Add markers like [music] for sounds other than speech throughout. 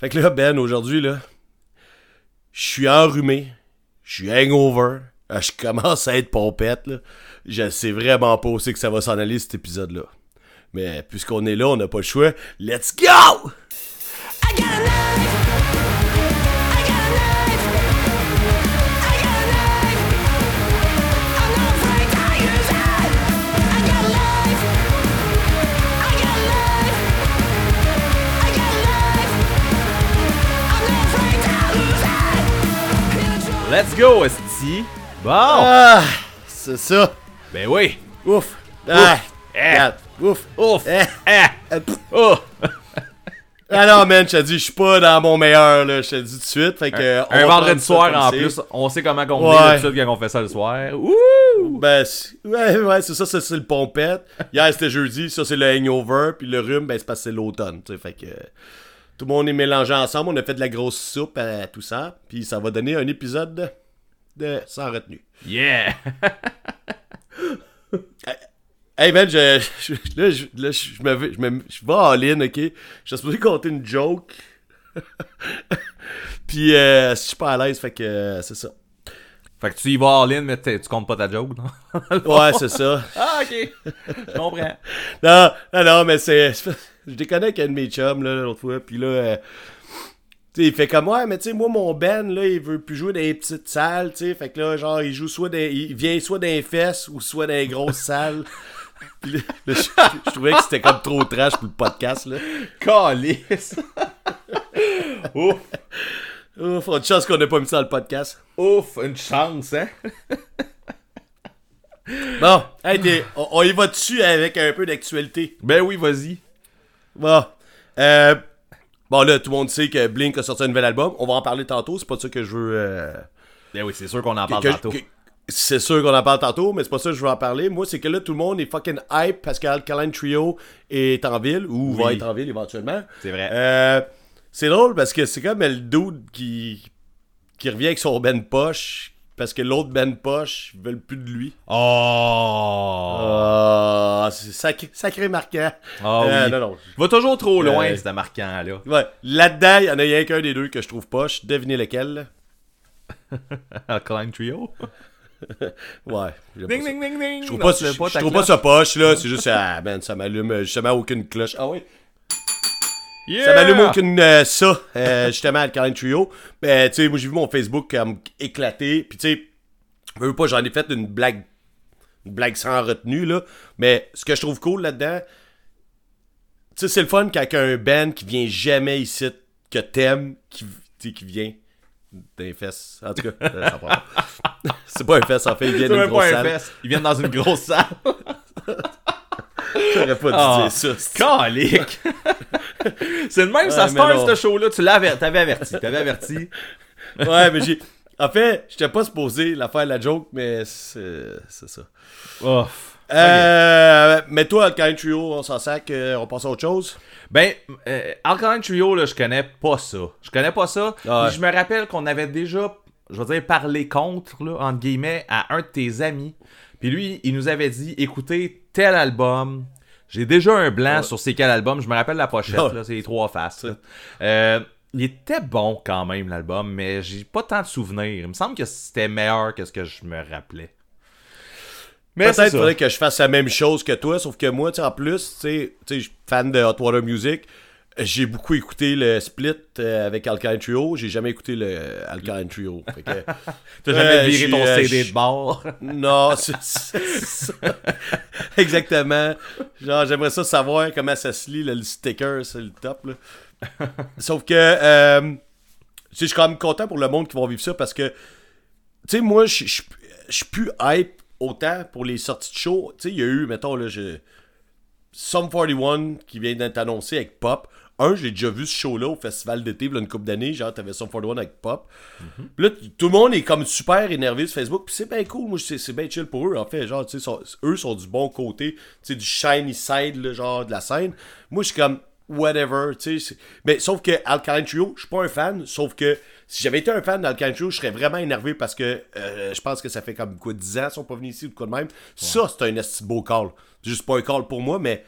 Fait que là, Ben, aujourd'hui, là, je suis enrhumé, je suis hangover, euh, je commence à être pompette, là. Je sais vraiment pas aussi que ça va s'en aller, cet épisode-là. Mais puisqu'on est là, on n'a pas le choix. Let's go! Let's go, Esti. Bon. Ah! C'est ça. Ben oui. Ouf. Ah! Eh. Ouf. Ouf. Eh. Eh. Pff. [laughs] Oh. Ah non, man, je te dis, je suis pas dans mon meilleur, là. Je te dis tout de suite. Fait que, on Un vendredi soir en plus. On sait comment on Ouais. est d'habitude quand on fait ça le soir. Ouh. Ben, ouais, ouais, c'est ça, c'est le pompette. Hier, c'était jeudi, ça, c'est le hangover. Puis le rhume, ben, c'est parce que c'est l'automne, tu sais. Fait que tout le monde est mélangé ensemble. On a fait de la grosse soupe à tout ça. Puis ça va donner un épisode de, Sans retenue. Yeah. [laughs] Hey, man, je, je- là, je, là, je, me, je, me, je vais en ligne, ok? Je suis supposé compter une joke. [laughs] Puis, euh, je suis pas à l'aise, fait que euh, c'est ça. Fait que tu y vas en ligne, mais tu comptes pas ta joke, non? [laughs] Ouais, c'est ça. ah, ok. Je comprends. Non, non, non, mais c'est. Je déconne avec un de mes chums, là, l'autre fois, puis là. euh, tu sais, il fait comme, ouais, mais tu sais, moi, mon Ben, là, il veut plus jouer dans les petites salles, tu sais. Fait que là, genre, il joue soit dans. Il vient soit dans les fesses ou soit dans les grosses salles. [laughs] Puis là, là, je, je trouvais que c'était comme trop trash pour le podcast, là. Calice. [laughs] Ouf. Ouf, une chance qu'on ait pas mis ça dans le podcast. Ouf, une chance, hein? Bon, hey, on, on y va dessus avec un peu d'actualité. Ben oui, vas-y. Bon. Euh, bon, là, tout le monde sait que Blink a sorti un nouvel album. On va en parler tantôt. C'est pas ça que je veux. euh, Ben oui, c'est sûr qu'on en parle que- tantôt. que- c'est sûr qu'on en parle tantôt, mais c'est pas ça que je veux en parler. Moi, c'est que là, tout le monde est fucking hype parce qu'Alkaline Trio est en ville, ou va être en ville éventuellement. C'est vrai. Euh, c'est drôle parce que c'est comme le dude qui, qui revient avec son Ben Poche, parce que l'autre Ben Poche, ils veulent plus de lui. Oh. Ah, c'est sacré, sacré marquant. Euh, oui. non, non. Va toujours trop loin, Euh, ce marquant-là. Ouais, là-dedans, il y en a rien qu'un des deux que je trouve poche. Devinez lequel. [laughs] Alkaline Trio? [laughs] Ouais. Ding, ding, ding, ding. Je trouve Non, pas, je, je ta trouve pas ça poche, là. C'est juste, ah, man, ça m'allume euh, justement aucune cloche. Ah oui? Yeah! Ça m'allume aucune euh, ça, euh, justement, Alkaline Trio. Mais, tu sais, moi, j'ai vu mon Facebook comme éclater. Puis, tu sais, je veux pas, j'en ai fait une blague, une blague sans retenue, là. Mais ce que je trouve cool là-dedans, tu sais, c'est le fun quand un band qui vient jamais ici, que t'aimes, qui, tu sais, qui vient des fesses. En tout cas, [laughs] euh, [laughs] c'est pas un fesse, en fait, il vient C'est d'une grosse salle. Ils viennent dans une grosse salle. [laughs] [laughs] J'aurais pas dû Ah. dire ça. c'est- Calique! [laughs] c'est le même, ça Ouais, se mais passe ce show-là. Tu l'avais, t'avais averti. T'avais averti. Ouais, mais j'ai. En fait, j'étais pas supposé la faire la joke, mais c'est ça. Euh, mais toi, Alkaline Trio, on s'en sac, euh, on passe à autre chose? Ben, euh, Alkaline Trio, là, je connais pas ça. Je connais pas ça. Ouais. Puis Je me rappelle qu'on avait déjà, je veux dire, parlé contre, là, entre guillemets, à un de tes amis. Puis lui, il nous avait dit, écoutez, tel album. J'ai déjà un blanc sur c'est quel album. Je me rappelle la pochette, Ouais. là, c'est les trois faces. Euh, il était bon quand même, l'album, mais j'ai pas tant de souvenirs. Il me semble que c'était meilleur que ce que je me rappelais. Mais Peut-être faudrait que je fasse la même chose que toi, sauf que moi, en plus, tu sais, je suis fan de Hot Water Music. J'ai beaucoup écouté le split euh, avec Alkaline Trio. J'ai jamais écouté le Alkaline Trio. Que- [laughs] T'as jamais Euh, viré ton euh, CD de bord? [laughs] Non, c'est ça. [laughs] Exactement. Genre, j'aimerais ça savoir comment ça se lit, le sticker, c'est le top. Là. Sauf que, euh, tu sais, je suis quand même content pour le monde qui va vivre ça parce que, tu sais, moi, je suis plus hype autant pour les sorties de show. Tu sais, il y a eu, mettons, là, je... Sum 41 qui vient d'être annoncé avec Pop. Un, j'ai déjà vu ce show-là au festival d'été, une couple d'années. Genre, t'avais Sum 41 avec Pop. Puis là, tout le monde est comme super énervé sur Facebook. Puis c'est bien cool. Moi, c'est bien chill pour eux. En fait, genre, tu sais, eux sont du bon côté. Tu sais, du shiny side, là, genre, de la scène. Moi, je suis comme, whatever, tu sais. Mais sauf que Alkaline Trio, je suis pas un fan. Sauf que si j'avais été un fan d'Alkaline Trio, je serais vraiment énervé parce que euh, je pense que ça fait comme quoi 10 ans qu'ils sont pas venus ici ou quoi de même. Ça, c'est un beau call. C'est juste pas un call pour moi, mais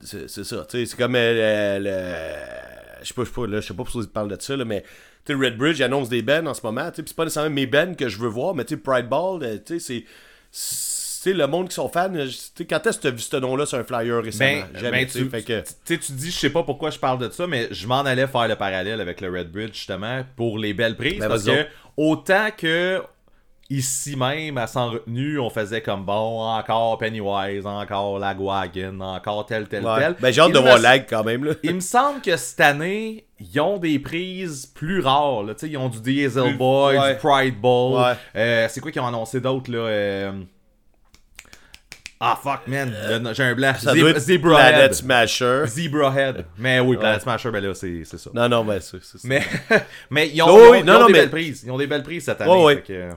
c'est ça. tu sais, C'est comme euh, le, je sais pas, je sais pas, là, je sais pas pourquoi tu parles de ça, là, mais tu sais, Red Bridge il annonce des bands en ce moment, tu sais, c'est pas nécessairement mes bands que je veux voir, mais tu sais, Pride Ball, euh, tu sais, c'est. le monde qui sont fans, euh, quand est-ce que tu as vu ce nom-là sur un flyer récemment? Ben, Jamais, ben, tu fait que. tu dis, je sais pas pourquoi je parle de ça, mais je m'en allais faire le parallèle avec le Red Bridge, justement, pour les belles prises. Ben, parce que autant que ici même, à Sans Retenue, on faisait comme bon, encore Pennywise, encore Lagwagon, encore tel, tel, Ouais. tel. Ben, j'ai hâte de voir Lag quand même, là. Il me semble que cette année, ils ont des prises plus rares. Là. Tu sais, Ils ont du Diesel Plus- Boy, ouais. du Pride Ball. Ouais. Euh, c'est quoi qu'ils ont annoncé d'autres là euh, Ah fuck man, j'ai un blanc. Ça Zeb- doit être Zebrahead. Planet Smasher. Zebrahead. Mais oui, Planet Smasher, ben là, c'est c'est ça. Non, non, ben, c'est c'est ça. Mais, [laughs] mais ils ont, Oh ils ont- oui, ils non, ont non, des mais- belles prises. Ils ont des belles prises cette année. Que-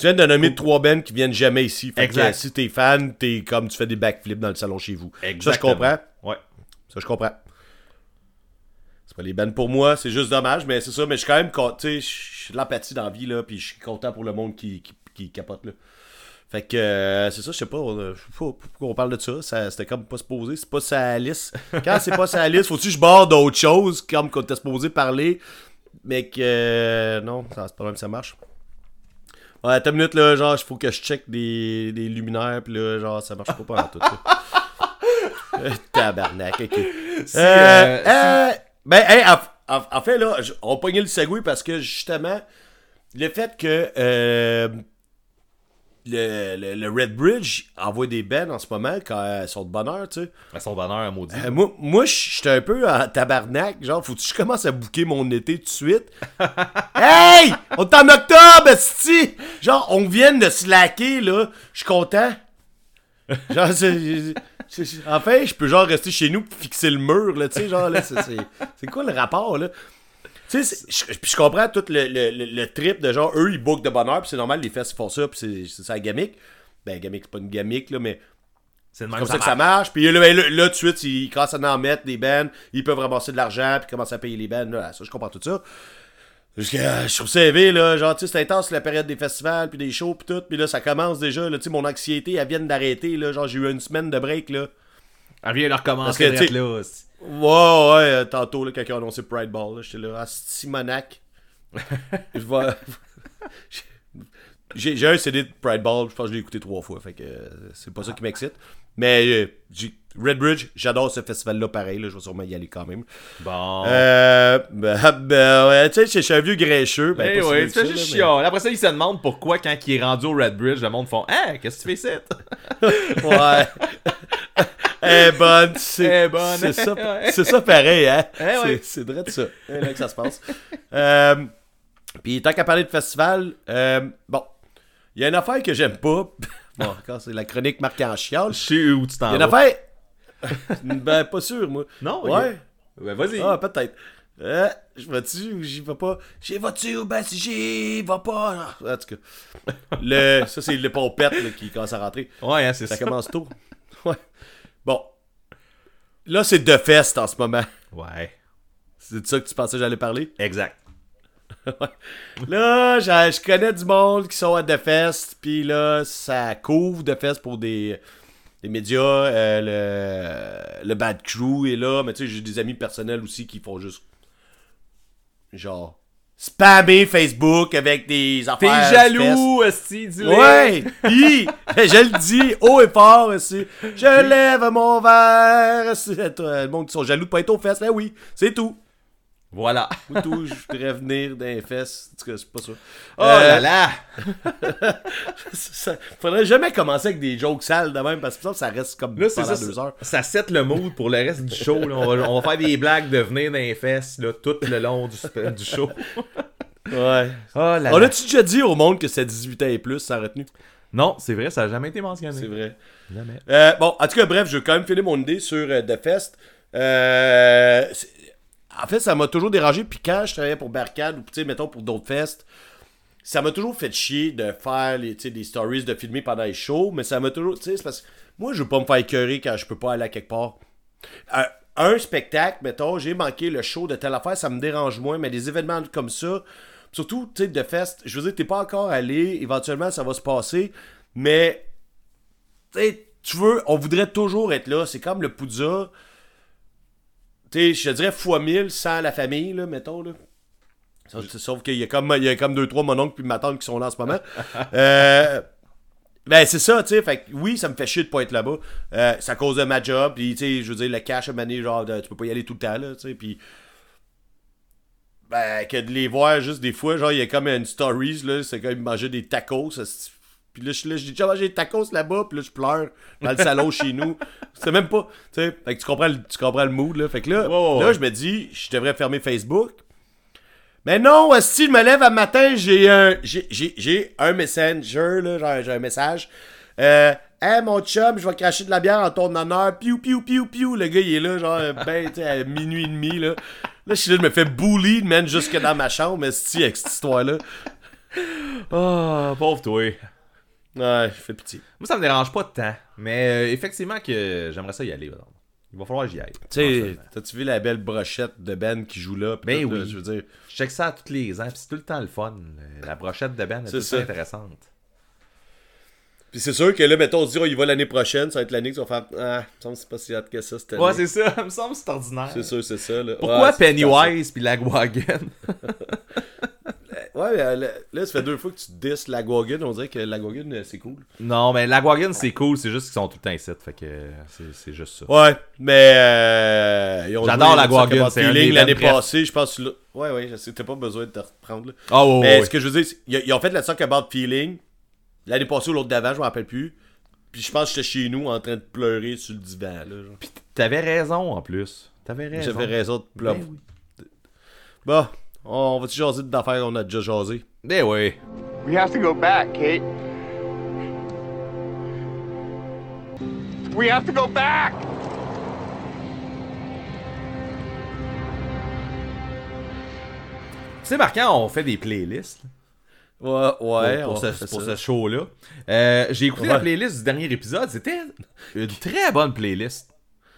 Tu viens de nommer trois bands qui viennent jamais ici. Fait Exact. que si t'es fan, t'es comme tu fais des backflips dans le salon chez vous. Ça, je Exactement. comprends. Ouais. Ça, je comprends. C'est pas les bands pour moi, c'est juste dommage, mais c'est ça. Mais je suis quand même, tu sais, j'ai de l'empathie dans la vie, là, puis je suis content pour le monde qui, qui, qui capote, là. Fait que, euh, c'est ça, je sais pas, je sais pas pourquoi on parle de ça, ça c'était comme pas supposé, c'est pas sa liste. Quand c'est pas sa liste, faut-tu que je barre d'autres choses, comme qu'on était supposé parler, mais que, euh, non, ça, c'est pas même ça marche. Ouais, attends une minute, là, genre, il faut que je check des, des luminaires, puis là, genre, ça marche pas pas en tout, là. [laughs] Euh, Tabarnak, ok. Si, Euh, euh, euh, ben, hey, en, en- en fait, là, on pognait le segway parce que justement, le fait que euh, le, le- le Red Bridge envoie des bennes en ce moment quand elles sont de bonheur, tu sais. à son bonheur, un maudit. Euh, moi, moi j'étais un peu en tabarnak. Genre, faut que je commence à bouquer mon été tout de suite? [laughs] hey! On est en octobre, esti! Genre, on vient de slacker, là. Je suis content. Genre, c'est- enfin, je peux genre rester chez nous pis fixer le mur, là, tu sais, genre, là, c'est quoi le rapport, là? Tu sais, je, je comprends tout le, le, le- le trip de genre, eux, ils bookent de bonheur, puis c'est normal, les fesses font ça, puis c'est- ça la gamique. Ben, gamique, c'est pas une gamique, là, mais C'est comme ça que ça marche. Puis là, ben, là, là, tout de suite, ils commencent à en mettre des bands, ils peuvent ramasser de l'argent, puis commencer à payer les bands. Là, ça, je comprends tout ça. Que, euh, je trouve ça élevé, là. Genre, tu sais, c'est intense la période des festivals, puis des shows, puis tout. Puis là, ça commence déjà, là. Tu sais, mon anxiété, elle vient d'arrêter, là. Genre, j'ai eu une semaine de break, là. Elle vient de recommencer là. aussi. Ouais, ouais, euh, tantôt, là, quand ils ont annoncé Pride Ball, j'étais là, ah, Simonac. [laughs] je vois. J'ai j'ai un CD de Pride Ball, je pense que je l'ai écouté trois fois, fait que euh, c'est pas ça qui m'excite. Mais euh, j'ai- Red Bridge, j'adore ce festival-là pareil, là, je vais sûrement y aller quand même. Bon. Euh, ben, ben, ouais, tu sais, je suis un vieux grincheux. Ben, Eh ouais, ça, juste chiant. Après ça, ils se demandent pourquoi, quand il est rendu au Red Bridge, le monde font Hein, qu'est-ce que tu fais ici? [laughs] Ouais. [laughs] Est bonne, c'est bonne. c'est ça, [laughs] Ouais. c'est ça pareil, hein? Eh ouais. C'est- C'est vrai de ça. C'est là que ça se passe. [laughs] Euh, Puis tant qu'à parler de festival, euh, bon, il y a une affaire que j'aime pas. [laughs] Bon, encore, c'est la chronique marquée en chiale. Je sais où tu Il t'en y a une vas. affaire. ben, pas sûr, moi. Non. Ouais. Ben, vas-y. Ah, peut-être. Euh, je vais-tu ou j'y vais pas? J'y vas-tu ou ben si j'y vais pas? En tout cas. Le, ça, c'est le pompette là, qui commence à rentrer. Ouais, hein, c'est Ça ça. commence tôt. Ouais. Bon. Là, c'est The Fest en ce moment. Ouais. C'est de ça que tu pensais que j'allais parler? Exact. [laughs] Là, je, je connais du monde qui sont à The Fest, puis là, ça couvre The Fest pour des, des médias. euh, le, le Bad Crew est là, mais tu sais, j'ai des amis personnels aussi qui font juste. Genre. Spammer Facebook avec des T'es affaires. Fest. jaloux, Esti, dis-le. Ouais! [laughs] Pis, je le dis haut et fort aussi. Je lève mon verre. C'est- Le monde qui sont jaloux de pas être aux fesses. Ben oui, c'est tout. Voilà. [laughs] Tout. Je voudrais venir les fesses. En tout cas, c'est pas ça. Oh Euh, là là. [laughs] ça- Faudrait jamais commencer avec des jokes sales de même parce que ça, ça reste comme Là, pendant ça. deux heures. Ça set le mood pour le reste du show. là. On, va, on va faire des blagues de venir les fesses là, tout le long du, show. Ouais. Oh là On là. a-tu déjà dit au monde que c'est 18 ans et plus, ça retenu? Non, c'est vrai, ça n'a jamais été mentionné. C'est vrai. Jamais. Euh, bon, en tout cas, bref, je vais quand même finir mon idée sur euh, The Fest. Euh, en fait, ça m'a toujours dérangé. Puis quand je travaillais pour Barcade ou, tu sais, mettons, pour d'autres fests, ça m'a toujours fait chier de faire les, des stories, de filmer pendant les shows. Mais ça m'a toujours, tu sais, c'est parce que moi, je veux pas me faire écœurer quand je peux pas aller à quelque part. Euh, un spectacle, mettons, j'ai manqué le show de telle affaire, ça me dérange moins. Mais des événements comme ça, surtout, tu de fest, je veux dire, t'es pas encore allé. Éventuellement, ça va se passer. Mais tu tu veux, on voudrait toujours être là. C'est comme le Poudza. Tu sais, je dirais fois 1000 sans la famille, là, mettons, là. Sauf, qu'il y a comme il y a comme deux trois mononcles puis ma tante qui sont là en ce moment. [laughs] euh, ben c'est ça, tu sais, fait que oui, ça me fait chier de pas être là-bas. Euh, c'est à cause de ma job, puis tu sais, je veux dire le cash à maner genre de- tu peux pas y aller tout le temps là, tu sais, puis ben que de les voir juste des fois, genre il y a comme une stories là, c'est comme mangeaient des tacos, ça, puis là je là, j'ai mangé des tacos là-bas, puis là je pleure dans le salon [laughs] chez nous. C'est même pas, tu sais, fait que tu comprends le, tu comprends le mood là, fait que là, là je me dis, je devrais fermer Facebook. Mais non, si je me lève un matin, j'ai un j'ai, j'ai, j'ai un messenger, là, j'ai un message. Euh, hey mon chum, je vais cracher de la bière en ton honneur. Piou, piou, piou, piou. Le gars, il est là, genre, ben, tu sais, à minuit et demi, là. Là, je suis là, je me fais bully, man, jusque dans ma chambre, mais c'est avec cette histoire-là. Ah, pauvre toi. Ouais, je fais pitié. Moi, ça me dérange pas de temps. Mais euh, effectivement que j'aimerais ça y aller. par exemple. Il va falloir que j'y aille. Tu sais, t'as-tu vu la belle brochette de Ben qui joue là? pis Ben tout, là, oui. je veux dire? Je check ça tous les ans, puis c'est tout le temps le fun. La brochette de Ben est C'est tout ça. intéressante. Puis c'est sûr que là, mettons, on se dit, oh, il va l'année prochaine, ça va être l'année que tu vas faire. Ah, il me semble que c'est pas si hâte que ça cette année. Ouais, c'est ça. [laughs] Il me semble que c'est ordinaire. C'est sûr, c'est ça. Là. Pourquoi Ouais, Pennywise puis Lagwagon? [laughs] Ouais, mais euh, là, là, ça fait deux fois que tu dis Lagwagon. On dirait que Lagwagon, euh, c'est cool. non, mais Lagwagon, c'est cool. C'est juste qu'ils sont tout le temps ici. Fait que euh, c'est- c'est juste ça. Ouais, mais. Euh, J'adore Lagwagon, c'est un l'année passée. Je pense Ouais, ouais, t'as pas besoin de te reprendre. Là. Ah, ouais, mais ouais, ce que je veux dire, ils, ils ont fait la Soccer About Feeling l'année passée ou l'autre d'avant, je me rappelle plus. Puis je pense que j'étais chez nous en train de pleurer sur le divan. Là, genre. T'avais raison en plus. T'avais raison. J'avais raison de pleurer. Ben oui. Bon, on va-tu jaser d'affaires qu'on a déjà jasé? Ben oui. We have to go back, Kate. We have to go back! Tu sais, marquant, on fait des playlists Ouais, pour, ouais. pour on ce, pour ce show-là. Euh, J'ai écouté la playlist du dernier épisode. C'était une très bonne playlist.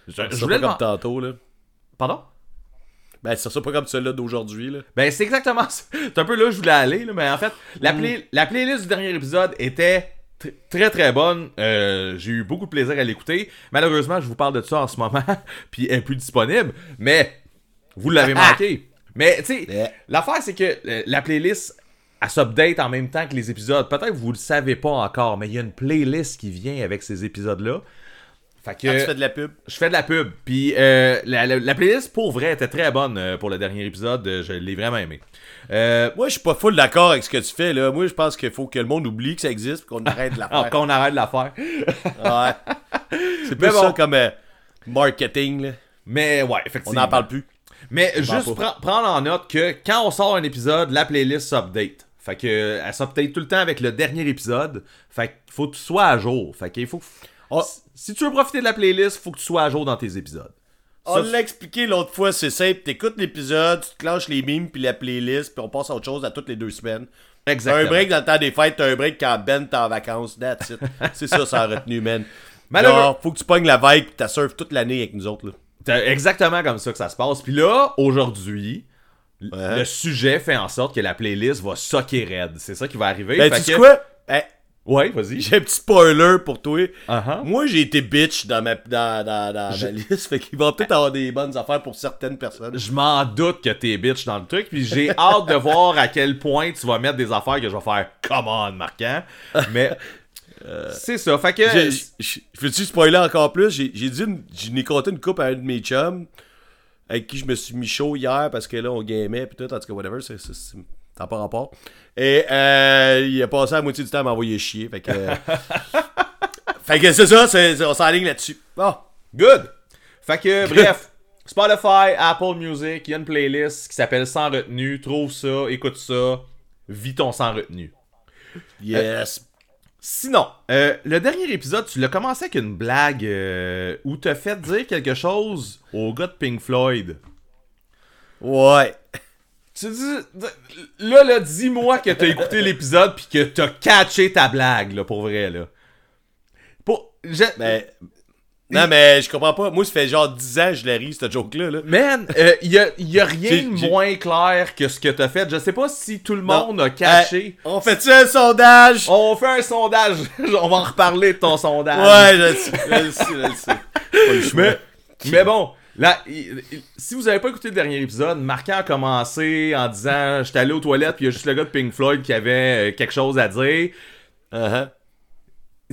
Je, je C'est voulais pas le comme tantôt, là. Pardon? Ben, c'est ça pas comme celui-là d'aujourd'hui, là. Ben, c'est exactement ça. C'est un peu là que je voulais aller, là, mais en fait, la, Mm. play- la playlist du dernier épisode était tr- très très bonne. Euh, J'ai eu beaucoup de plaisir à l'écouter. Malheureusement, je vous parle de ça en ce moment, [laughs] puis elle est plus disponible, mais vous l'avez manqué. [laughs] Mais, tu sais, Yeah. l'affaire, c'est que euh, la playlist, elle s'update en même temps que les épisodes. Peut-être que vous le savez pas encore, mais il y a une playlist qui vient avec ces épisodes-là. Fait que Ah, tu fais de la pub. je fais de la pub. Puis euh, la, la- la playlist, pour vrai, était très bonne euh, pour le dernier épisode. Euh, Je l'ai vraiment aimé. Moi, je suis pas full d'accord avec ce que tu fais, là. Moi, je pense qu'il faut que le monde oublie que ça existe et qu'on [laughs] arrête de la ah, faire. qu'on arrête de la faire. Ouais. C'est plus bon. ça comme marketing, là. Mais ouais, On effectivement. n'en parle plus. Mais juste pre- prendre en note que quand on sort un épisode, la playlist s'update. Fait que elle s'update tout le temps avec le dernier épisode. Fait qu'il faut que tu sois à jour. Fait qu'il faut Oh. Si tu veux profiter de la playlist, faut que tu sois à jour dans tes épisodes. On l'a expliqué l'autre fois, c'est simple. T'écoutes l'épisode, tu te clenches les mimes puis la playlist, puis on passe à autre chose à toutes les deux semaines. T'as Exactement. un break dans le temps des fêtes, t'as un break quand Ben t'es en vacances. That's it. [laughs] c'est ça, ça a retenu, man. Genre, faut que tu pognes la vibe pis t'as surf toute l'année avec nous autres, là. C'est exactement comme ça que ça se passe. Puis là, aujourd'hui, Ouais. le sujet fait en sorte que la playlist va socker raide. C'est ça qui va arriver. Ben, Fait tu sais que- quoi? Ben, Ouais, vas-y. j'ai un petit spoiler pour toi. Uh-huh. Moi, j'ai été bitch dans ma, dans, dans, dans Je- ma liste. [laughs] Fait qu'il va peut-être avoir des bonnes affaires pour certaines personnes. Je m'en doute que t'es bitch dans le truc, puis j'ai [laughs] hâte de voir à quel point tu vas mettre des affaires que je vais faire come on, marquant. Mais [laughs] c'est ça, fait que J'ai- j'ai- Veux-tu spoiler encore plus? J'ai j'ai dit, n'ai compté une coupe à un de mes chums avec qui je me suis mis chaud hier parce que là, on gamait pis tout, en tout cas, whatever, c'est- ça n'a pas rapport. Et euh, il a passé la moitié du temps à m'envoyer chier, fait que... euh, [laughs] fait que c'est ça, on s'enligne là-dessus. Bon, good. Fait que [laughs] bref, Spotify, Apple Music, il y a une playlist qui s'appelle Sans retenue. Trouve ça, écoute ça, vis ton sans retenue. yes. Sinon, euh, le dernier épisode, tu l'as commencé avec une blague euh, où t'as fait dire quelque chose au gars de Pink Floyd. Ouais. Tu dis, là, là, dis-moi que t'as écouté [laughs] l'épisode puis que t'as catché ta blague, là, pour vrai, là. Pour, je- Mais... Non, mais je comprends pas. Moi, ça fait genre 10 ans que je la ris, cette joke-là. Là. Man, euh, y, a, y a rien de moins clair que ce que t'as fait. Je sais pas si tout le Non. monde a catché. Euh, on fait-tu un sondage? On fait un sondage. [laughs] On va en reparler de ton sondage. Ouais, je le sais, je le sais. Mais, mais bon, Là, il- il- si vous avez pas écouté le dernier épisode, Marquant a commencé en disant J'étais allé aux toilettes, puis il y a juste le gars de Pink Floyd qui avait euh, quelque chose à dire. Uh-huh.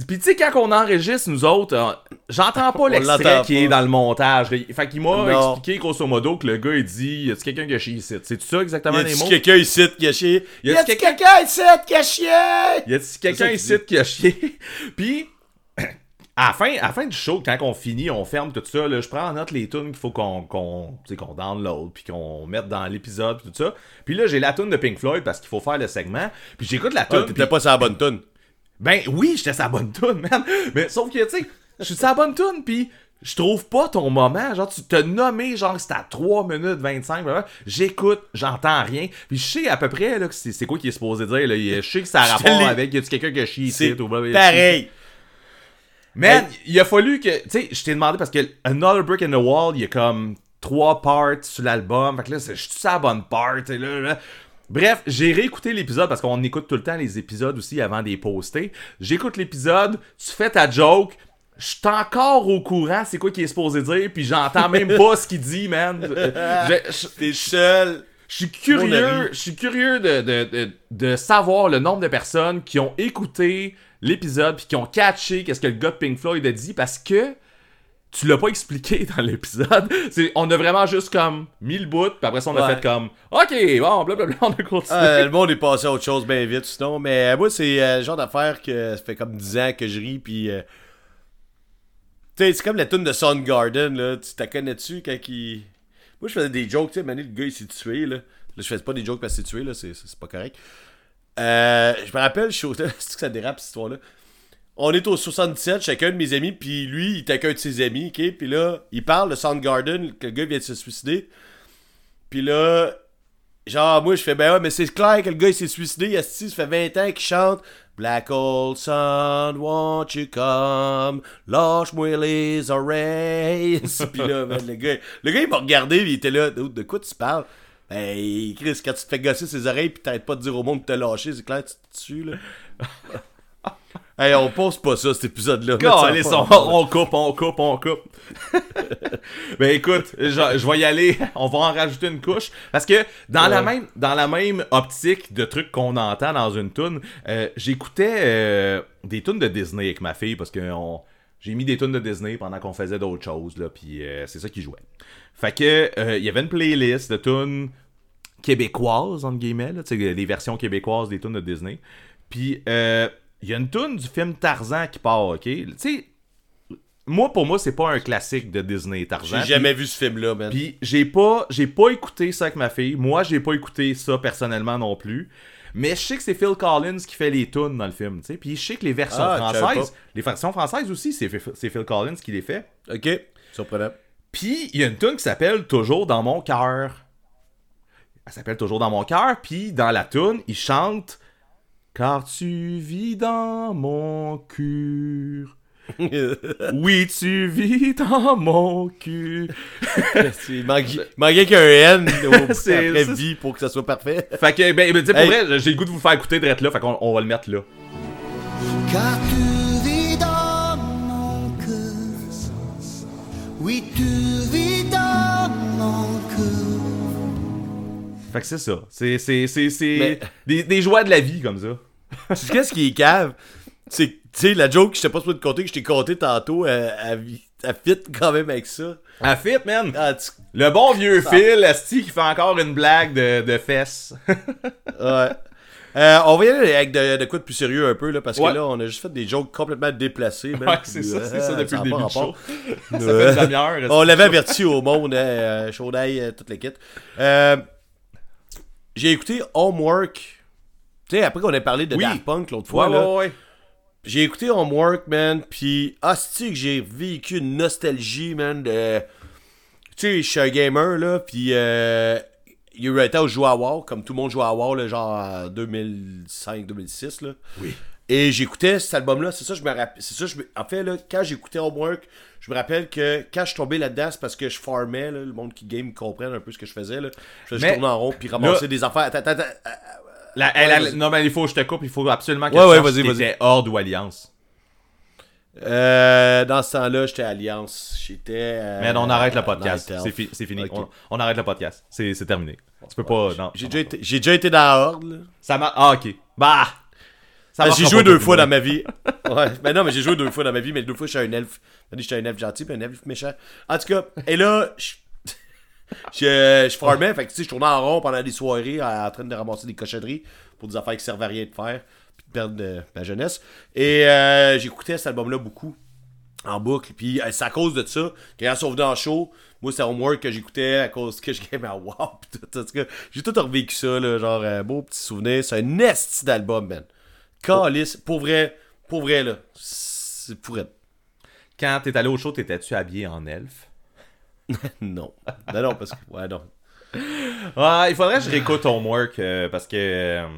Puis tu sais, quand on enregistre, nous autres, euh, j'entends pas [laughs] l'extrait qui est dans le montage. Fait qu'il m'a expliqué grosso modo que le gars il dit Y a-tu quelqu'un qui a chié ici C'est ça exactement Y les a-tu mots? quelqu'un ici qui a chié? Y Y a-tu a-tu quelqu'un ici qui a chié? Y a-tu quelqu'un ici qui a chié? [laughs] Puis. À la, fin, à la fin du show, quand on finit, on ferme tout ça, là, je prends en note les tunes qu'il faut qu'on sais, qu'on download, puis qu'on mette dans l'épisode, tout ça. Puis là, j'ai la tune de Pink Floyd parce qu'il faut faire le segment. Puis j'écoute la Ah, tune. T'étais puis- pas sur la bonne tune. Ben oui, j'étais sa bonne tune, [laughs] man. Mais sauf que, tu sais, je suis sa bonne tune, puis je trouve pas ton moment. Genre, tu t'as nommé, genre, c'était à 3 minutes 25. blablabla. J'écoute, j'entends rien. Puis je sais à peu près, là, c'est c'est quoi qu'il est supposé dire. Là. Je sais que ça a te rapport avec, y a-tu quelqu'un qui a chié ici C'est pareil. Man, il a fallu que. Tu sais, je t'ai demandé parce que Another Brick in the Wall, il y a comme trois parts sur l'album. Fait que là, c'est- je suis sur la bonne part. et Là, là. Bref, j'ai réécouté l'épisode parce qu'on écoute tout le temps les épisodes aussi avant de les poster. J'écoute l'épisode, tu fais ta joke. Je suis encore au courant c'est quoi qu'il est supposé dire, puis j'entends [laughs] même pas ce qu'il dit, man. [laughs] T'es seul. je suis curieux, ami. je suis curieux de, de, de, de savoir le nombre de personnes qui ont écouté l'épisode puis qui ont catché qu'est-ce que le gars de Pink Floyd a dit parce que tu l'as pas expliqué [laughs] dans l'épisode. C'est, on a vraiment juste comme mis le bout, puis après ça on a Ouais. fait comme OK, bon, blablabla, [laughs] on a continué. Ah, le monde est passé à autre chose bien vite, sinon. Mais euh, moi, c'est euh, le genre d'affaire que ça fait comme 10 ans que je ris, puis. euh, Tu sais, c'est comme la tune de Soundgarden, là. Tu t'as connais-tu quand il. Moi, je faisais des jokes, tu sais, le gars, il s'est tué, là. Là, je faisais pas des jokes parce qu'il s'est tué, là. C'est, c'est pas correct. Euh, je me rappelle, je suis au. [laughs] c'est que ça dérape, cette histoire-là. On est au 77, chacun de mes amis, puis lui, il était avec un de ses amis, ok? Puis là, il parle de Soundgarden, que le gars vient de se suicider. Puis là, genre, moi, je fais, ben ouais, mais c'est clair que le gars, il s'est suicidé. Asti, ça fait 20 ans qu'il chante Black old sun, won't you come? Lâche-moi les oreilles. [laughs] puis là, le gars, le gars, il m'a regardé, il était là, de quoi tu parles? Ben, Chris, quand tu te fais gosser ses oreilles, puis t'arrêtes pas de dire au monde de te lâcher, c'est clair, tu te tues, là. [laughs] hey, on pose pas ça, cet épisode-là. On, on coupe, on coupe, on coupe. [laughs] ben écoute, je, je vais y aller. On va en rajouter une couche. Parce que dans, la, même, dans la même optique de trucs qu'on entend dans une tune, euh, j'écoutais euh, des tunes de Disney avec ma fille parce que on- j'ai mis des tunes de Disney pendant qu'on faisait d'autres choses. Là, puis euh, c'est ça qui jouait. Fait que euh, il y avait une playlist de tunes québécoises, entre guillemets, là, les versions québécoises des tunes de Disney. Puis, euh, il y a une tune du film Tarzan qui part, ok? Tu sais, moi, pour moi, c'est pas un classique de Disney, Tarzan. J'ai jamais vu ce film-là, man. Puis, j'ai pas, j'ai pas écouté ça avec ma fille. Moi, j'ai pas écouté ça personnellement non plus. Mais je sais que c'est Phil Collins qui fait les tunes dans le film, tu sais. Puis je sais que les versions Ah, françaises, les versions françaises aussi, c'est Phil c'est Phil Collins qui les fait. Ok, surprenant. Puis il y a une tune qui s'appelle Toujours dans mon cœur. Elle s'appelle Toujours dans mon cœur. Puis dans la tune, il chante Car tu vis dans mon cœur. [laughs] Oui, tu vis dans mon cul. il manquait qu'un N [laughs] après vie pour que ça soit parfait. Fait que, ben, ben, tu sais, pour Hey. vrai, j'ai le goût de vous faire écouter direct là. Fait qu'on on va le mettre là. Car tu Oui, tu vis dans mon cœur. Fait que c'est ça. C'est, c'est, c'est, c'est Mais- des, des joies de la vie comme ça. Tu sais qu'est-ce qui est cave? C'est que, tu sais, la joke que je t'ai pas supposé te compter, que je t'ai compté tantôt, elle, elle, elle fit quand même avec ça. À fit, man. Ah, tu- Le bon vieux Phil, Asti, qui fait encore une blague de, de fesses. [laughs] ouais. Euh, on va y aller avec de, de quoi de plus sérieux un peu, là, parce Ouais. que là, on a juste fait des jokes complètement déplacés. man, Ouais, puis, c'est ça, c'est ça depuis le début du show. [laughs] Ça fait une demi-heure. Asti. On l'avait averti au monde, hein, euh, chaud d'ail, euh, toute l'équipe. Euh, j'ai écouté Homework. Tu sais, après qu'on ait parlé de Oui. Daft Punk l'autre Ouais, fois, là, ouais, ouais. j'ai écouté Homework, man, pis hostie que j'ai vécu une nostalgie, man, de... Tu sais, je suis un gamer, là, euh, il y a eu un temps où je jouais à WoW, comme tout le monde jouait à WoW, là, genre en 2005-2006, là. Oui. Et j'écoutais cet album-là, c'est ça, je me rappelle. C'est ça, je me- en fait, là, quand j'écoutais Homework, je me rappelle que quand je tombé là-dedans, c'est parce que je farmais, là, le monde qui game comprenne un peu ce que je faisais, là. Je, tournais en rond, puis ramasser là- des affaires. Attends, attends, attends. La- elle- Ouais, elle- vas-y. non, mais il faut que je te coupe. Il faut absolument que Ouais, tu ouais, vas-y, vas-y. Horde ou Alliance. Euh, dans ce temps-là, j'étais Alliance. J'étais. euh, Mais on arrête le podcast. C'est fi- c'est fini. On, on arrête le podcast. C'est c'est terminé. Tu peux pas. Non. J'ai déjà, déjà été dans la Horde. là. Ça m'a. Ah, ok. Bah! Ah, marchera j'ai joué pas deux fois dans ma vie. [laughs] Ouais. Ben non, mais j'ai joué deux fois dans ma vie, mais deux fois, j'étais un elfe. J'étais un elfe gentil, puis un elfe méchant. En tout cas, et là, je. [laughs] Je, je formais, fait que tu sais, je tournais en rond pendant des soirées en, en train de ramasser des cochonneries pour des affaires qui servaient à rien de faire, puis de perdre euh, ma jeunesse. Et euh, j'écoutais cet album-là beaucoup, en boucle. Puis euh, c'est à cause de ça, quand ils sont venus en show, moi c'est Homework que j'écoutais à cause que je game à wow. j'ai tout revécu ça, là, genre un beau petit souvenir. C'est un esti d'album, man. Calice, pour vrai, pour vrai, là. C'est pour être. Quand t'es allé au show, t'étais-tu habillé en elfe? [laughs] Non. Non, non, parce que. Ouais, non. Ah, il faudrait que je réécoute Homework euh, parce que. euh,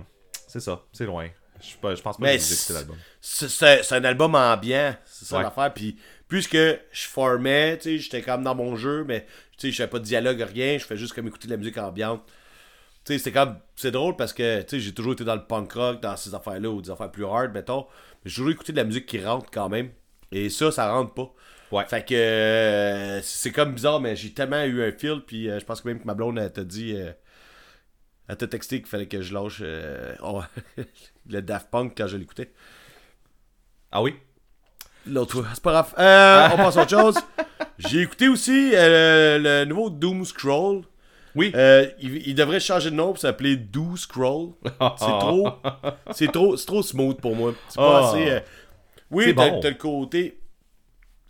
c'est ça, c'est loin. Je pas- je pense pas Mais que j'ai c'est- l'album. C'est c'est- c'est un album ambiant, c'est ça Ouais. l'affaire. Puis, puisque je formais, tu sais, j'étais comme dans mon jeu, mais tu sais, je fais pas de dialogue, rien, je fais juste comme écouter de la musique ambiante. Tu sais, c'était comme. C'est drôle parce que, tu sais, j'ai toujours été dans le punk rock, dans ces affaires-là, ou des affaires plus hard, mettons. Mais j'ai toujours écouté de la musique qui rentre quand même. Et ça, ça rentre pas. Ouais. Fait que euh, c'est comme bizarre, mais j'ai tellement eu un fil, puis euh, je pense que même que ma blonde, elle t'a dit. euh, elle t'a texté qu'il fallait que je lâche euh, oh, [laughs] le Daft Punk quand je l'écoutais. Ah oui? L'autre fois. C'est pas grave. Euh, on passe à autre chose. [laughs] J'ai écouté aussi euh, le nouveau Doom Scroll. Oui. Euh, il, il devrait changer de nom pour s'appeler Do Scroll. C'est trop. [laughs] C'est trop, c'est trop smooth pour moi. C'est pas Ah. assez. Oui, t'as bon. le côté.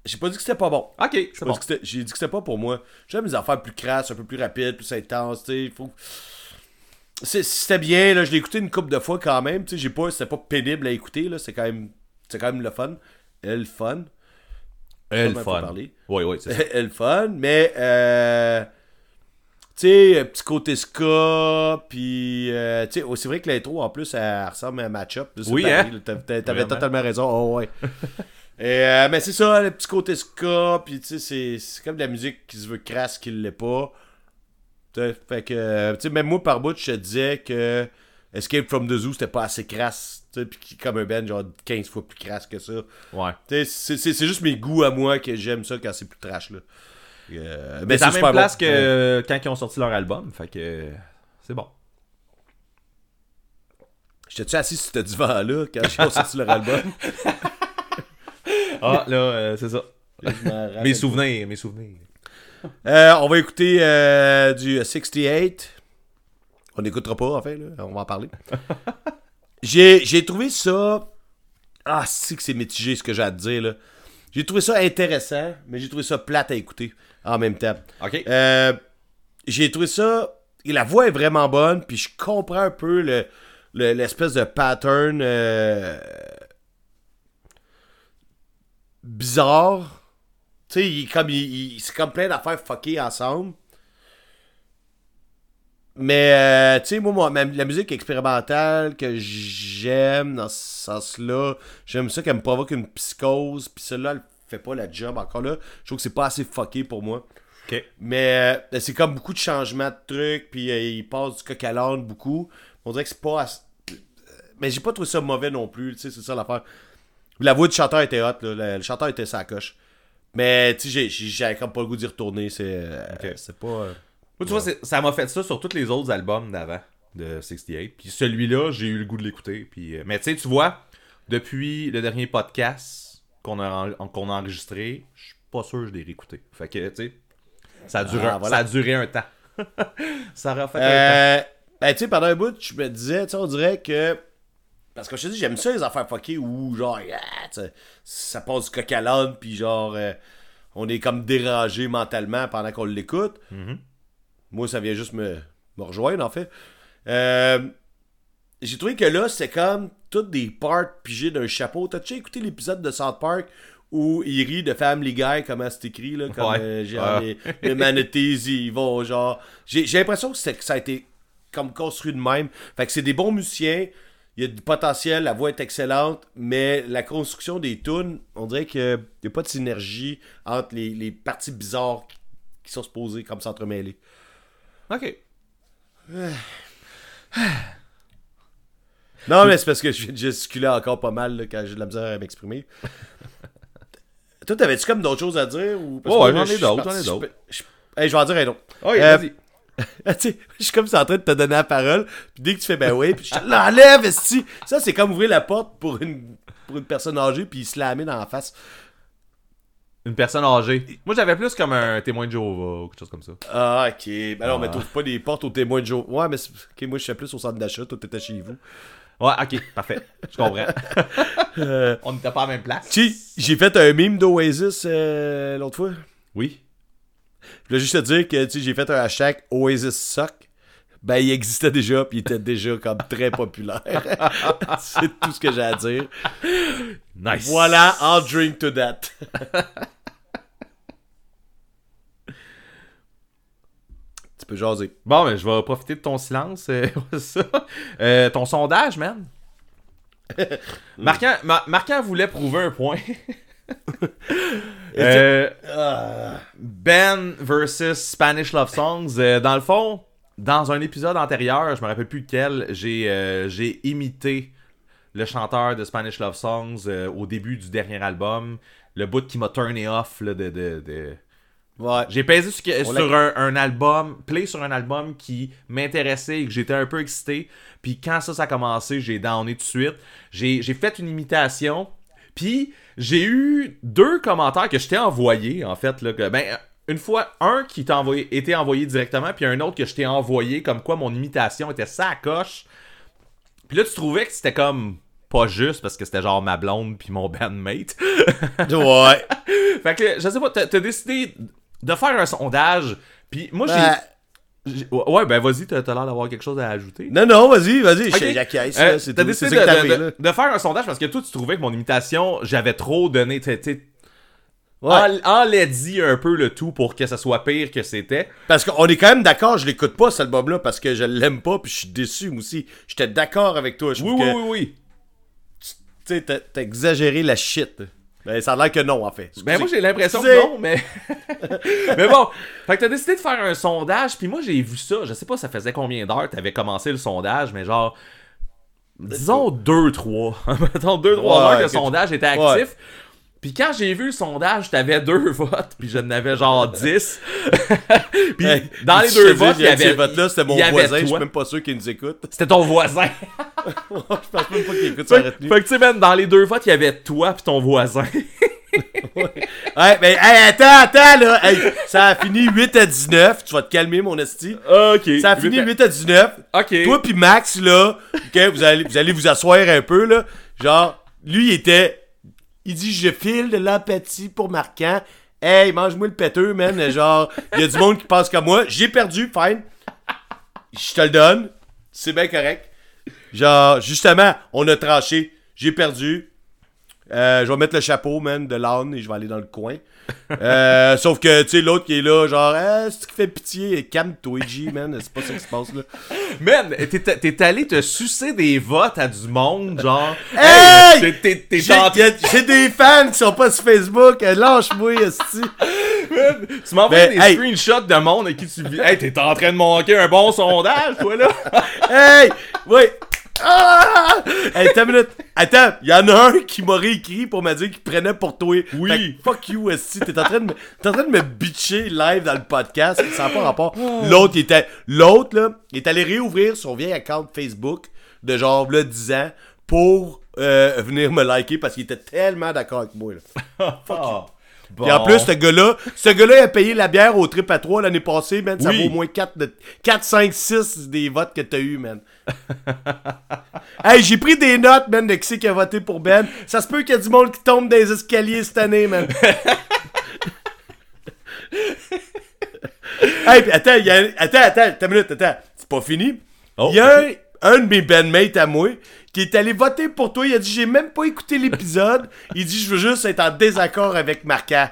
J'ai pas dit que c'était pas bon. Ok, c'est bon. dit que c'était- J'ai dit que c'était pas pour moi. J'aime les affaires plus crasses, un peu plus rapides, plus intenses, tu sais. Faut... C'était bien, là. Je l'ai écouté une couple de fois quand même. Tu sais, j'ai pas. C'était pas pénible à écouter, là. C'est quand même. C'est quand même le fun. Elle le fun. Elle fun. Oui, oui, c'est ça. [laughs] Elle le fun, mais euh, tu sais, un petit côté ska, puis euh, tu sais, oh, c'est vrai que l'intro en plus elle ressemble à un match-up. Oui, hein? T'avais totalement raison. Oh ouais. [laughs] Et, euh, mais c'est ça, le petit côté ska, puis tu sais, c'est- c'est comme de la musique qui se veut crasse, qui l'est pas. Fait que, euh, tu sais, même moi par bout, je te disais que Escape from the Zoo c'était pas assez crasse, tu sais, puis qui- comme un band genre 15 fois plus crasse que ça. Ouais. Tu sais, C'est c'est- c'est juste mes goûts à moi que j'aime ça quand c'est plus trash. Là. Euh, Mais mais c'est la même place bon. que Ouais. quand ils ont sorti leur album. Fait que. C'est bon. J'étais-tu assis sur ce divan-là quand j'ai sorti leur album? [laughs] Ah, là, euh, c'est ça. Mes souvenirs, mes souvenirs. [laughs] Euh, on va écouter euh, du 68. On n'écoutera pas, en fait, là. on va en parler. [laughs] J'ai trouvé ça. Ah, c'est que c'est mitigé ce que j'ai à te dire, là. J'ai trouvé ça intéressant, mais j'ai trouvé ça plate à écouter en même temps. Ok. Euh, j'ai trouvé ça. et La voix est vraiment bonne, puis je comprends un peu le le- l'espèce de pattern bizarre. Tu sais, il comme, il- il- c'est comme plein d'affaires fuckées ensemble. Mais, euh, tu sais, moi, moi, ma- la musique expérimentale que j'aime dans ce sens-là, j'aime ça qu'elle me provoque une psychose, puis celle-là, elle fait pas la job encore là. Je trouve que c'est pas assez fucké pour moi. Ok. Mais euh, c'est comme beaucoup de changements de trucs, puis euh, il passe du coq à l'âne beaucoup. On dirait que c'est pas. assez- Mais j'ai pas trouvé ça mauvais non plus, tu sais, c'est ça l'affaire. La voix du chanteur était hot, là, le, le chanteur était sa coche. Mais tu sais, j'avais comme pas le goût d'y retourner, c'est. euh, pas. euh, Moi, tu vois, ça m'a fait ça sur tous les autres albums d'avant de 68. Puis celui-là, j'ai eu le goût de l'écouter. Puis, euh, mais tu sais, tu vois, depuis le dernier podcast qu'on a, en- a enregistré, je suis pas sûr que je l'ai réécouté. Fait que, tu sais, ça, a duré Ah, un- voilà. ça a duré un temps. [laughs] ça aura fait un temps. Ben, tu sais, pendant un bout, je me disais, tu sais, on dirait que. Parce que je te dis, j'aime ça, les affaires fuckées où, genre, ah, ça passe du coq à l'âne, puis genre, euh, on est comme dérangé mentalement pendant qu'on l'écoute. Moi, ça vient juste me, me rejoindre, en fait. Euh, J'ai trouvé que là, c'est comme toutes des parts pigées d'un chapeau. T'as-tu écouté l'épisode de South Park où il rit de Family Guy, comment c'est écrit, là, comme Ouais. euh, genre, Ouais. les, les manatees, ils vont genre. J'ai j'ai l'impression que, que ça a été comme construit de même. Fait que c'est des bons musiciens, il y a du potentiel, la voix est excellente, mais la construction des tunes, on dirait qu'il n'y a pas de synergie entre les, les parties bizarres qui, qui sont supposées comme s'entremêler. Ok. [sighs] Non, mais c'est parce que je gesticuler encore pas mal là, quand j'ai de la misère à m'exprimer. [laughs] Toi, t'avais-tu comme d'autres choses à dire ou... parce Ouais, j'en ai d'autres, parti- j'en ai d'autres. je- je- Hey, je vais en dire un autre. Euh, [laughs] je suis comme si en train de te donner la parole, puis dès que tu fais ben oui, puis je l'enlève, esti. Ça, c'est comme ouvrir la porte pour une, pour une personne âgée, puis se la met dans la face. Une personne âgée. Moi, j'avais plus comme un témoin de Jéhovah ou quelque chose comme ça. Ah, ok. Ben mais Ah. t'ouvres pas des portes aux témoins de jour. Ouais, mais c'est- ok, moi, je suis plus au centre d'achat, toi, t'étais chez vous. Ouais, ok, parfait. Je comprends. [laughs] Euh, On n'était pas à la même place. tu sais, j'ai fait un meme d'Oasis euh, l'autre fois. Oui. Je voulais juste te dire que, j'ai fait un hashtag Oasis Suck. Ben, il existait déjà, puis il était déjà comme très populaire. [laughs] c'est tout ce que j'ai à dire. Nice. Voilà, I'll drink to that. [laughs] tu peux jaser. Bon, ben, je vais profiter de ton silence. euh, [laughs] ça. Euh, ton sondage, man. Marquant, Ma- Marquant voulait prouver un point. [laughs] Euh, ben versus Spanish Love Songs. Euh, dans le fond, dans un épisode antérieur, je me rappelle plus lequel, j'ai euh, j'ai imité le chanteur de Spanish Love Songs au début du dernier album. Le bout qui m'a turné off là, de, de, de- Ouais. j'ai pesé sur, sur un, un album, play sur un album qui m'intéressait et que j'étais un peu excité. Puis quand ça, ça a commencé, j'ai downé tout de suite. J'ai j'ai fait une imitation. Puis j'ai eu deux commentaires que je t'ai envoyés, en fait. Là, que, ben, une fois, un qui t'a envoyé, été envoyé directement, puis un autre que je t'ai envoyé, comme quoi mon imitation était ça à coche. Puis là, tu trouvais que c'était comme pas juste parce que c'était genre ma blonde puis mon [laughs] bandmate. Ouais. Fait que, je sais pas, t'as décidé de faire un sondage, puis moi. Ben, j'ai- Ouais, ben vas-y, t'as l'air d'avoir quelque chose à ajouter. non, non, vas-y, vas-y, Ok. je j'acquiesce, Euh, T'as décidé de, de- faire un sondage parce que toi, tu trouvais que mon imitation, j'avais trop donné, tu sais, tu sais, Ouais. en- enlaidi un peu le tout pour que ça soit pire que c'était. Parce qu'on est quand même d'accord, je l'écoute pas, cet album-là, parce que je l'aime pas, puis je suis déçu moi aussi. J'étais d'accord avec toi. Je Oui, oui, que, oui, oui. tu sais, t'as exagéré la shit. Ben, ça a l'air que non, en fait. Ben moi j'ai l'impression que non, mais... [laughs] mais bon, fait que t'as décidé de faire un sondage, puis moi j'ai vu ça, je sais pas ça faisait combien d'heures t'avais commencé le sondage, mais genre... Disons 2-3. [laughs] Mettons 2-3 Ouais, heures que le sondage était Ouais. Puis quand j'ai vu le sondage, t'avais deux [laughs] votes, puis je n'avais genre 10. [laughs] puis Hey, dans les deux votes, il y avait... Ces votes-là, c'était mon voisin, je suis même pas sûr qu'il nous écoute. C'était ton voisin. [laughs] je pense même pas qu'il écoute sa retenue. fait que tu sais, man, dans les deux votes, il y avait toi puis ton voisin. Ouais, mais hey, attends, attends, là. Hey, ça a fini 8 à 19. Tu vas te calmer, mon esti. ok. Ça a fini 8 à 19. Ok. Toi puis Max, là, ok, vous allez, vous allez vous asseoir un peu, là. Genre, lui, il était. Il dit, je file de l'empathie pour Marquant. Hey, mange-moi le péteux, man. Genre, il y a du monde qui pense comme moi. J'ai perdu, fine. Je te le donne. C'est bien correct. Genre, justement, on a tranché. J'ai perdu. Euh, je vais mettre le chapeau, man, de l'âne et je vais aller dans le coin. Euh, sauf que, tu sais, l'autre qui est là, genre, ah, c'est qui fait pitié, calme-toi, G, man, c'est pas ça qui se passe, là. Man, t'es allé te sucer des votes à du monde, genre. Hey! T'es- T'es J'ai des fans qui sont pas sur Facebook, lâche-moi, esti. Tu m'envoies Ben, des hey. screenshots de monde à qui tu vis. Hey, t'es en train de manquer un bon sondage, toi, là. Hey! Oui! Ah! Hey, attends une minute. Attends, il y en a un qui m'a réécrit pour me dire qu'il prenait pour toi. Oui. Que fuck you, esti. T'es en train de me, t'es en train de me bitcher live dans le podcast. Ça n'a pas rapport. L'autre, il était, l'autre, là, il est allé réouvrir son vieil account Facebook de genre, là, 10 ans pour euh, venir me liker parce qu'il était tellement d'accord avec moi, là. [laughs] Ah. Puis en plus, ce gars-là, ce gars-là, il a payé la bière au trip à 3 l'année passée, man. Ça Oui. vaut au moins 4, de, 4, 5, 6 des votes que t'as eu, man. [laughs] hey, j'ai pris des notes, man, de qui c'est qui a voté pour Ben. Ça se peut qu'il y a du monde qui tombe dans les escaliers cette année, man. [laughs] hey, puis attends, il y a, attends, attends, attends minute, attends. C'est pas fini. Oh, Il y a un, un de mes bandmates à moi qui est allé voter pour toi. Il a dit J'ai même pas écouté l'épisode. Il dit Je veux juste être en désaccord avec Marca.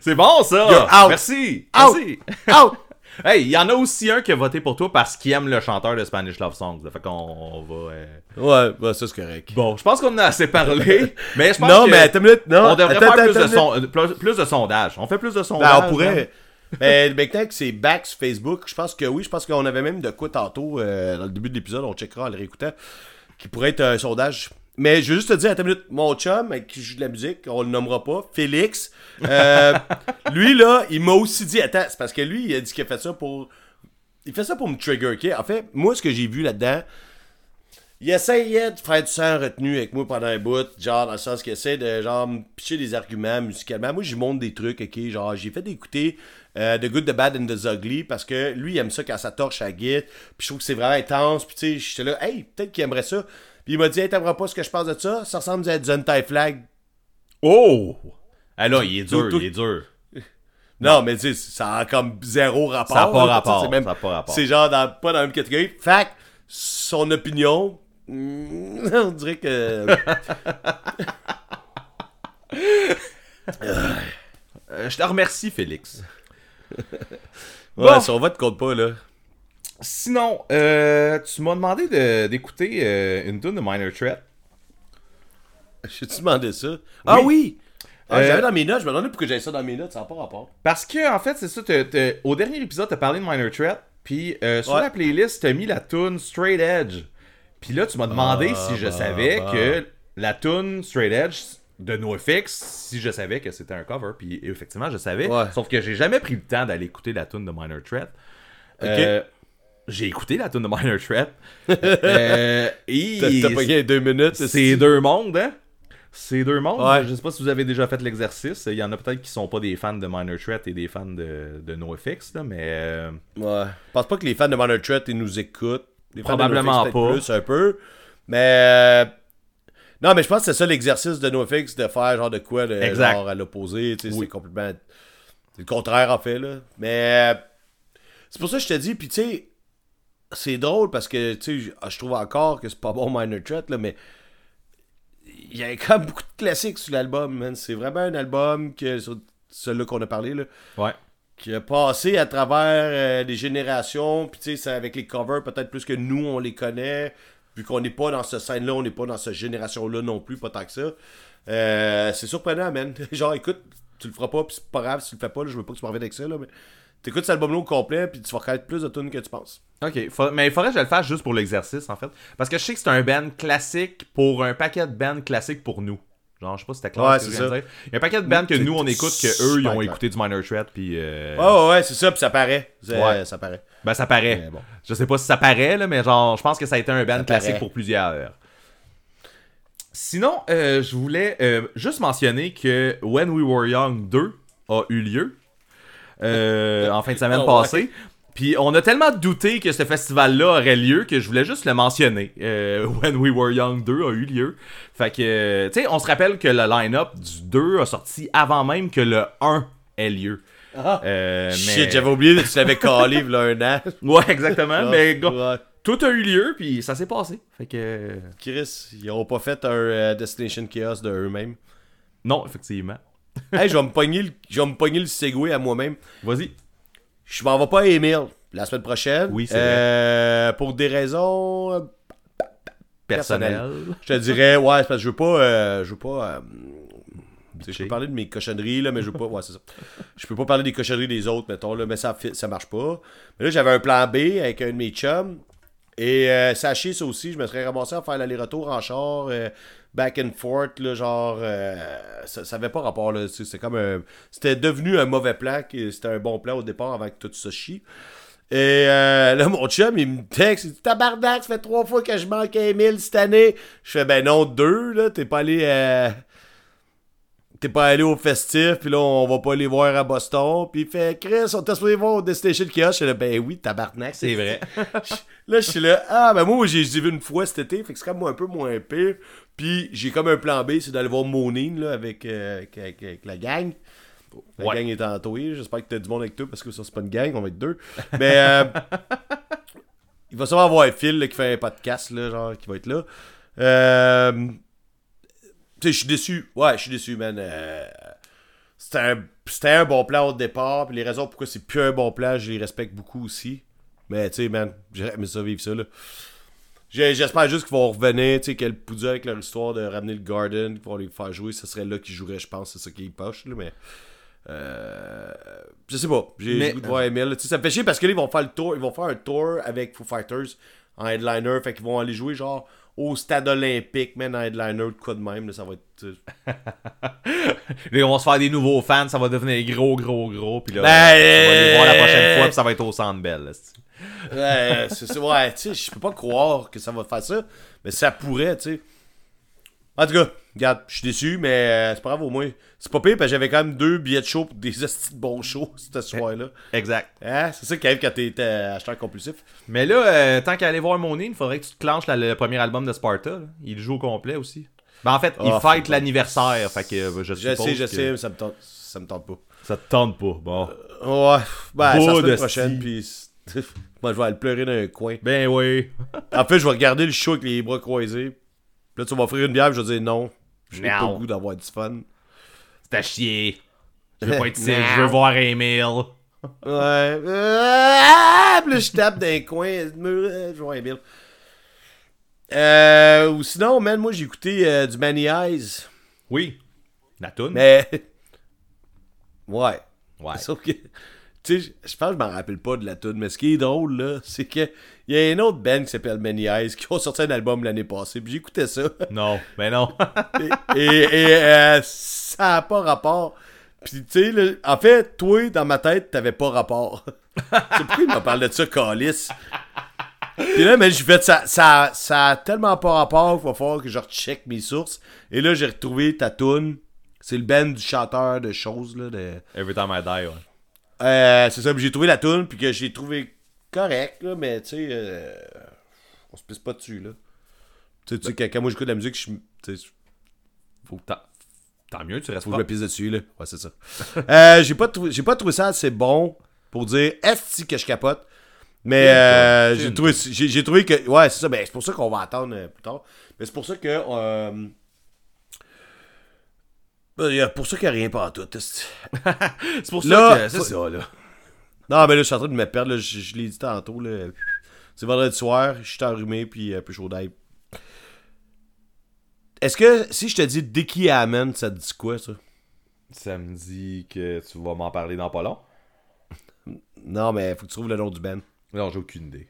C'est bon, ça. You're out. Merci. Out! Merci. Out! Hey, il y en a aussi un qui a voté pour toi parce qu'il aime le chanteur de Spanish Love Songs. Fait qu'on on va. euh, Ouais, bah ça c'est correct. Bon, je pense qu'on en a assez parlé. [laughs] mais je pense Non, que mais attends une minute. Non, on devrait attends, faire attends, plus, de son- plus, de sondages. On fait plus de Ben, sondages. on pourrait. Ben, maintenant que c'est back sur Facebook, je pense que oui, je pense qu'on avait même de quoi tantôt, euh, dans le début de l'épisode, on checkera en le réécoutant, qui pourrait être un sondage mais je veux juste te dire, attends une minute, mon chum avec qui je joue de la musique, on le nommera pas, Félix, euh, [laughs] lui là, il m'a aussi dit, attends, c'est parce que lui, il a dit qu'il a fait ça pour. Il fait ça pour me trigger, ok? En fait, moi, ce que j'ai vu là-dedans, il essayait de faire du sang retenu avec moi pendant un bout, genre dans le sens qu'il essaie de genre me pitcher des arguments musicalement. Moi, j'y montre des trucs, ok? Genre, j'ai fait d'écouter euh, The Good, The Bad and The Ugly parce que lui, il aime ça quand ça torche à Git. Puis je trouve que c'est vraiment intense. Puis tu sais, j'étais là, hey, peut-être qu'il aimerait ça. Puis il m'a dit, hey, t'aimerais pas ce que je pense de ça? Ça ressemble à du anti-flag. Oh! Ah là, il est dur, il est dur. Non, mais tu sais, ça a comme zéro rapport. Ça a pas rapport, ça a pas rapport. C'est genre dans- pas dans la même catégorie. Que son opinion, mm, [laughs] on dirait que. [laughs] Euh, je te remercie, Félix. Ouais, Bon. son vote compte pas, là. Sinon, euh, tu m'as demandé de- d'écouter euh, une tune de Minor Threat. Je te demandé ça? Ah oui! Ah, Euh, J'avais dans mes notes, je me demandais pourquoi j'avais ça dans mes notes, ça n'a pas rapport. Parce que, en fait, c'est ça, t'as- t'as- au dernier épisode, t'as parlé de Minor Threat, puis euh, sur Ouais. la playlist, t'as mis la tune Straight Edge. Puis là, tu m'as demandé Ah, si je bah, savais bah. que la tune Straight Edge de NoFX, si je savais que c'était un cover, puis effectivement, je savais. Ouais. Sauf que j'ai jamais pris le temps d'aller écouter la tune de Minor Threat. Euh, j'ai écouté la tune de Minor Threat. [laughs] Euh, T'as pas gagné deux minutes. c'est deux mondes, hein? C'est deux mondes. Ouais. Je sais pas si vous avez déjà fait l'exercice. Il y en a peut-être qui sont pas des fans de Minor Threat et des fans de, de NoFX, là, mais. euh, Ouais. Je pense pas que les fans de Minor Threat ils nous écoutent. Les fans de Probablement NoFX, pas. Plus, un peu. Mais. euh, Non, mais je pense que c'est ça l'exercice de NoFX de faire genre de quoi de, Exact. genre à l'opposé. Oui. C'est complètement. C'est le contraire en fait, là. Mais. euh, C'est pour ça que je te dis, puis tu sais. C'est drôle parce que, tu sais, je- trouve encore que c'est pas bon Minor Threat, là, mais. Il y a quand même beaucoup de classiques sur l'album, man. C'est vraiment un album que. sur Celui-là qu'on a parlé, là Ouais. qui a passé à travers euh, des générations, puis tu sais, c'est avec les covers peut-être plus que nous, on les connaît, vu qu'on n'est pas dans ce scène-là, on n'est pas dans cette génération-là non plus, pas tant que ça. Euh, c'est surprenant, man. [laughs] Genre, écoute, tu le feras pas, puis c'est pas grave si tu le fais pas, là, je veux pas que tu m'en avec ça, là, mais t'écoutes cet album-là au complet, puis tu vas reconnaître plus de tunes que tu penses. Ok, mais il faudrait que je le fasse juste pour l'exercice, en fait. Parce que je sais que c'est un band classique pour un paquet de bands classiques pour nous. Genre, je sais pas si c'était clair Ouais, c'est dire. dire. Il y a un paquet de bands que nous, on écoute, que eux, ils ont clair. écouté du Minor Threat, puis. euh, Ouais, ouais, ouais, c'est ça, puis ça paraît. Ouais. Ça paraît. Ben, ça paraît. Bon. Je sais pas si ça paraît, là, mais genre, je pense que ça a été un band Ça classique paraît. pour plusieurs. Sinon, euh, je voulais euh, juste mentionner que When We Were Young 2 a eu lieu euh, en fin de semaine [laughs] Ah ouais. passée. Puis on a tellement douté que ce festival-là aurait lieu que je voulais juste le mentionner. Euh, [laughs] When We Were Young 2 a eu lieu. Fait que, euh, tu sais, on se rappelle que le line-up du 2 a sorti avant même que le 1 ait lieu. Euh, mais- Shit, j'avais oublié que tu l'avais calé, là, un an. [laughs] Ouais, exactement. mais gars, Ouais. tout a eu lieu, puis ça s'est passé. Fait que. Chris, ils ont pas fait un euh, Destination Chaos de eux-mêmes. Non, effectivement. [laughs] hey, je vais me pogner le, je vais me pogner le Segway à moi-même. Vas-y. Je m'en vais pas à Emile la semaine prochaine. Oui, c'est Euh, Pour des raisons. euh, Personnel. Je te dirais, ouais, c'est parce que je veux pas. euh, je veux pas. euh, je peux parler de mes cochonneries, là, mais je veux pas. Ouais, c'est ça. Je peux pas parler des cochonneries des autres, mettons, là, mais ça, ça marche pas. Mais là, j'avais un plan B avec un de mes chums. Et euh, sachez ça aussi, je me serais ramassé à faire l'aller-retour en char, back and forth, là, genre. euh, ça, ça avait pas rapport, là. C'est comme un. C'était devenu un mauvais plan, c'était un bon plan au départ avant que tout ça chie. Et euh, là, mon chum, il me texte, il dit Tabarnak, ça fait trois fois que je manque à Emile cette année. Je fais Ben non, deux, là, t'es pas allé. euh, T'es pas allé au festif, puis là, on va pas les voir à Boston. Puis il fait Chris, on t'a supposé voir au Destination Chaos. Je là, ben oui, tabarnak. C'est vrai. [laughs] Là, je suis là, ah, ben moi, j'ai vu une fois cet été, fait que c'est comme un peu moins pire. Puis j'ai comme un plan B, c'est d'aller voir Monin, là, avec, euh, avec, avec- avec la gang. La Ouais. gang est entourée, j'espère que t'as du monde avec toi, parce que ça, c'est pas une gang, on va être deux. Mais, euh, [laughs] il va sûrement avoir Phil, là, qui fait un podcast, là, genre, qui va être là. Euh, tu sais, je suis déçu. Ouais, je suis déçu, man. Euh, c'était un, bon plan au départ, puis les raisons pourquoi c'est plus un bon plan, je les respecte beaucoup aussi. Mais tu sais, man, j'aurais aimé ça vivre ça, là. J'espère juste qu'ils vont revenir, tu sais, qu'elle poudre avec leur histoire de ramener le Garden, qu'ils vont les faire jouer, ce serait là qu'ils joueraient, je pense, c'est ça qui est poche, là, mais... Euh, je sais pas, j'ai goût de voir Emile. là. Tu sais, ça me fait chier parce que là, ils vont faire le tour, ils vont faire un tour avec Foo Fighters en headliner, fait qu'ils vont aller jouer genre au stade olympique, man, un headliner quoi de même, là, ça va être. euh, [laughs] Là, on va se faire des nouveaux fans, ça va devenir gros, gros, gros. Puis là, Ben, on va les voir la euh, prochaine fois, puis ça va être au centre belle. Ouais, c'est ça. Ouais, tu sais, je peux pas croire que ça va faire ça, mais ça pourrait, tu sais. En tout cas, regarde, je suis déçu, mais euh, c'est pas grave au moins. C'est pas pire, parce que j'avais quand même deux billets de show pour des [laughs] hosties de bons shows ce soir-là. Exact. Hein? C'est ça qui arrive quand t'es acheteur compulsif. Mais là, euh, tant qu'à aller voir Monet, il faudrait que tu te clenches la- le premier album de Sparta. là. Il joue au complet aussi. Ben, en fait, il Ah, fête l'anniversaire. Fait que euh, je Je sais, je que sais, mais ça me tente, ça me tente pas. Ça te tente pas. Bon. Ouais, ben, ça Beau semaine de prochaine, puis [laughs] moi je vais aller pleurer dans un coin. Ben oui. En fait, je vais regarder le show avec les bras croisés. Puis là, tu vas m'offrir une bière, je vais dire non. J'ai pas le goût d'avoir du fun. C'est à chier. Je veux pas être [laughs] ici, je veux voir Emile. Ouais. Ah, puis là, je tape dans coins. euh, Je vois un bill. Euh, ou sinon, man, moi j'ai écouté euh, du Manny Eyes. Oui. La toune. Mais. [laughs] Ouais. Ouais. Sauf que. Tu sais, je pense que je m'en rappelle pas de la tune, mais ce qui est drôle, là, [laughs] c'est que il y a une autre band qui s'appelle Many Eyes qui ont sorti un album l'année passée, puis j'écoutais ça. [laughs] Non, ben non. [laughs] et et, euh, ça n'a pas rapport. Puis, tu sais, là, en fait, toi, dans ma tête, t'avais pas rapport. c'est pourquoi il m'a parlé de ça, Calis. Puis là, mais j'ai fait ça, ça, ça a tellement pas rapport qu'il va falloir que je recheck mes sources. Et là, j'ai retrouvé ta tune. C'est le band du chanteur de choses, là, de... Every time I die, ouais. Euh, c'est ça, j'ai trouvé la tune, puis que j'ai trouvé correct, là, mais tu sais, euh, on se pisse pas dessus, là. Tu sais, sais, quand, quand moi j'écoute de la musique, je Faut que tant... Mieux, tu restes faut que pas. je me pisse dessus, là. Ouais, c'est ça. [laughs] euh, j'ai pas, pas trouvé ça assez bon pour dire est-ce que je capote. Mais euh, j'ai trouvé, j'ai, trouvé que. Ouais, c'est ça, ben, c'est pour ça qu'on va attendre euh, plus tard. Mais c'est pour ça que. Euh, ben, pour ça qu'il n'y a rien pas en tout. [laughs] C'est pour ça Là, que c'est faut- ça, là. Non, mais là, je suis en train de me perdre. là. Je, je l'ai dit tantôt. Là. C'est vendredi soir. Je suis enrhumé puis un peu chaud d'ail. Est-ce que si je te dis Dickie Hammond, ça te dit quoi, ça? Ça me dit que tu vas m'en parler dans pas long. Non, mais faut que tu trouves le nom du band. Non, j'ai aucune idée.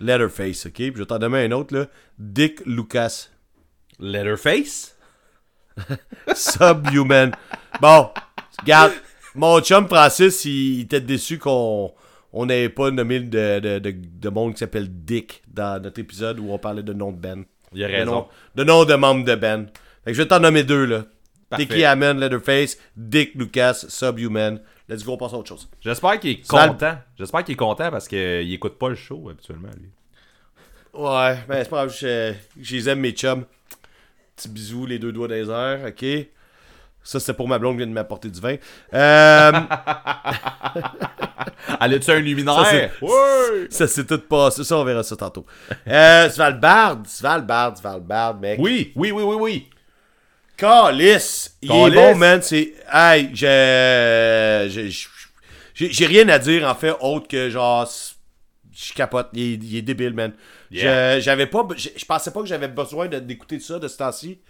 Letterface, ok? Puis je vais t'en donner un autre, là. Dick Lucas. Letterface? [laughs] Subhuman. bon, regarde. Mon chum Francis, il, il était déçu qu'on on n'avait pas nommé de, de, de, de monde qui s'appelle Dick dans notre épisode où on parlait de nom de Ben. Il a De raison. nom, de nom de membre de Ben. Fait que je vais t'en nommer deux, là. Dickie Hammond, Leatherface, Dick Lucas, Subhuman. Let's go, on passe à autre chose. J'espère qu'il est content. J'espère qu'il est content parce qu'il écoute pas le show habituellement, lui. Ouais, ben c'est pas grave, je, je les aime, mes chums. Petit bisou, les deux doigts les airs, ok? Ça, c'était pour ma blonde qui vient de m'apporter du vin. Euh, [laughs] Elle a-tu un luminaire? Ça, c'est- [laughs] c'est tout passé. Ça, on verra ça tantôt. Euh, Svalbard, Svalbard, Svalbard, mec. Oui, oui, oui, oui, oui. Calice! Il est bon, man. C'est. Hey, j'ai. j'ai- rien à dire, en fait, autre que genre. c'est- Je capote. Il est, il est débile, man. Yeah. J'avais pas. Je je pensais pas que j'avais besoin d'écouter ça de ce temps-ci.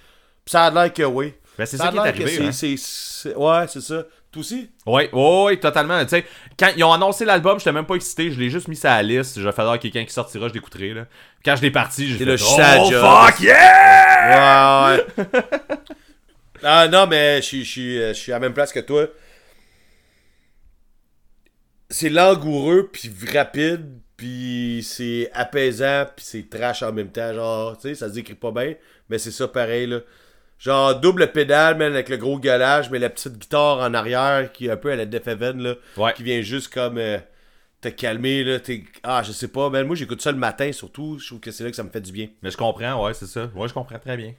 Puis ça a l'air que oui. Ben, c'est Ça ça qui est arrivé. c'est- hein. Ouais, c'est ça. Toi aussi? Oui, oui, oui, totalement. Tu sais, quand ils ont annoncé l'album, j'étais même pas excité. Je l'ai juste mis sur la liste. Je vais faire quelqu'un qui sortira, je l'écouterai. Là. Quand je l'ai parti, j'ai fait Oh fuck yeah! Ouais, ouais. [laughs] ah non, mais euh, je suis à la même place que toi. C'est langoureux, puis rapide, puis c'est apaisant, puis c'est trash en même temps. Genre, tu sais, ça se décrit pas bien, mais c'est ça pareil, là. Genre, double pédale, man, avec le gros gueulage, mais la petite guitare en arrière, qui est un peu à la Def Heaven, là. Ouais. Qui vient juste comme euh, te calmer, là. T'es- Ah, je sais pas, man. Moi, j'écoute ça le matin, surtout. Je trouve que c'est là que ça me fait du bien. Mais je comprends, ouais, c'est ça. Ouais, je comprends très bien.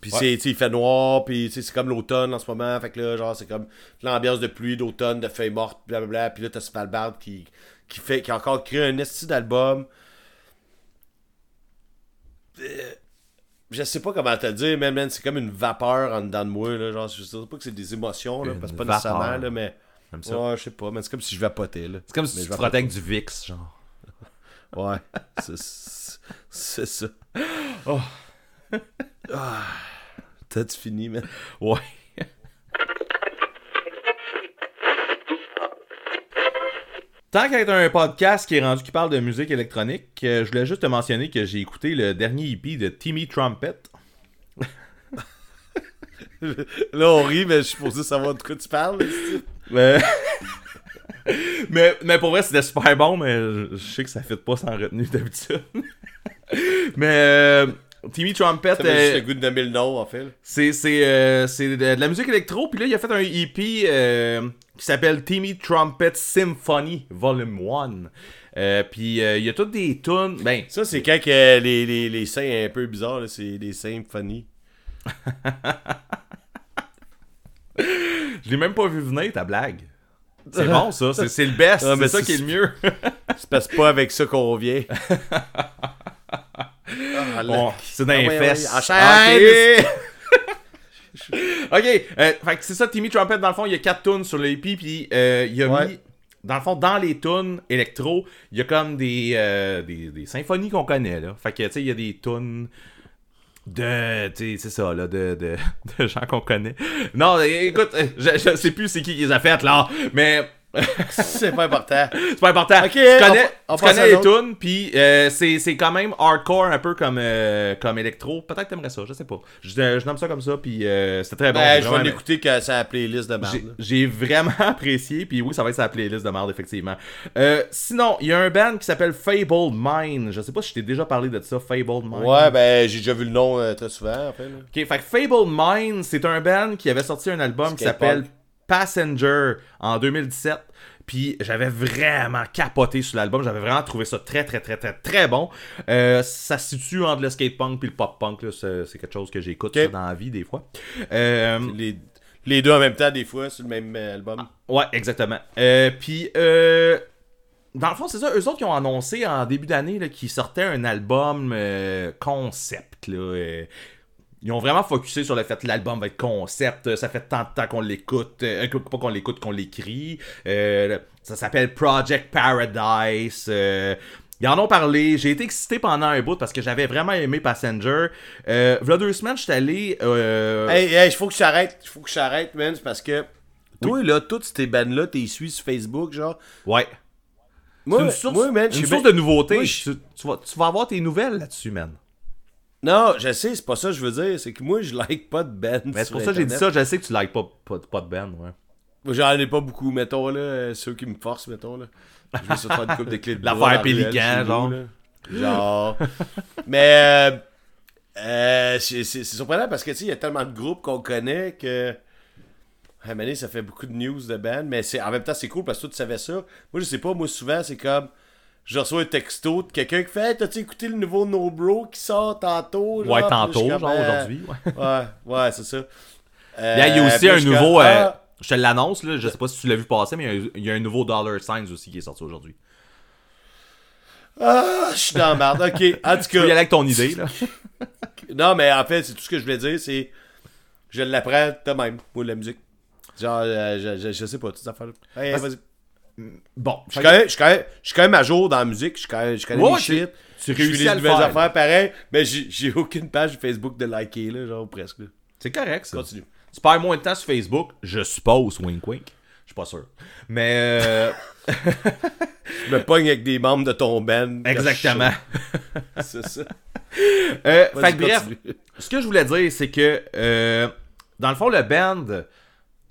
Puis Ouais. c'est, tu sais, il fait noir, puis tu sais, c'est comme l'automne en ce moment. Fait que là, genre, c'est comme l'ambiance de pluie, d'automne, de feuilles mortes, blablabla. Puis là, t'as Svalbard qui, qui, fait, qui a encore créé un esti d'album. Euh, je sais pas comment te dire, man, c'est comme une vapeur en dedans de moi, là. Genre, je sais pas que c'est des émotions, là, parce que pas vapeur. nécessairement, là, mais. Ça. Ouais, je sais pas, mais c'est comme si je vapotais, là. C'est comme Mais si je tu te frottais avec du VIX, genre. [laughs] Ouais, c'est ça. Oh. [laughs] Ah, T'as-tu fini, man? Ouais. Tant qu'être un podcast qui est rendu qui parle de musique électronique, euh, je voulais juste te mentionner que j'ai écouté le dernier EP de Timmy Trumpet. [laughs] Là, on rit, mais je suis supposé savoir de quoi tu parles. Euh, [laughs] mais, mais pour vrai, c'était super bon, mais je, sais que ça fait pas sans retenue d'habitude. [laughs] mais euh, Timmy Trumpet, juste euh, le goût de nommer le nom, en fait. c'est c'est, euh, c'est de, la musique électro. Puis là, il a fait un EP euh, qui s'appelle Timmy Trumpet Symphony Volume 1. Euh, puis euh, il y a toutes des tunes. Ben, Ça, c'est quand que les, les, les seins un peu bizarres, c'est des funny. [laughs] je l'ai même pas vu venir ta blague. C'est [laughs] bon ça, c'est c'est le best, Ah, c'est ça c'est- qui est le mieux. C'est que pas avec ça qu'on vient. [laughs] Ah. Bon, c'est dans Ah les ouais, enchaîne! [laughs] Ok, euh, fait que c'est ça, Timmy Trumpet, dans le fond, il y a 4 tunes sur l'EP, puis euh, il a Ouais. mis, dans le fond, dans les tunes électro, il y a comme des, euh, des, des symphonies qu'on connaît, là. Fait que, tu sais, il y a des tunes de, tu sais, c'est ça, là, de, de, [laughs] de gens qu'on connaît. Non, écoute, euh, je, je sais plus c'est qui qui les a faites, là, mais... [laughs] c'est pas important. C'est pas important. Ok, tu connais, on- on tu connais les tunes, puis euh, c'est quand même hardcore, un peu comme, euh, comme électro. Peut-être que t'aimerais ça, je sais pas. Je, je nomme ça comme ça, puis euh, c'est très bon. Ben, je vais l'écouter que c'est la playlist de merde. J'ai vraiment [laughs] apprécié, puis oui, ça va être sa playlist de merde, effectivement. Euh, sinon, il y a un band qui s'appelle Fabled Mind. Je sais pas si je t'ai déjà parlé de ça, Fabled Mind. Ouais, ben, j'ai déjà vu le nom euh, très souvent, en fait. là. Ok, fait que Fabled Mind, c'est un band qui avait sorti un album qui s'appelle. Passenger en 2017. Puis j'avais vraiment capoté sur l'album, j'avais vraiment trouvé ça très très très très très bon. Euh, ça se situe entre le skate punk puis le pop punk, là. c'est quelque chose que j'écoute dans la vie des fois. Euh, Les, les deux en même temps, des fois, sur le même euh, album. Ouais, exactement. Euh, puis, dans le fond, c'est ça, eux autres qui ont annoncé en début d'année qu'ils sortaient un album euh, concept. Là, euh, ils ont vraiment focusé sur le fait que l'album va être concept. Ça fait tant de temps qu'on l'écoute. euh, pas qu'on l'écoute, qu'on l'écrit. Euh, ça s'appelle Project Paradise. euh, ils en ont parlé. J'ai été excité pendant un bout parce que j'avais vraiment aimé Passenger. Euh, v'là deux semaines, je suis allé. euh, Hey, hey, il faut que j'arrête. Il faut que j'arrête, man. parce que. Toi, là, toutes ces bandes-là, t'es suis sur Facebook, genre? Ouais. Moi, C'est une source, moi, man, je une suis source de nouveautés. Moi, je- tu, tu vas, tu vas avoir tes nouvelles là-dessus, man. Non, je sais, c'est pas ça que je veux dire. C'est que moi, je like pas de bands. Mais c'est pour ça que j'ai dit ça. Je sais que tu likes pas, pas, pas de band, ouais. Moi, j'en ai pas beaucoup, mettons, là. euh, Ceux qui me forcent, mettons, là. Je vais sur faire une coupe de clés de L'affaire Pélican, genre. là. Genre. Mais, euh, euh, c'est surprenant parce que, tu sais, il y a tellement de groupes qu'on connaît que. À un moment donné, ça fait beaucoup de news de bands, mais c'est en même temps, c'est cool parce que toi, tu savais ça. Moi, je sais pas, moi, souvent, c'est comme. Je reçois un texto de quelqu'un qui fait Hey, T'as-tu écouté le nouveau No Bro qui sort tantôt genre? Ouais, tantôt, genre Euh, aujourd'hui. Ouais. [laughs] Ouais, ouais, c'est ça. Euh, Il y a- a aussi un nouveau. comme, euh, Ah, je te l'annonce, là. Je sais pas si tu l'as vu passer, mais il y a un- il y, a un nouveau Dollar Signs aussi qui est sorti aujourd'hui. Ah, je suis dans la merde. Ok, en tout [laughs] Tu peux y aller cas. avec ton idée, là. [laughs] Non, mais en fait, c'est tout ce que je voulais dire, c'est. Je l'apprends de même, moi, la musique. Genre, euh, je, je, je sais pas, toutes ces affaires-là. Hey, vas-y. Bon. Je suis quand, même- quand à jour dans la musique, je suis quand même- je connais Ouais, les shit. tu réussis à nouvelles faire. affaires pareil, mais j'ai aucune page Facebook de liker, là, genre presque. C'est correct, ça. Continue. Tu perds moins de temps sur Facebook, je suppose, wink wink. Je suis pas sûr. Mais. euh, [laughs] Je me pogne avec des membres de ton band. [laughs] exactement. [laughs] C'est ça. Euh, fait que bref, ce que je voulais dire, c'est que, euh, dans le fond, le band,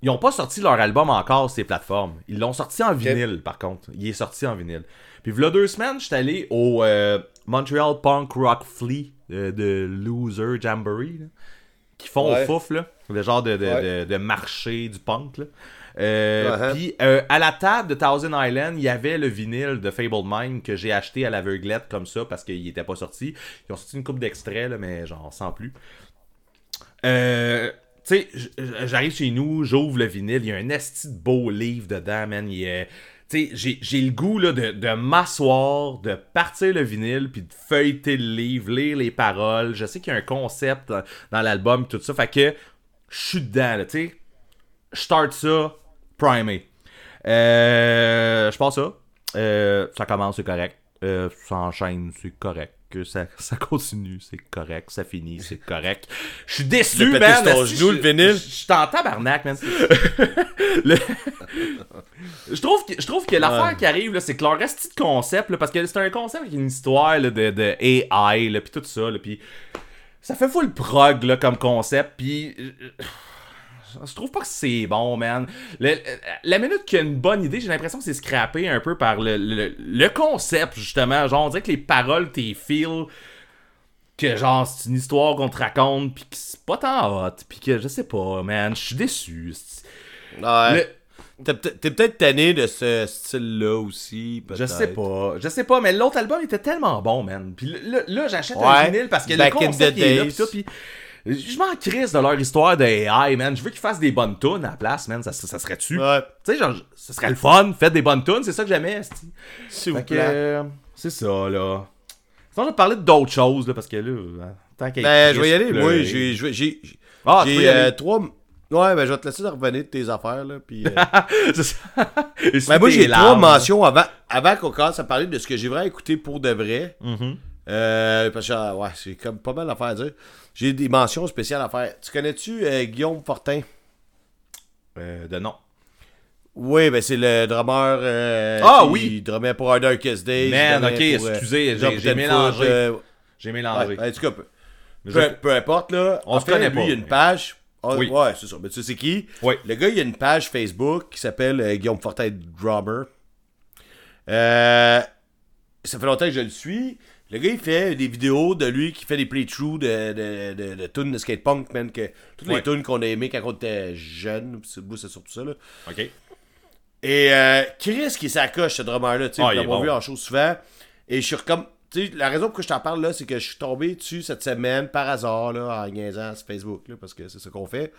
ils ont pas sorti leur album encore sur ces plateformes. Ils l'ont sorti en vinyle, par contre. Il est sorti en vinyle. Puis, il y a deux semaines, j'étais allé au euh, Montreal Punk Rock Flea euh, de Loser Jamboree, là, qui font Ouais. au fouf, là, le genre de, de, Ouais. de- marché du punk. Là. Euh, Uh-huh. Puis euh, à la table de Thousand Island, il y avait le vinyle de Fabled Mind que j'ai acheté à l'aveuglette comme ça parce qu'il était pas sorti. Ils ont sorti une coupe d'extraits, là, mais genre sans plus. Euh, tu sais, j'arrive chez nous, j'ouvre le vinyle, il y a un esti de beau livre dedans, man. Il est- j'ai- le goût là, de, de m'asseoir, de partir le vinyle, puis de feuilleter le livre, lire les paroles. Je sais qu'il y a un concept dans, dans l'album, tout ça. Fait que je suis dedans, tu sais. Je start ça, primé. Euh, je pense ça. Euh, ça commence, c'est correct. Euh, ça enchaîne, c'est correct. Que ça, [laughs] ça continue, c'est correct. Ça finit, c'est correct. Je suis déçu, péter man. ton genou, je- le vinyle? Je je suis en tabarnak, man. [laughs] Le- je trouve que, je trouve que l'affaire qui arrive, là, c'est que leur reste de concept, là, parce que c'est un concept avec une histoire là, de, de AI, là, puis tout ça, là, puis ça fait full prog là, comme concept, puis euh, je trouve pas que c'est bon, man. Le- la minute qu'il y a une bonne idée, j'ai l'impression que c'est scrappé un peu par le, le, le concept, justement. Genre, on dirait que les paroles, t'es feel que genre, c'est une histoire qu'on te raconte, puis que c'est pas tant hot, puis que je sais pas, man, je suis déçu. Ouais. Le- T'es peut- t'es peut-être tanné de ce style-là aussi. Je sais pas, je sais pas, mais l'autre album était tellement bon, man. Puis là, là, j'achète Ouais. un vinyle parce que Back le in concept the il est là, pis tout, puis je m'en crisse de leur histoire de AI, man. Je veux qu'ils fassent des bonnes tunes à la place, man. Ça, ça, ça serait-tu? Ouais. Tu sais, genre, ça serait le fun. Faites des bonnes tunes, c'est ça que j'aimais. S'il vous plaît. euh, c'est ça, là. Sinon, je vais parler d'autres choses, là, parce que là, hein, tant qu'à Ben, je vais y aller. Moi, j'ai. Ah, tu euh, trois. Ouais, ben, je vais te laisser revenir de tes affaires, là. Puis. euh, [laughs] C'est ça. Et Ben, moi, j'ai trois larmes. mentions avant, avant qu'on commence à parler de ce que j'ai vraiment écouté pour de vrai. Mhm. Euh, parce que, ah, ouais, c'est comme pas mal d'affaires à dire. J'ai des mentions spéciales à faire. Tu connais-tu euh, Guillaume Fortin? Euh, de non. Oui, ben c'est le drummer. euh, Ah, qui oui! drummait pour Hard Darkest Days. Man, ok, pour, euh, excusez, j'ai- mélangé. J'ai mélangé. ouais, en tout cas, peu, Je- peu, peu importe, là. On En se fait, connaît lui, pas, il y a une page. Ah, Oui. Ouais, c'est ça. Mais tu sais, c'est qui? Oui. Le gars, il y a une page Facebook qui s'appelle euh, Guillaume Fortin Drummer. Euh, ça fait longtemps que je le suis. Le gars, il fait des vidéos de lui qui fait des playthroughs de, de, de, de tunes de skatepunk, man. Que, toutes les tunes qu'on a aimées quand on était jeune. C'est surtout ça, là. Ok. Et euh, Chris qui s'accroche, ce drummer-là, tu sais, Ah, on il l'a bon. vu en show souvent. Et je suis comme. Tu sais, la raison pour que je t'en parle là, c'est que je suis tombé dessus cette semaine par hasard, là, en niaisant sur Facebook, là, parce que c'est ce qu'on fait.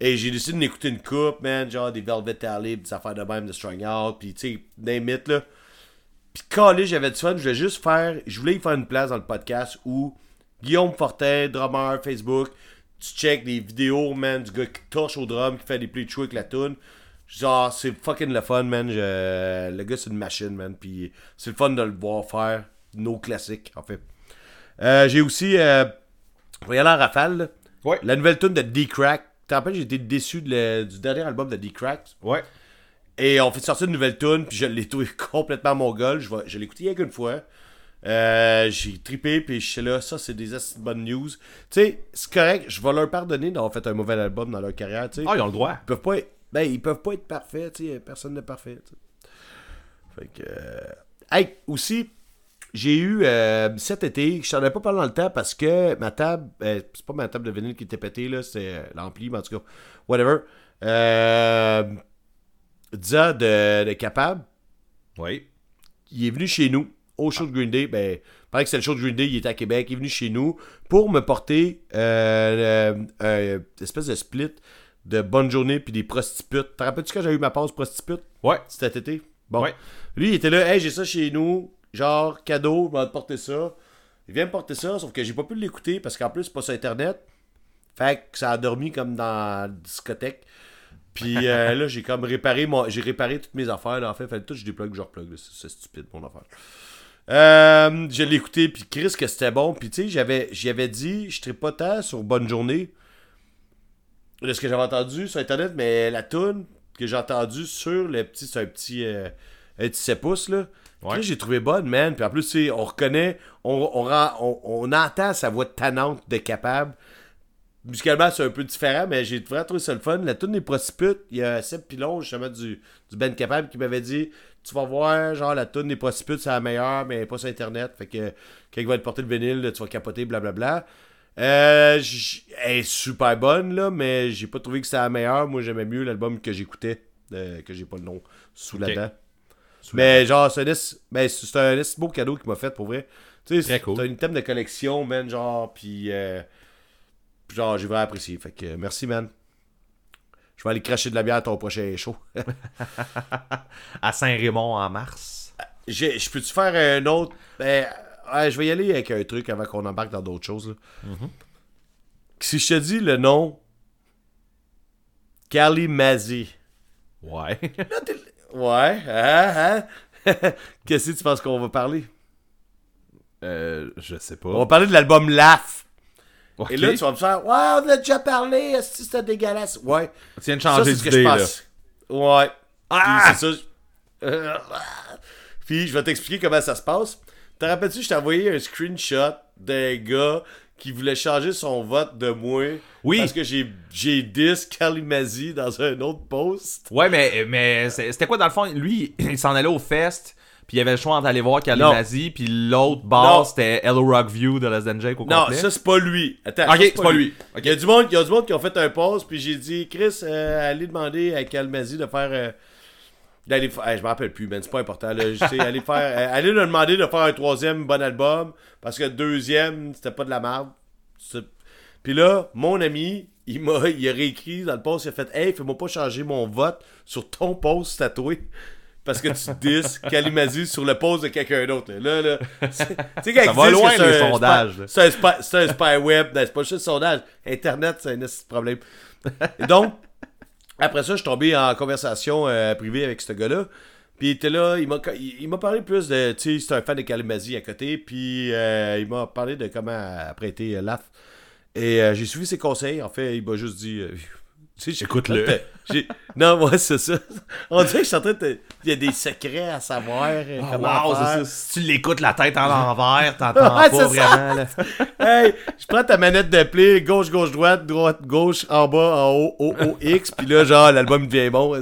Et j'ai décidé d'écouter une coupe, man, genre des Velvet Alley, des affaires de même de Strung Out, puis tu sais, name it, là. Puis calé, j'avais du fun, je voulais juste faire, je voulais y faire une place dans le podcast où Guillaume Fortin, drummer, Facebook, tu check des vidéos, man, du gars qui torche au drum, qui fait des play avec la tune. Genre, c'est fucking le fun, man. Je- Le gars, c'est une machine, man. Puis c'est le fun de le voir faire nos classiques, en fait. Euh, j'ai aussi. Euh... Y aller en rafale. là. Ouais. La nouvelle tune de D-Crack. T'en rappelles, été déçu de le- du dernier album de D-Crack? Ouais. Et on fait sortir une nouvelle tune, puis je l'ai trouvé [laughs] complètement mon gueule. Je, vais- je l'ai écouté il y a qu'une fois. Euh, j'ai trippé, puis je suis là, ça c'est des bonnes news. Tu sais, c'est correct, je vais leur pardonner d'avoir fait un mauvais album dans leur carrière. Ah, ils ont le droit. Ils peuvent pas être, ben, ils peuvent pas être parfaits, tu sais, personne n'est parfait. tu sais. Fait que. euh, Hey, aussi, j'ai eu euh, cet été, je t'en ai pas parlé dans le temps parce que ma table, euh, c'est pas ma table de vinyle qui était pétée, là, c'est l'ampli, mais en tout cas, whatever. Euh, Dia de, de Capable, Oui. il est venu chez nous au show de Green Day. Ben, pendant que c'était le show de Green Day, il était à Québec. Il est venu chez nous pour me porter euh, euh, une espèce de split de bonne journée puis des prostitutes. T'en rappelles-tu quand j'ai eu ma pause prostitute? Ouais. cet été? Bon. Ouais. Lui, il était là, hey, j'ai ça chez nous, genre cadeau, je vais te porter ça. Il vient me porter ça, sauf que j'ai pas pu l'écouter parce qu'en plus, c'est pas sur Internet. Fait que ça a dormi comme dans la discothèque. Puis euh, [laughs] là, j'ai comme réparé mon... j'ai réparé toutes mes affaires. Là, en fait, tout, je déplugue, je replugue. C'est stupide, mon affaire. Euh, je l'ai écouté, puis Chris, que c'était bon. Puis tu sais, j'avais, j'avais dit, je pas tant sur Bonne Journée de ce que j'avais entendu sur Internet, mais la tune que j'ai entendue sur le petit, c'est un petit, euh, un petit 7 pouces, là. Ouais. J'ai trouvé bonne, man. Puis en plus, tu sais, on reconnaît, on, on, on, on entend sa voix tannante de capable. Musicalement, c'est un peu différent, mais j'ai vraiment trouvé ça le fun. La tune des prostitutes, il y a Seb Pilon, justement, du, du Ben Capable, qui m'avait dit Tu vas voir, genre, la tune des prostitutes, c'est la meilleure, mais pas sur Internet. Fait que quand il va te porter le vinyle, tu vas capoter, blablabla. Euh, elle est super bonne, là, mais j'ai pas trouvé que c'était la meilleure. Moi, j'aimais mieux l'album que j'écoutais, euh, que j'ai pas le nom sous la dent. Mais genre, c'est un, ben, un beau cadeau qu'il m'a fait pour vrai. Tu sais, c'est cool. un item de collection, man, genre, puis euh, puis genre, j'ai vraiment apprécié. Fait que euh, merci, man. Je vais aller cracher de la bière à ton prochain show. [laughs] À Saint-Raymond en mars. J'ai- Je peux-tu faire un autre? Ben, ouais, je vais y aller avec un truc avant qu'on embarque dans d'autres choses. là. Mm-hmm. Si je te dis le nom Carly Mazzy. Ouais. [laughs] Ouais, hein, hein? [laughs] Qu'est-ce que tu penses qu'on va parler? Euh, je sais pas. On va parler de l'album Laugh. Et là, tu vas me faire, ouais, on a déjà parlé, est-ce que c'était dégueulasse? Ouais. Tu viens de changer c'est ce que je d'idée, là. Ouais. Ah! Puis c'est ça. je- Euh, Puis je vais t'expliquer comment ça se passe. Te rappelles-tu, je t'ai envoyé un screenshot d'un gars qui voulait changer son vote de moi. Oui. Parce que j'ai, j'ai dis Kalimazzi dans un autre post? Ouais, mais, mais c'était quoi dans le fond? Lui, il s'en allait au fest, puis il avait le choix entre aller voir Kalimazzi, puis l'autre Non. bar, c'était Hello Rock View de Less Than Jake au Non, complet. ça c'est pas lui. Attends, Ok, c'est pas lui. Il y a du monde, il y a du monde qui ont fait un post, puis j'ai dit, Chris, euh, allez demander à Kalmazi de faire. euh, d'aller fa- je me rappelle plus, mais c'est pas important. Là, Je sais, allez faire, euh, allez lui demander de faire un troisième bon album, parce que le deuxième, c'était pas de la merde. C'est- Puis là, mon ami, il m'a il a réécrit dans le post, il a fait Hey, fais-moi pas changer mon vote sur ton post tatoué. Parce que tu dis [laughs] Kalimazzi sur le post de quelqu'un d'autre. Là, là, tu sais, quand Ça va loin, les sondages. C'est un, spy, un spy web. C'est pas juste un sondage. Internet, c'est un problème. Et donc, après ça, je suis tombé en conversation euh, privée avec ce gars-là. Puis il était là, il m'a, il, il m'a parlé plus de. Tu sais, c'est un fan de Kalimazzi à côté. Puis euh, il m'a parlé de comment apprêter euh, l'AF. Et euh, j'ai suivi ses conseils. En fait, il m'a juste dit. Tu sais, Écoute-le. [laughs] j'ai- Non, moi, c'est ça. On dirait que je suis en train de. Il y a des secrets à savoir. euh, Ah, comment wow, faire. c'est ça. Si tu l'écoutes la tête en l'envers, [laughs] t'entends Ouais, pas vraiment. là. [laughs] Hey, je prends ta manette de play, gauche, gauche, droite, droite, gauche, en bas, en haut, haut, haut, X, puis là, genre, l'album devient bon.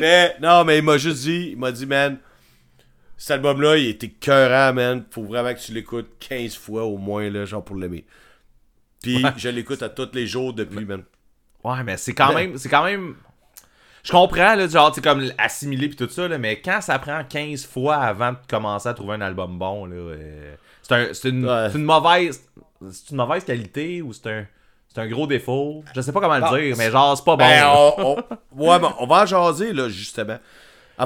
mais, non, mais il m'a juste dit, il m'a dit, man, cet album-là, il était cœurant, man. Faut vraiment que tu l'écoutes 15 fois au moins, là, genre, pour l'aimer. Puis, je l'écoute à tous les jours depuis, man. Ouais, mais c'est quand même. C'est quand même. Je comprends, là, genre, tu comme assimiler pis tout ça, là, mais quand ça prend 15 fois avant de commencer à trouver un album bon, là, euh, c'est un- c'est une, Ouais. c'est une mauvaise. C'est une mauvaise qualité ou c'est un. C'est un gros défaut? Je sais pas comment le dire, mais genre, c'est pas bon. Ben, là. on, on- ouais, ben, on va en jaser, là, justement.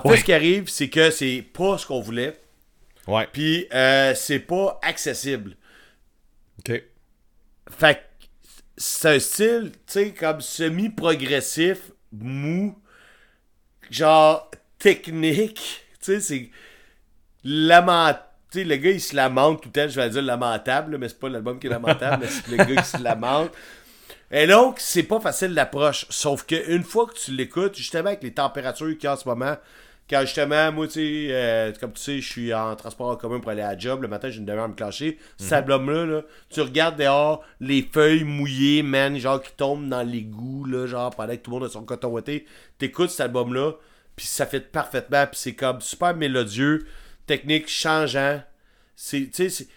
Ouais. ce qui arrive, c'est que c'est pas ce qu'on voulait. Ouais. Puis euh, c'est pas accessible. Ok. Fait que c'est un style, tu sais, comme semi-progressif, mou, genre technique. Tu sais, c'est lamentable. Le gars, il se lamente tout le temps. Je vais dire lamentable, mais c'est pas l'album qui est lamentable, mais c'est le gars qui se lamente. Et donc, c'est pas facile l'approche. Sauf qu'une fois que tu l'écoutes, justement, avec les températures qu'il y a en ce moment, quand justement, moi, tu sais, euh, comme tu sais, je suis en transport en commun pour aller à la job, le matin, j'ai une demi-heure à me clencher. Cet album-là, là, tu regardes dehors, les feuilles mouillées, man, genre qui tombent dans l'égout, là, genre pendant que tout le monde a son coton ouaté. T'écoutes cet album-là, puis ça fait parfaitement, puis c'est comme super mélodieux, technique changeant. C'est, tu sais, c'est.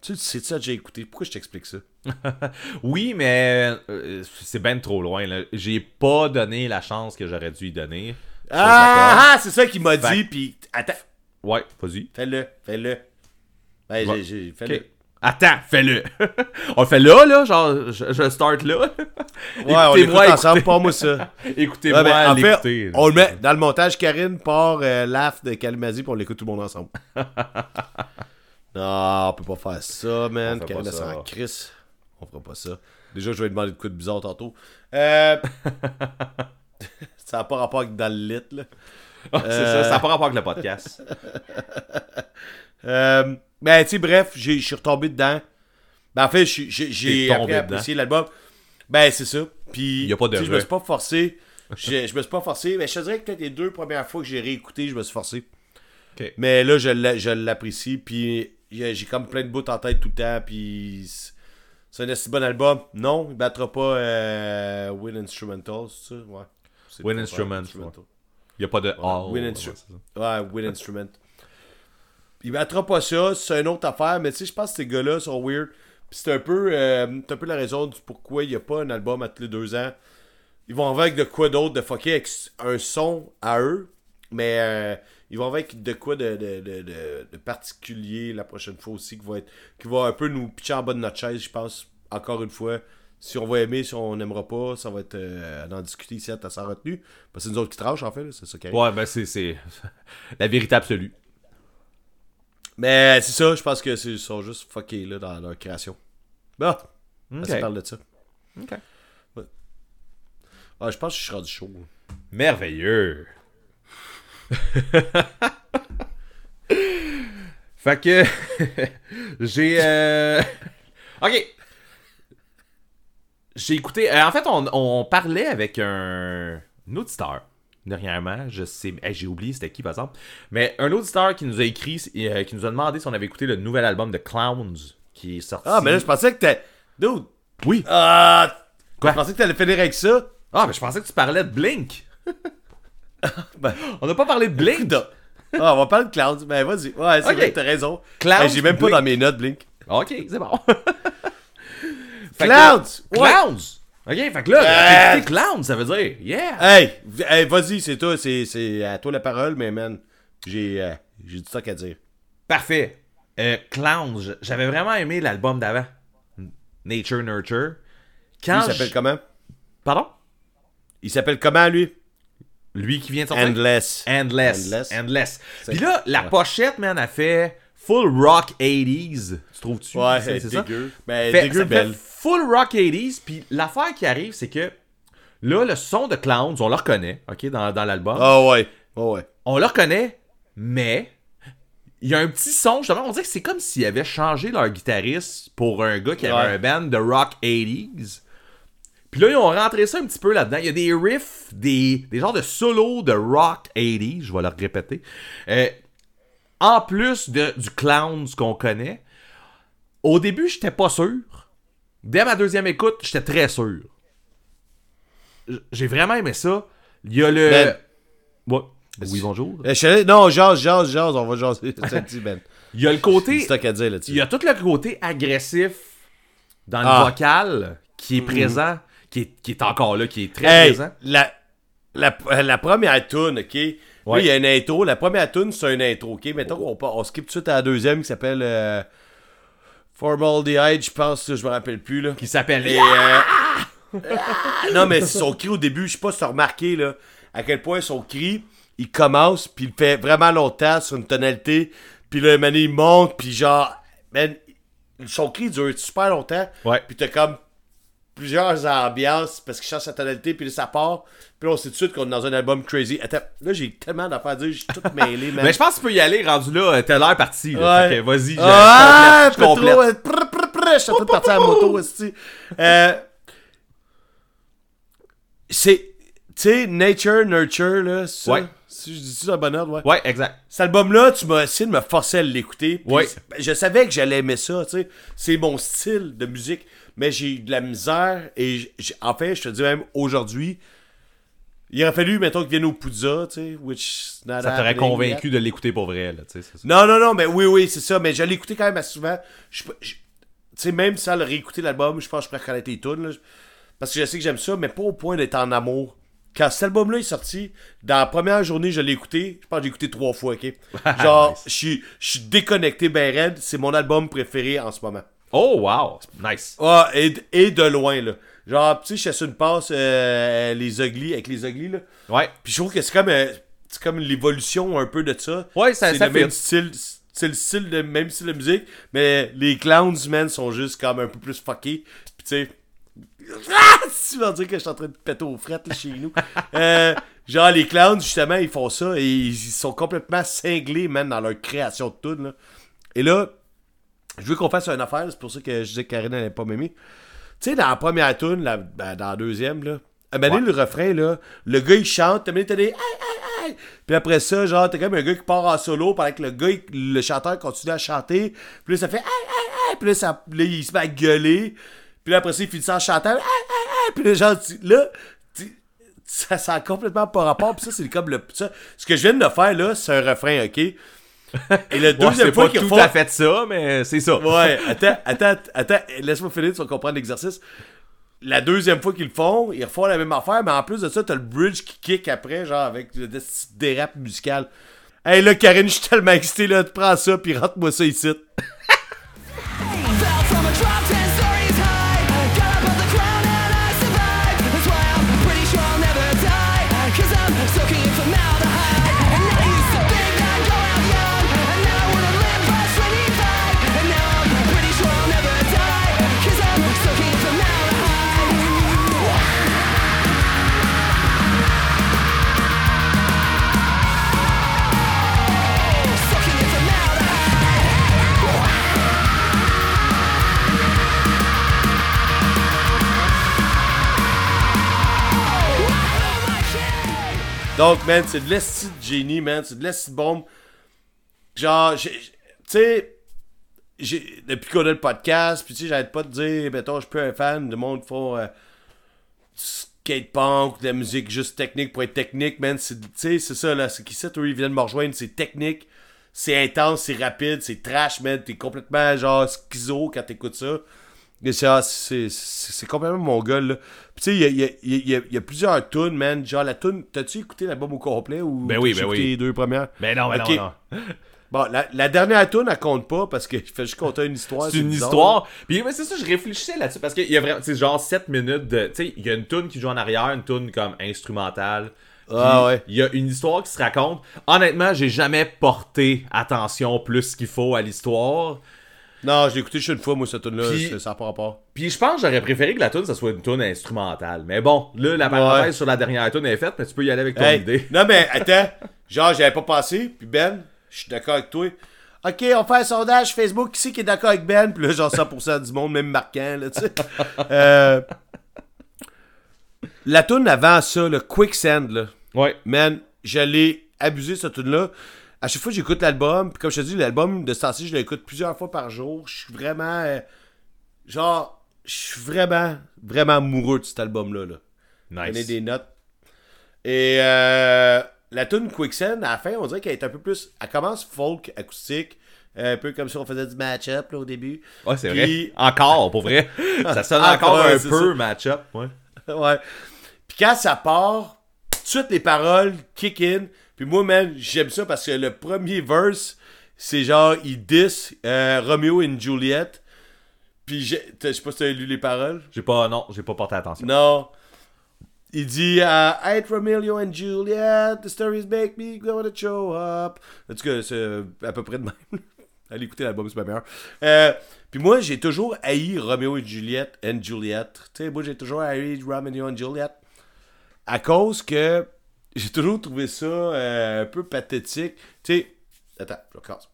Tu sais, c'est ça que j'ai écouté. Pourquoi je t'explique ça? [laughs] Oui, mais euh, c'est ben trop loin. J'ai pas donné la chance que j'aurais dû y donner. D'accord. Ah, ah, c'est ça qu'il m'a Fait- dit, puis attends, Ouais, vas-y. fais-le, fais-le. Ben, Ouais. j'ai, fais-le. Attends, fais-le. [laughs] on le fait là, là, genre, je, je start là. Ouais, [laughs] on l'écoute Écoutez-moi, ensemble, pas moi ça. [laughs] Écoutez-moi, Ouais, ben, en fait, on le met dans le montage. Karine part euh, l'AF de Kalmazi pour on l'écoute tout le monde ensemble. non, on peut pas faire ça, man. Karine, ça. s'en crisse. On fera pas ça. Déjà, je vais lui demander de quoi de bizarre tantôt. Euh... ça n'a pas rapport avec dans le lit, là. Ah, c'est ça, ça n'a pas rapport avec le podcast. [laughs] Euh, ben, tu sais, bref, je suis retombé dedans. Ben, en fait, j'ai- apprécié l'album. Ben, c'est ça. Puis, Y a pas de [laughs] je me suis pas forcé. Je, me suis pas forcé. Mais je te dirais que peut-être les deux premières fois que j'ai réécouté, je me suis forcé. Mais là, je l'a- je l'apprécie. Puis, j'ai comme plein de bouts en tête tout le temps. Puis, c'est- un assez bon album. Non, il battra pas euh, Win Instrumental, c'est ça? Ouais. Win Instrument. Il n'y a pas de all. Win Instru-. Ouais, Win Instrument. Il battra pas ça, c'est une autre affaire, mais tu sais, je pense que ces gars-là sont weird. Puis c'est un peu euh, un peu la raison du pourquoi il n'y a pas un album à tous les deux ans. Ils vont avec de quoi d'autre, de fucker avec un son à eux, mais euh, ils vont avec de quoi de, de, de, de- de particulier la prochaine fois aussi, qui va, être, qui va un peu nous pitcher en bas de notre chaise, je pense, encore une fois. Si on va aimer, si on n'aimera pas, ça va être euh, d'en discuter ici à sa retenue. Parce que c'est nous autres qui tranchent, en fait, c'est ça qui arrive. Ouais, ben c'est- c'est [laughs] la vérité absolue. Mais c'est ça, je pense que c'est- ils sont juste fuckés là, dans leur création. Bon, Ok. ça parle de ça. Ok. Ah, je pense que je suis rendu chaud. Merveilleux. [laughs] Fait que [laughs] j'ai euh... OK. J'ai écouté euh, en fait on, on parlait avec un, un auditeur dernièrement, je sais hey, j'ai oublié c'était qui par exemple, mais un auditeur qui nous a écrit euh, qui nous a demandé si on avait écouté le nouvel album de Clowns qui est sorti. Ah, mais là, je pensais que t'es. Dude! Oui. Ah! Quoi? Je pensais que t'allais finir avec ça. Ah, mais je pensais que tu parlais de Blink. [laughs] Ben, On n'a pas parlé de Blink. ah, on va parler de Clouds. Ben, vas-y. Ouais, c'est Ok. vrai, t'as raison. Hey, J'ai même pas dans mes notes, Blink. OK, c'est bon. [laughs] Fait que- Clouds! Ouais. Clowns! Ok, fait que là, Euh. Clowns, ça veut dire, yeah! Hey! hey, vas-y, c'est toi. C'est à toi la parole, mais man, j'ai euh, j'ai du stock à dire. Parfait. Euh, Clowns, j'avais vraiment aimé l'album d'avant. Nature Nurture. Quand Lui, il s'appelle comment? Pardon? Il s'appelle comment, lui? Lui qui vient de sortir? Endless. Endless. Endless. Endless. Puis là, la ouais. pochette, man, a fait full rock 80s. Tu trouves-tu? Ouais, c'est ça? dégueu. Ben, Fait- dégueu ça fait belle. Full rock 80s. Puis l'affaire qui arrive, c'est que là, le son de Clowns, on le reconnaît, ok, dans, dans l'album. Ah ouais. Oh ouais. On le reconnaît, mais il y a un petit son, justement, on dirait que c'est comme s'ils avaient changé leur guitariste pour un gars qui avait un band de rock 80s. Puis là, ils ont rentré ça un petit peu là-dedans. Il y a des riffs, des, des genres de solos de rock 80s, je vais le répéter. Euh, en plus de, du Clowns qu'on connaît, au début, j'étais pas sûr. Dès ma deuxième écoute, j'étais très sûr. J'ai vraiment aimé ça. Il y a le... Ben, Ouais. Oui, bonjour. Je allé- Non, jase, jase, jase, on va jaser. [laughs] Ben. Il y a le côté. stock à dire là-dessus. Il y a tout le côté agressif dans le Ah. Mm-hmm. vocal qui est présent, qui est, qui est encore là, qui est très Hey, présent. la, la, la première tune, ok? Ouais. il y a une intro. La première tune, c'est une intro, ok? Mettons qu'on part- on skip tout de suite à la deuxième qui s'appelle euh, Formaldehyde, je pense, je me rappelle plus, là. Qui s'appelle. Et, euh, non, mais son cri au début, je sais pas si t'as remarqué, là, à quel point son cri, il commence, puis il fait vraiment longtemps sur une tonalité, puis là, man, il monte, puis genre, man, son cri dure super longtemps, Ouais. puis t'as comme plusieurs ambiances, parce qu'il change sa tonalité, puis ça part, puis là, on sait tout de suite qu'on est dans un album crazy. Attends, là, j'ai tellement d'affaires à dire, j'ai tout mêlé. [laughs] Mais je pense que tu peux y aller, rendu là, euh, t'as l'air parti. Là. Ouais. Vas-y, je- Ah, je complète. trop, prr, prr, prr, je suis en train de partir à la moto aussi. Euh, c'est, tu sais, Nature, Nurture, là, ça? Ouais. Si je dis ça dans le bon ordre, ouais. Ouais, exact. Cet album-là, tu m'as essayé de me forcer à l'écouter. Ouais. Je savais que j'allais aimer ça, tu sais. C'est mon style de musique. Mais j'ai eu de la misère. Et en fait, je te dis même aujourd'hui, il aurait fallu, mettons, qu'il vienne au Poudza, tu sais. Which not Ça t'aurait convaincu yet. de l'écouter pour vrai, là, tu sais. Non, non, non, mais oui, oui, c'est ça. Mais je l'ai écouté quand même assez souvent. Je, je- tu sais, même sans le réécouter l'album, je pense que je pourrais reconnaître les tunes. là. Parce que je sais que j'aime ça, mais pas au point d'être en amour. Quand cet album-là est sorti, dans la première journée, je l'ai écouté. Je pense que j'ai écouté trois fois, ok? [laughs] Genre, Nice. je suis- je suis déconnecté ben raide. C'est mon album préféré en ce moment. Oh, wow. Nice. Ah, et, et de loin, là. Genre, tu sais, je sur une passe, euh, les ugly, avec les ugly, là. Ouais. Puis je trouve que c'est comme, euh, c'est comme l'évolution un peu de ça. Ouais, ça- c'est ça le même fit. style, c'est le style de même style de musique, mais les clowns, man, sont juste comme un peu plus fuckés. Puis tu sais, ah, [laughs] tu vas dire que je suis en train de péter aux frettes là, chez nous. [laughs] Euh, genre les clowns, justement, ils font ça et ils sont complètement cinglés, man, dans leur création de tunes. Là. Et là, je veux qu'on fasse une affaire, c'est pour ça que je disais que Karine n'allait pas m'aimer. Tu sais, dans la première tune, la- ben, dans la deuxième, là, à donné, le refrain, là, le gars il chante, t'as mis t'as des aïe aïe aïe. Puis après ça, genre, t'as comme un gars qui part en solo pendant que le gars, il- le chanteur continue à chanter. Puis là, ça fait aïe aïe aïe. Puis là, ça, là, il se met à gueuler. Puis là, après ça, il finit ça en chantant aïe aïe aïe. Puis là, genre, là, ça, ça a complètement pas rapport. Puis ça, c'est comme le. ça, ce que je viens de faire, là, c'est un refrain, ok? Et le Ouais, [laughs] deuxième c'est fois pas qu'ils tout refont. à fait ça, mais c'est ça. Ouais, [laughs] attends, attends, attends, laisse-moi finir, tu vas comprendre l'exercice. La deuxième fois qu'ils le font, ils refont la même affaire, mais en plus de ça, t'as le bridge qui kick après, genre avec le dérap musical. Hey là, Karine, je suis tellement excité, là, prends ça, puis rentre-moi ça ici. [laughs] Donc, man, c'est de l'esti de génie, man. C'est de l'esti de bombe. Genre, tu sais, depuis qu'on a le podcast, puis tu sais, j'arrête pas de dire, mettons, je suis plus un fan de monde qui font euh, du skatepunk, de la musique juste technique pour être technique, man. Tu sais, c'est ça, là. C'est qui ça, toi, ils viennent me rejoindre. C'est technique, c'est intense, c'est rapide, c'est trash, man. T'es complètement, genre, schizo quand t'écoutes ça. C'est, ah, c'est, complètement mon gars, là. Puis tu sais, il y a, il y a- il y a- il y a plusieurs tunes, man. Genre, la tune, t'as-tu écouté l'album au complet ou Ben oui, ben écouté oui. les deux premières? Ben non, ben non, non. [laughs] Bon, la, la dernière tune, elle compte pas parce qu'il fait juste compter une histoire. C'est une bizarre, histoire. Puis mais c'est ça, je réfléchissais là-dessus parce qu'il y a vraiment, c'est genre 7 minutes de, tu sais, il y a une tune qui joue en arrière, une tune comme instrumentale. Ah ouais. Il y a une histoire qui se raconte. Honnêtement, j'ai jamais porté attention plus qu'il faut à l'histoire. Non, je l'ai écouté juste une fois, moi, cette tune-là. Puis- c'est- Ça n'a pas rapport. Puis je pense que j'aurais préféré que la tune ça soit une tune instrumentale. Mais bon, là la parenthèse sur la dernière tune est faite, mais tu peux y aller avec ton Hey, idée. Non, mais [laughs] attends. Genre, j'avais pas pensé. Puis Ben, je suis d'accord avec toi. Ok, on fait un sondage Facebook. Qui c'est qui est d'accord avec Ben? Puis là, genre 100% du monde, même marquant, là, tu sais. [laughs] Euh, La tune avant ça, le Quicksand, là. Ouais. Man, j'allais abuser cette tune-là. À chaque fois que j'écoute l'album, puis comme je te dis, l'album de ce temps-ci, je l'écoute plusieurs fois par jour. Je suis vraiment. euh, genre, je suis vraiment, vraiment amoureux de cet album-là. Là. Prenez Nice. des notes. Et euh, la tune Quicksand, à la fin, on dirait qu'elle est un peu plus. Elle commence folk, acoustique, un peu comme si on faisait du match-up au début. Ouais, c'est Puis- vrai. Encore, pour vrai. ça sonne [laughs] Encore, ouais, un peu match-up. Ouais. [laughs] ouais. Puis quand ça part, tout de suite les paroles kick in. Puis moi, man, j'aime ça parce que le premier verse, c'est genre, il diss euh, Romeo et Juliet. Puis je sais pas si t'as lu les paroles. J'ai pas, non, j'ai pas porté attention. Non. Il dit euh, hate Romeo and Juliet, the stories make me go to show up. En tout cas, c'est euh, à peu près de même. [laughs] Allez écouter l'album, c'est pas meilleur. Euh, puis moi, j'ai toujours haï Romeo et Juliet and Juliet. Tu sais, moi, j'ai toujours haï Romeo and Juliet. À cause que j'ai toujours trouvé ça euh, un peu pathétique. Tu sais, attends, je casse.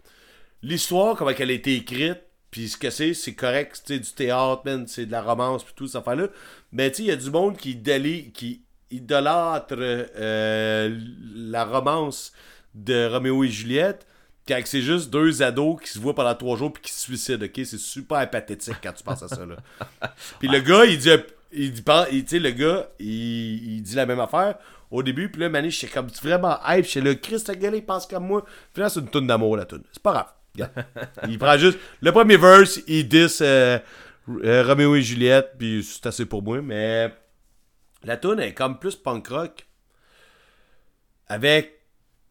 L'histoire, comment elle a été écrite, puis ce que c'est, c'est correct, c'est du théâtre, c'est de la romance, puis tout ça affaire-là. Mais tu sais, il y a du monde qui, délie, qui idolâtre euh, la romance de Roméo et Juliette, quand c'est juste deux ados qui se voient pendant trois jours puis qui se suicident, ok? C'est super pathétique quand tu penses à ça, là. [laughs] Puis le gars, il dit, il dit, il- le gars, il, il dit la même affaire au début, puis là, Mané, j'étais comme vraiment hype, j'étais là, Christ, le gars, il pense comme moi. Puis là, c'est une toune d'amour, la toune. C'est pas grave. [laughs] Il prend juste, le premier verse, il dit euh, euh, Roméo et Juliette, puis c'est assez pour moi, mais la toune est comme plus punk rock. Avec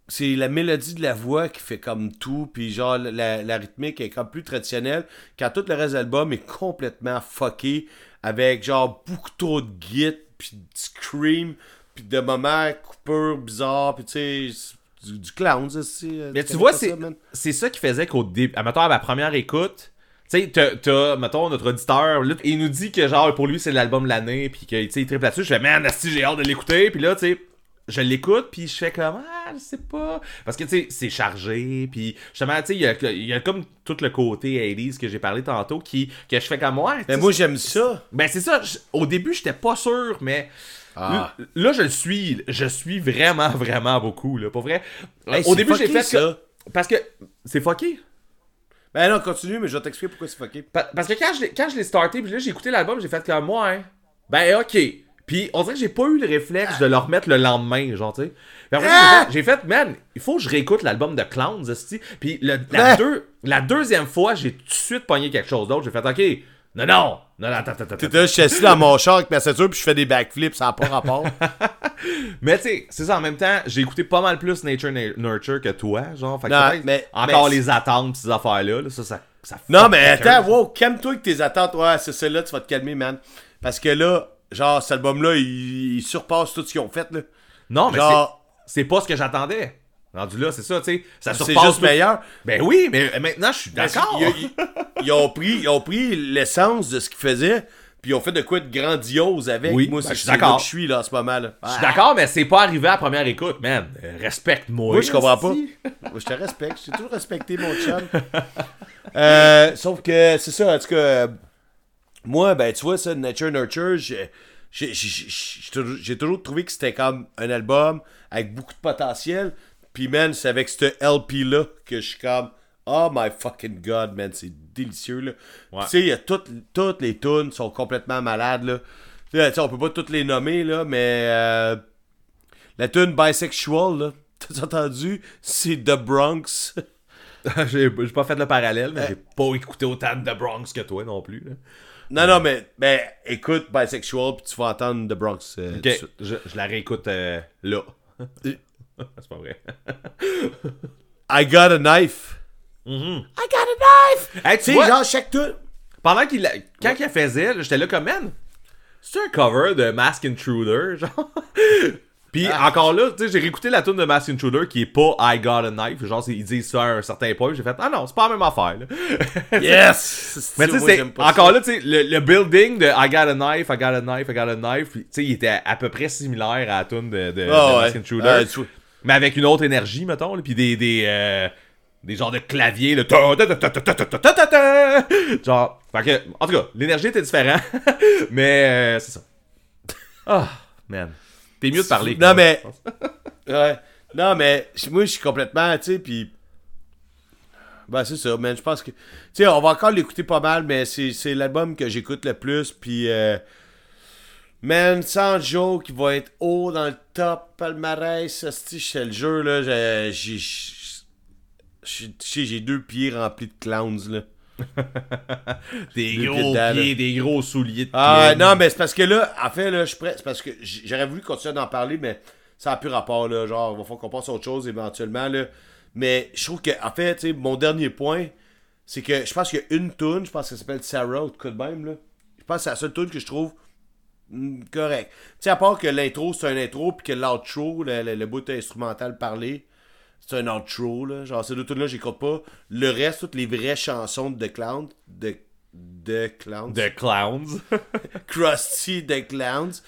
c'est la mélodie de la voix qui fait comme tout, puis genre la, la rythmique est comme plus traditionnelle, quand tout le reste de l'album est complètement fucké, avec genre beaucoup trop de git, puis du scream, puis de moments coupures bizarres, puis tu sais, du, du clown, ça, c'est... Mais tu vois, c'est ça, ça qui faisait qu'au début, à à ma première écoute, tu sais, t'as- mettons, notre auditeur, là, il nous dit que, genre, pour lui, c'est l'album de l'année, puis sais, il triple là-dessus. Je fais, man, asti, j'ai hâte de l'écouter, puis là, tu sais, je l'écoute, puis je fais comme, ah, je sais pas. Parce que, tu sais, c'est chargé, puis justement, tu sais, il y a, il y a comme tout le côté 80s que j'ai parlé tantôt, qui, que je fais comme, ouais, tu Mais moi, j'aime ça. ben c'est ça, au début j'étais pas sûr, mais Ah. là, je le suis, je suis vraiment [laughs] vraiment beaucoup là, pour vrai. Hey, au début j'ai fait ça. que parce que c'est fucké. Ben non, continue, mais je vais t'expliquer pourquoi c'est fucké. Pa- Parce que quand je l'ai, quand je l'ai starté, puis là j'ai écouté l'album, j'ai fait comme moi, hein. Ben ok. Puis on dirait que j'ai pas eu le réflexe de le remettre le lendemain, genre tu sais. Ah! j'ai, fait, man, il faut que je réécoute l'album de Clowns, esti. Puis le- la, Ah! deux- la deuxième fois, j'ai tout de suite pogné quelque chose d'autre. J'ai fait, ok, non, non, non, non, attends, attends, attends. T'étais là, je suis assis dans mon char avec ma ceinture, puis je fais des backflips, ça n'a pas rapport. [laughs] Mais tu sais, c'est ça, en même temps, j'ai écouté pas mal plus Nature Na- Nurture que toi, genre. Fait que Non, peut-être mais- encore mais- les attentes, ces affaires-là, là, ça, ça, ça Non, fuck mais quelqu'un, attends, wow, calme-toi avec tes attentes. Ouais, c'est celle-là, tu vas te calmer, man. Parce que là, genre, cet album-là, il, il surpasse tout ce qu'ils ont fait, là. Non, mais Genre, c'est c'est pas ce que j'attendais. Rendu là, c'est ça, tu sais. Ça c'est juste meilleur. Ben oui, mais maintenant, je suis d'accord. Ils, ont pris, ils ont pris l'essence de ce qu'ils faisaient, puis ils ont fait de quoi de grandiose avec. Oui, Moi, ben, je suis d'accord. je suis, là, en ce moment, là. Je suis d'accord, mais c'est pas arrivé à la première écoute, man. Euh, Respecte-moi. Moi, je comprends pas. [laughs] Moi, je te respecte. Je t'ai toujours respecté, mon chum. Euh, sauf que, c'est ça, en tout cas, euh, moi, ben, tu vois, ça, Nature Nurture, j'ai- j'ai- j'ai j'ai j'ai toujours trouvé que c'était comme un album avec beaucoup de potentiel. Puis, man, c'est avec ce LP-là que je suis comme, oh my fucking god, man, c'est délicieux, là. Ouais. Tu sais, il y a toutes, toutes les tunes sont complètement malades, là. Tu sais, on peut pas toutes les nommer, là, mais euh, la tune Bisexual, là, [laughs] t'as entendu? C'est The Bronx. [laughs] j'ai pas fait le parallèle, mais j'ai pas écouté autant de The Bronx que toi non plus. Là. Non, non, mais, mais écoute Bisexual, puis tu vas entendre The Bronx. euh, tout de Ok, suite. je, je la réécoute euh, là. C'est pas vrai. I got a knife. Mhm. I got a knife! Hey, Tu sais, genre, chaque tune. pendant qu'il a- quand il la faisait, j'étais là comme man. C'est un cover de Mask Intruder, [laughs] genre. Puis Ah. encore là, tu sais, j'ai réécouté la tune de Mask Intruder qui est pas I Got a Knife, genre ils disent ça à un certain point, j'ai fait ah non, c'est pas la même affaire. Là. [laughs] Yes! Mais tu sais, encore ça. là, tu sais, le, le building de I got a knife, I got a knife, I got a knife, tu sais, il était à, à peu près similaire à la tune de, de, Ah de ouais. Mask Intruder, Euh, tu- mais avec une autre énergie, mettons, là, puis des, des, euh, des genres de claviers, le genre, que, en tout cas, l'énergie était différente, [laughs] mais euh, c'est ça. Ah, man. T'es mieux de parler. Non, mais. [laughs] ouais. Non, mais moi, je suis complètement, tu sais, puis. Ben, c'est ça, man. Je pense que. Tu sais, on va encore l'écouter pas mal, mais c'est l'album que j'écoute le plus, puis. Euh, Man, sans joke, qui va être haut dans le top palmarès, sais le jeu, là, j'ai... j'ai- deux pieds remplis de clowns, là. [laughs] des Deux gros pieds dedans, pieds, là. des gros souliers de Ah, non, mais c'est parce que là, en fait, là, je prêt. C'est parce que j'aurais voulu continuer d'en parler, mais ça n'a plus rapport, là. Genre, il va falloir qu'on passe à autre chose éventuellement, là. Mais je trouve que, en fait, tu sais, mon dernier point, c'est que je pense qu'il y a une tune, je pense qu'elle s'appelle Sarah, ou de coup de même, là. Je pense que c'est la seule tune que je trouve correct. Tu sais, à part que l'intro, c'est un intro, puis que l'outro, le, le, le bout instrumental parlé, c'est un outro, là. Genre, ces deux tunes-là, j'écoute pas. Le reste, toutes les vraies chansons de Clown, de, de Clowns. de clowns. [laughs] Krusty the Clowns.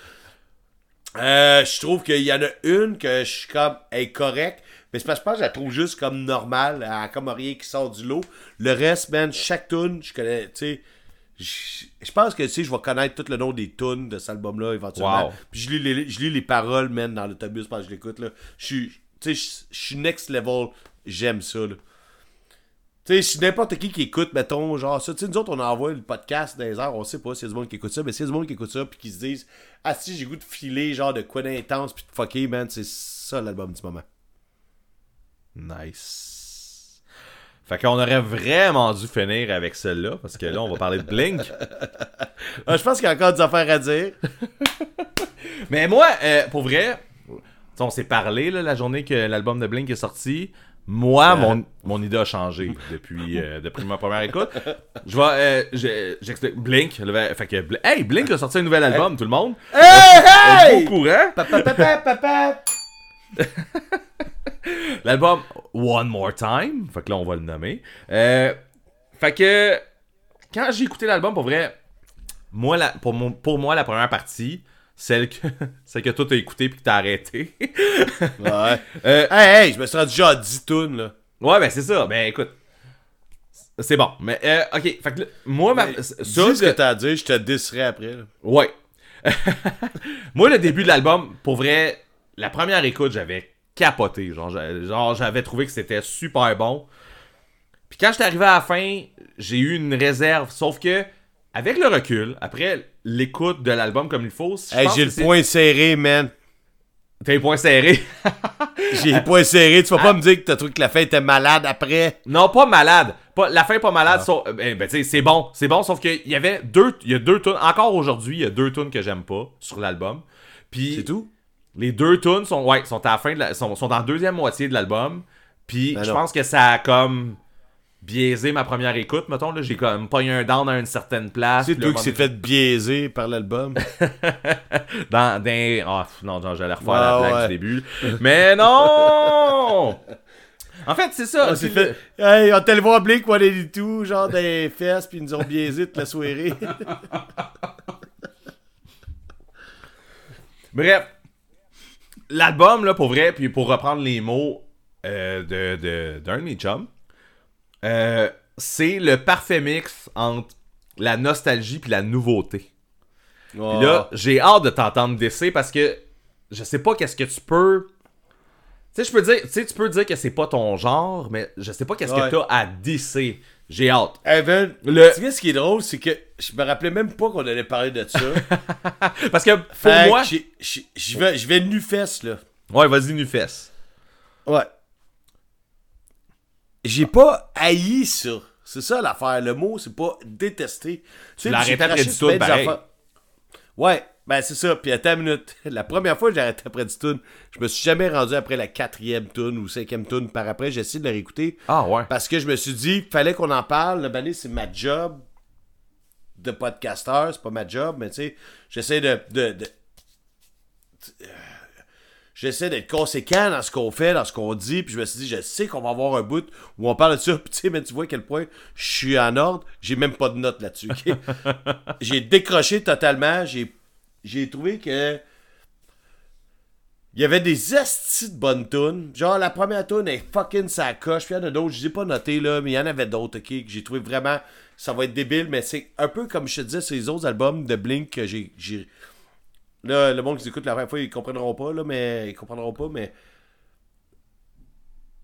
Euh, je trouve qu'il y en a une que je suis comme elle est correcte, mais c'est parce que je pense que je la trouve juste comme normale, comme rien qui sort du lot. Le reste, man, chaque tune, je connais, tu sais, je je pense que tu sais, je vais connaître tout le nom des tunes de cet album-là éventuellement. Wow. Puis je lis, les, je lis les paroles, man, dans l'autobus parce que je l'écoute là. Je suis, tu sais, je- je suis next level, j'aime ça là. Tu sais, si n'importe qui qui écoute, mettons, genre ça, tu sais, nous autres, on envoie le podcast dans les heures, on sait pas s'il y a du monde qui écoute ça, mais s'il y a du monde qui écoute ça, puis qui se disent, ah si, j'ai goût de filer, genre de quoi d'intense, puis de fucker, man, c'est ça l'album du moment. Nice. Fait qu'on aurait vraiment dû finir avec celle-là, parce que là, on va parler de Blink. [laughs] Ah, je pense qu'il y a encore des affaires à dire. [laughs] Mais moi, euh, pour vrai, on s'est parlé là, la journée que l'album de Blink est sorti. Moi, mon, mon idée a changé depuis, euh, depuis ma première écoute. Je vais, euh, je- j'explique. Blink, le- fait que, Bl- hey, Blink a sorti un nouvel album, tout le monde. Hey, Êtes-vous au courant? Papa, papa. [laughs] [laughs] L'album One More Time, fait que là on va le nommer. Euh, fait que quand j'ai écouté l'album, pour vrai, moi, la, pour, mon- pour moi, la première partie, celle que, [laughs] celle que toi t'as écouté puis que t'as arrêté. Ouais. [laughs] Euh, Hey, hey, je me suis rendu déjà à 10 tunes, là. ouais, ben c'est ça. Ben écoute, c'est bon. Mais euh, ok, fait que moi, ma, Dis ça, ce que t'as à dire, je te disserai après, là. Ouais. Moi, le début de l'album, pour vrai, la première écoute, j'avais capoté. Genre, genre, j'avais trouvé que c'était super bon. Puis quand j'étais arrivé à la fin, j'ai eu une réserve. Sauf que, avec le recul, après l'écoute de l'album comme il faut, Hey, j'ai le point serré, man. T'as les points serrés. [laughs] J'ai le point serré. Tu vas pas me dire que t'as trouvé que la fin était malade après? non, pas malade. Pas, la fin pas malade. Ah. sauf- euh, ben, ben, tu c'est bon. C'est bon, sauf qu'il y avait deux... Il y a deux tunes. Encore aujourd'hui, il y a deux tunes que j'aime pas sur l'album. Puis... C'est tout? Les deux tunes sont, ouais, sont à la fin de la, sont, sont dans la deuxième moitié de l'album. Puis Ben je non. pense que ça a comme biaisé ma première écoute, mettons. J'ai comme pogné un down à une certaine place. C'est toi qui s'est fait biaiser par l'album. [laughs] Dans, dans... Ah, pff, non, non, j'allais refaire Ah, la blague ouais. du début. Mais non! En fait, c'est ça. On s'est c'est- fait. Hey, on était allé voir Blink 182, genre des fesses, puis ils nous ont biaisé toute la soirée. [laughs] Bref, l'album, là, pour vrai, puis pour reprendre les mots euh, de, de, d'un de mes chums, euh, c'est le parfait mix entre la nostalgie puis la nouveauté. Oh. Puis là, j'ai hâte de t'entendre DC parce que je sais pas qu'est-ce que tu peux. Tu sais, je peux dire, tu sais, tu peux dire que c'est pas ton genre, mais je sais pas qu'est-ce Ouais. que t'as à DC. J'ai hâte. Evan, Le- tu sais ce qui est drôle, c'est que je me rappelais même pas qu'on allait parler de ça. [laughs] Parce que pour Fait moi. Je vais, je vais nu-fesse, là. Ouais, vas-y, nous fesse. Ouais. J'ai pas haï ça. C'est ça l'affaire. Le mot, c'est pas détester. Tu sais, après craché du tout, pareil. Ouais, ben c'est ça. Puis attends une minute. [laughs] La première fois que j'ai arrêté après du tune, je me suis jamais rendu après la quatrième tune ou cinquième tune par après. J'ai essayé de la réécouter. Ah ouais. Parce que je me suis dit, fallait qu'on en parle. Le balai, c'est ma job de podcasteur. C'est pas ma job, mais tu sais, j'essaie de. de- de- euh, J'essaie d'être conséquent dans ce qu'on fait, dans ce qu'on dit, puis je me suis dit, je sais qu'on va avoir un bout où on parle de ça, [laughs] puis tu sais, mais tu vois à quel point je suis en ordre, j'ai même pas de notes là-dessus, [laughs] j'ai décroché totalement, j'ai, j'ai trouvé que il y avait des astis de bonnes tunes. Genre, la première tune est fucking sa coche. Puis il y en a d'autres, je les ai pas noté là, mais il y en avait d'autres, ok, que j'ai trouvé vraiment. Ça va être débile, mais c'est un peu comme je te disais, c'est les autres albums de Blink que j'ai. j'ai- Là, le monde qui écoute la première fois, ils comprendront pas, là, mais. Ils comprendront pas, mais.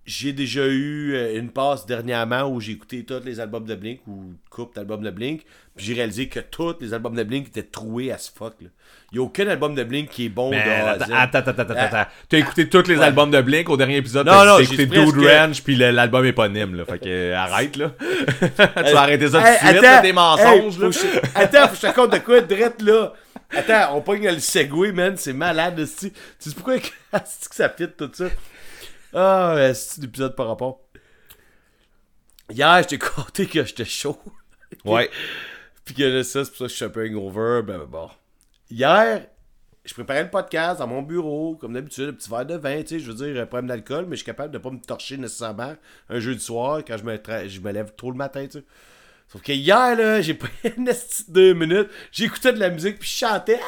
J'ai déjà eu euh, une passe dernièrement où j'ai écouté tous les albums de Blink ou une couple d'albums de Blink. Puis j'ai réalisé que tous les albums de Blink étaient troués as fuck. là. Il n'y a aucun album de Blink qui est bon Mais de à attends, attends, attends, attends, Ah. attends. T'as écouté tous les albums de Blink au dernier épisode. Non, non, j'ai écouté Dude Ranch puis l'album éponyme, là. Fait que euh, [laughs] arrête, là. tu vas arrêter ça tout de suite, tes mensonges, là. Attends, faut que je te raconte de quoi, drette là. Attends, on pogne le segway, man, c'est malade. Tu sais pourquoi [laughs] que ça fit tout ça? Ah, ouais, c'est l'épisode par rapport. Hier, je t'ai [laughs] compté que j'étais chaud. [laughs] Ouais. Puis que là, ça, c'est pour ça que je suis un peu hangover. Ben, ben, bon. Hier, je préparais le podcast dans mon bureau, comme d'habitude, un petit verre de vin, tu sais, je veux dire, un problème d'alcool, mais je suis capable de pas me torcher nécessairement un jeudi soir quand je me, je me lève trop le matin, tu sais. Sauf que hier, là, j'ai [laughs] pris une petite deux minutes, j'écoutais de la musique, puis je chantais,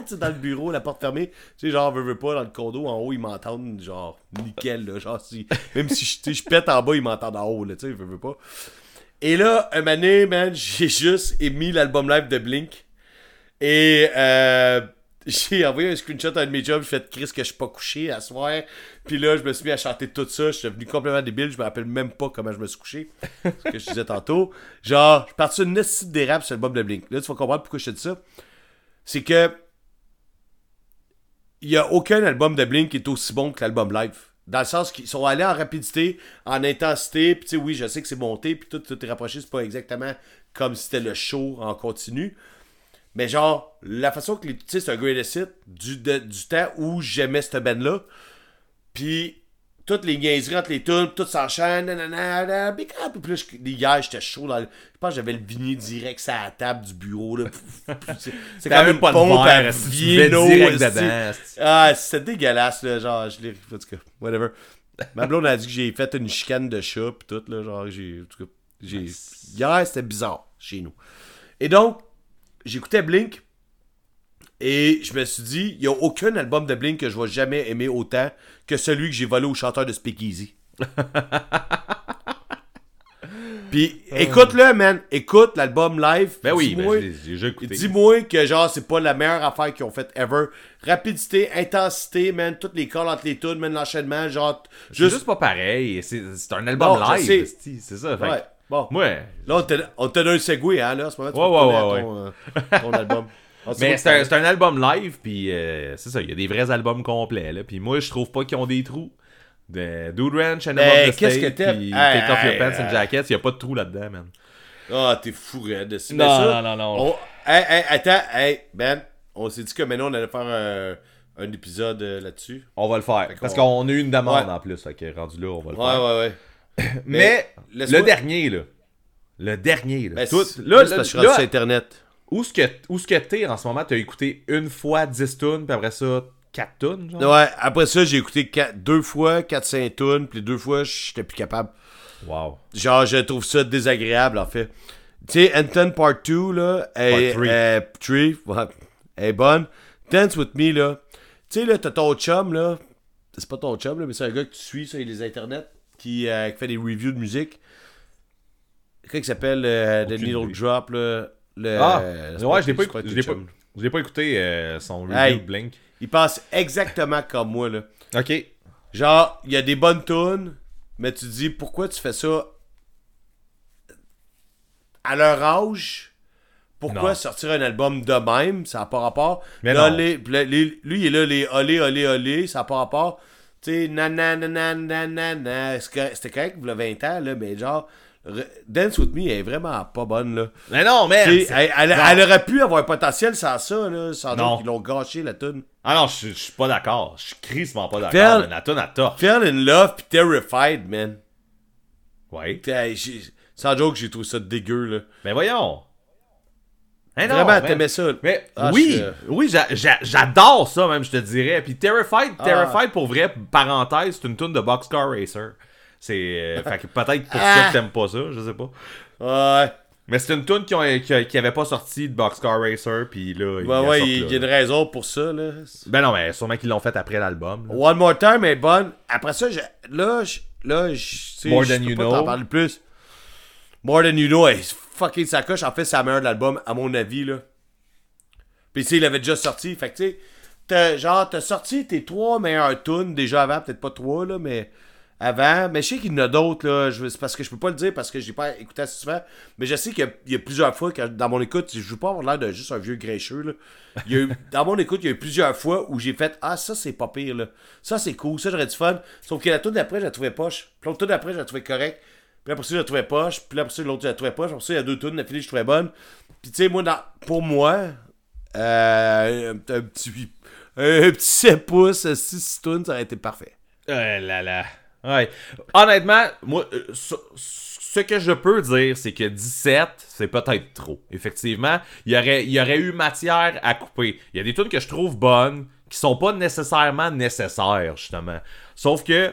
[laughs] dans le bureau, la porte fermée. Tu sais, genre, veux, veux pas, dans le condo, en haut, ils m'entendent, genre, nickel, genre, si, même si je, pète en bas, ils m'entendent en haut, là, tu sais, veux, veux pas. Et là, un donné, man, [laughs] j'ai juste émis l'album live de Blink. Et euh, [laughs] j'ai envoyé un screenshot à un de mes jobs, j'ai fait Chris que je suis pas couché à soir. Puis là, je me suis mis à chanter tout ça, je suis devenu complètement débile, je me rappelle même pas comment je me suis couché. Ce que je disais tantôt. Genre, je suis parti une petite dérape sur l'album de Blink. Là, tu vas comprendre pourquoi je te dis ça. C'est que il y a aucun album de Blink qui est aussi bon que l'album live. Dans le sens qu'ils sont allés en rapidité, en intensité, puis tu sais, oui, je sais que c'est monté, puis tout, tout est rapproché, c'est pas exactement comme si c'était le show en continu. Mais genre, la façon que les. Tu sais, c'est un greatest du, de- du temps où j'aimais cette band-là. Puis, toutes les niaiseries entre les tunes, tout s'enchaîne, nanana. Puis je- hier, j'étais chaud dans le. Je pense que j'avais le vigné direct sur la table du bureau, là. C'est [laughs] comme même pas de à verre, buvais vino. Ah, c'était dégueulasse, là. Genre, je l'ai. En tout cas, whatever. Ma blonde a dit que j'ai fait une chicane de chat, pis tout, là. Genre, j'ai. En tout cas, j'ai. Hier, c'était bizarre chez nous. Et donc, j'écoutais Blink. Et je me suis dit, il n'y a aucun album de Blink que je vais jamais aimer autant que celui que j'ai volé au chanteur de Speakeasy. [laughs] Puis écoute-le, man. Écoute l'album live. Ben oui, ben, Dis-moi- écouté. Dis-moi que genre c'est pas la meilleure affaire qu'ils ont faite ever. Rapidité, intensité, man, toutes les calls entre les tunes, man, l'enchaînement, genre C'est juste, juste pas pareil. C'est un album Non, live, c'est ça. Fait ouais. Bon. Ouais. Là on te on te donne un segway hein là, à ce moment tu Ouais, ouais, ouais, ton, euh, ton album. [laughs] Ah, Mais c'est un, album live, puis euh, c'est ça, il y a des vrais albums complets, là. Puis moi, je trouve pas qu'ils ont des trous. De Dude Ranch, and Above the qu'est-ce State, que t'aimes? puis Hey, Take Off Your hey, Pants and hey. Jackets, il y a pas de trous là-dedans, man. Ah, t'es fou. C'est- Non, mais ça, non, non, non. on- Hey, hey, attends, hey, Ben, on s'est dit que maintenant on allait faire euh, un épisode euh, là-dessus. On va le faire. Parce qu'on a eu une demande Ouais. en plus, que rendu là, on va le Ouais, faire. ouais, ouais. [laughs] Mais, laisse-moi- le dernier, là. Le dernier, là. Ben, Tout- c'est- là, c'est là, parce que je suis rendu là, sur Internet. Où est-ce que, où est-ce que t'es en ce moment? T'as écouté une fois 10 tunes, puis après ça, 4 tunes, genre? Ouais, après ça, j'ai écouté deux fois 4-5 tunes, puis deux fois, j'étais plus capable. Wow. Genre, je trouve ça désagréable, en fait. Tu sais, Anton Part 2, là, est, Part three. est- bonne. Dance With Me, là. Tu sais, là, t'as ton chum, là. C'est pas ton chum, là, mais c'est un gars que tu suis sur les internets qui, euh, qui fait des reviews de musique. Un gars qui s'appelle euh, The Aucune Needle. Drop, là? Le, Ah, le ouais, je l'ai pas, l'ai pas, pas écouté euh, son review Hey. Blink. Il pense exactement comme moi, là. Ok. Genre, il y a des bonnes tunes, mais tu te dis pourquoi tu fais ça à leur âge? Pourquoi Non. sortir un album de même? Ça n'a pas rapport. Mais Là, non. les- les- lui, il est là, les olé, olé, olé, ça n'a pas rapport. Tu sais, nanana, nanana, C'était correct, il y a 20 ans, là, mais genre, re- Dance With Me elle est vraiment pas bonne, là. Mais non, c'est- elle, elle- non. elle aurait pu avoir un potentiel sans ça, là, sans doute qu'ils l'ont gâché, la tune. Ah non, je suis pas d'accord. Je suis crissement pas d'accord. La tonne à torche. Fell in Love puis Terrified, man. Ouais. Sans joke, j'ai trouvé ça dégueu, là. Mais voyons. Hein, non, Vraiment, t'aimais ça. Mais Ah, oui, je- euh, oui, j'a- j'a- j'adore ça même, je te dirais. Puis Terrified, Ah. Terrified pour vrai, parenthèse, c'est une tune de Boxcar Racer. C'est euh, peut-être pour Ah. ça que t'aimes pas ça, je sais pas. Ouais. Mais c'est une tune qui, qui, qui avait pas sorti de Boxcar Racer, puis là, il Ouais, il y a une raison pour ça, là. Ben non, mais sûrement qu'ils l'ont fait après l'album. One More Time est bonne. Après ça, je- là, je- là, je More je Than You pas Know. t'en parler plus. More Than You Know, est fucking sa coche. En fait, c'est la meilleure de l'album, à mon avis, là. Puis, tu sais, il avait déjà sorti. Fait que, tu sais, genre, t'as sorti tes trois meilleures tunes déjà avant. Peut-être pas trois, là, mais avant. Mais je sais qu'il y en a d'autres, là. Je- C'est parce que je peux pas le dire parce que j'ai pas écouté assez souvent. Mais je sais qu'il y a- il y, a plusieurs fois, que, dans mon écoute, je veux pas avoir l'air de juste un vieux grécheux, là. Il y a eu- [laughs] dans mon écoute, il y a eu plusieurs fois où j'ai fait Ah, ça, c'est pas pire, là. Ça, c'est cool. Ça, j'aurais du fun. Sauf que la tune d'après, je la trouvais poche. Puis l'autre tune d'après, je la trouvais correcte. Puis après ça, je la trouvais poche. Puis après ça, l'autre, je la trouvais poche. Après ça, il y a deux tunes. La fille, je trouvais bonne. Puis tu sais, moi, dans- pour moi, euh, un, un petit. Un petit 7 pouces, 6 tunes, ça aurait été parfait. Euh là là. Ouais. Honnêtement, moi, euh, ce, que je peux dire, c'est que 17, c'est peut-être trop. Effectivement, il y aurait, eu matière à couper. Il y a des tunes que je trouve bonnes, qui sont pas nécessairement nécessaires, justement. Sauf que.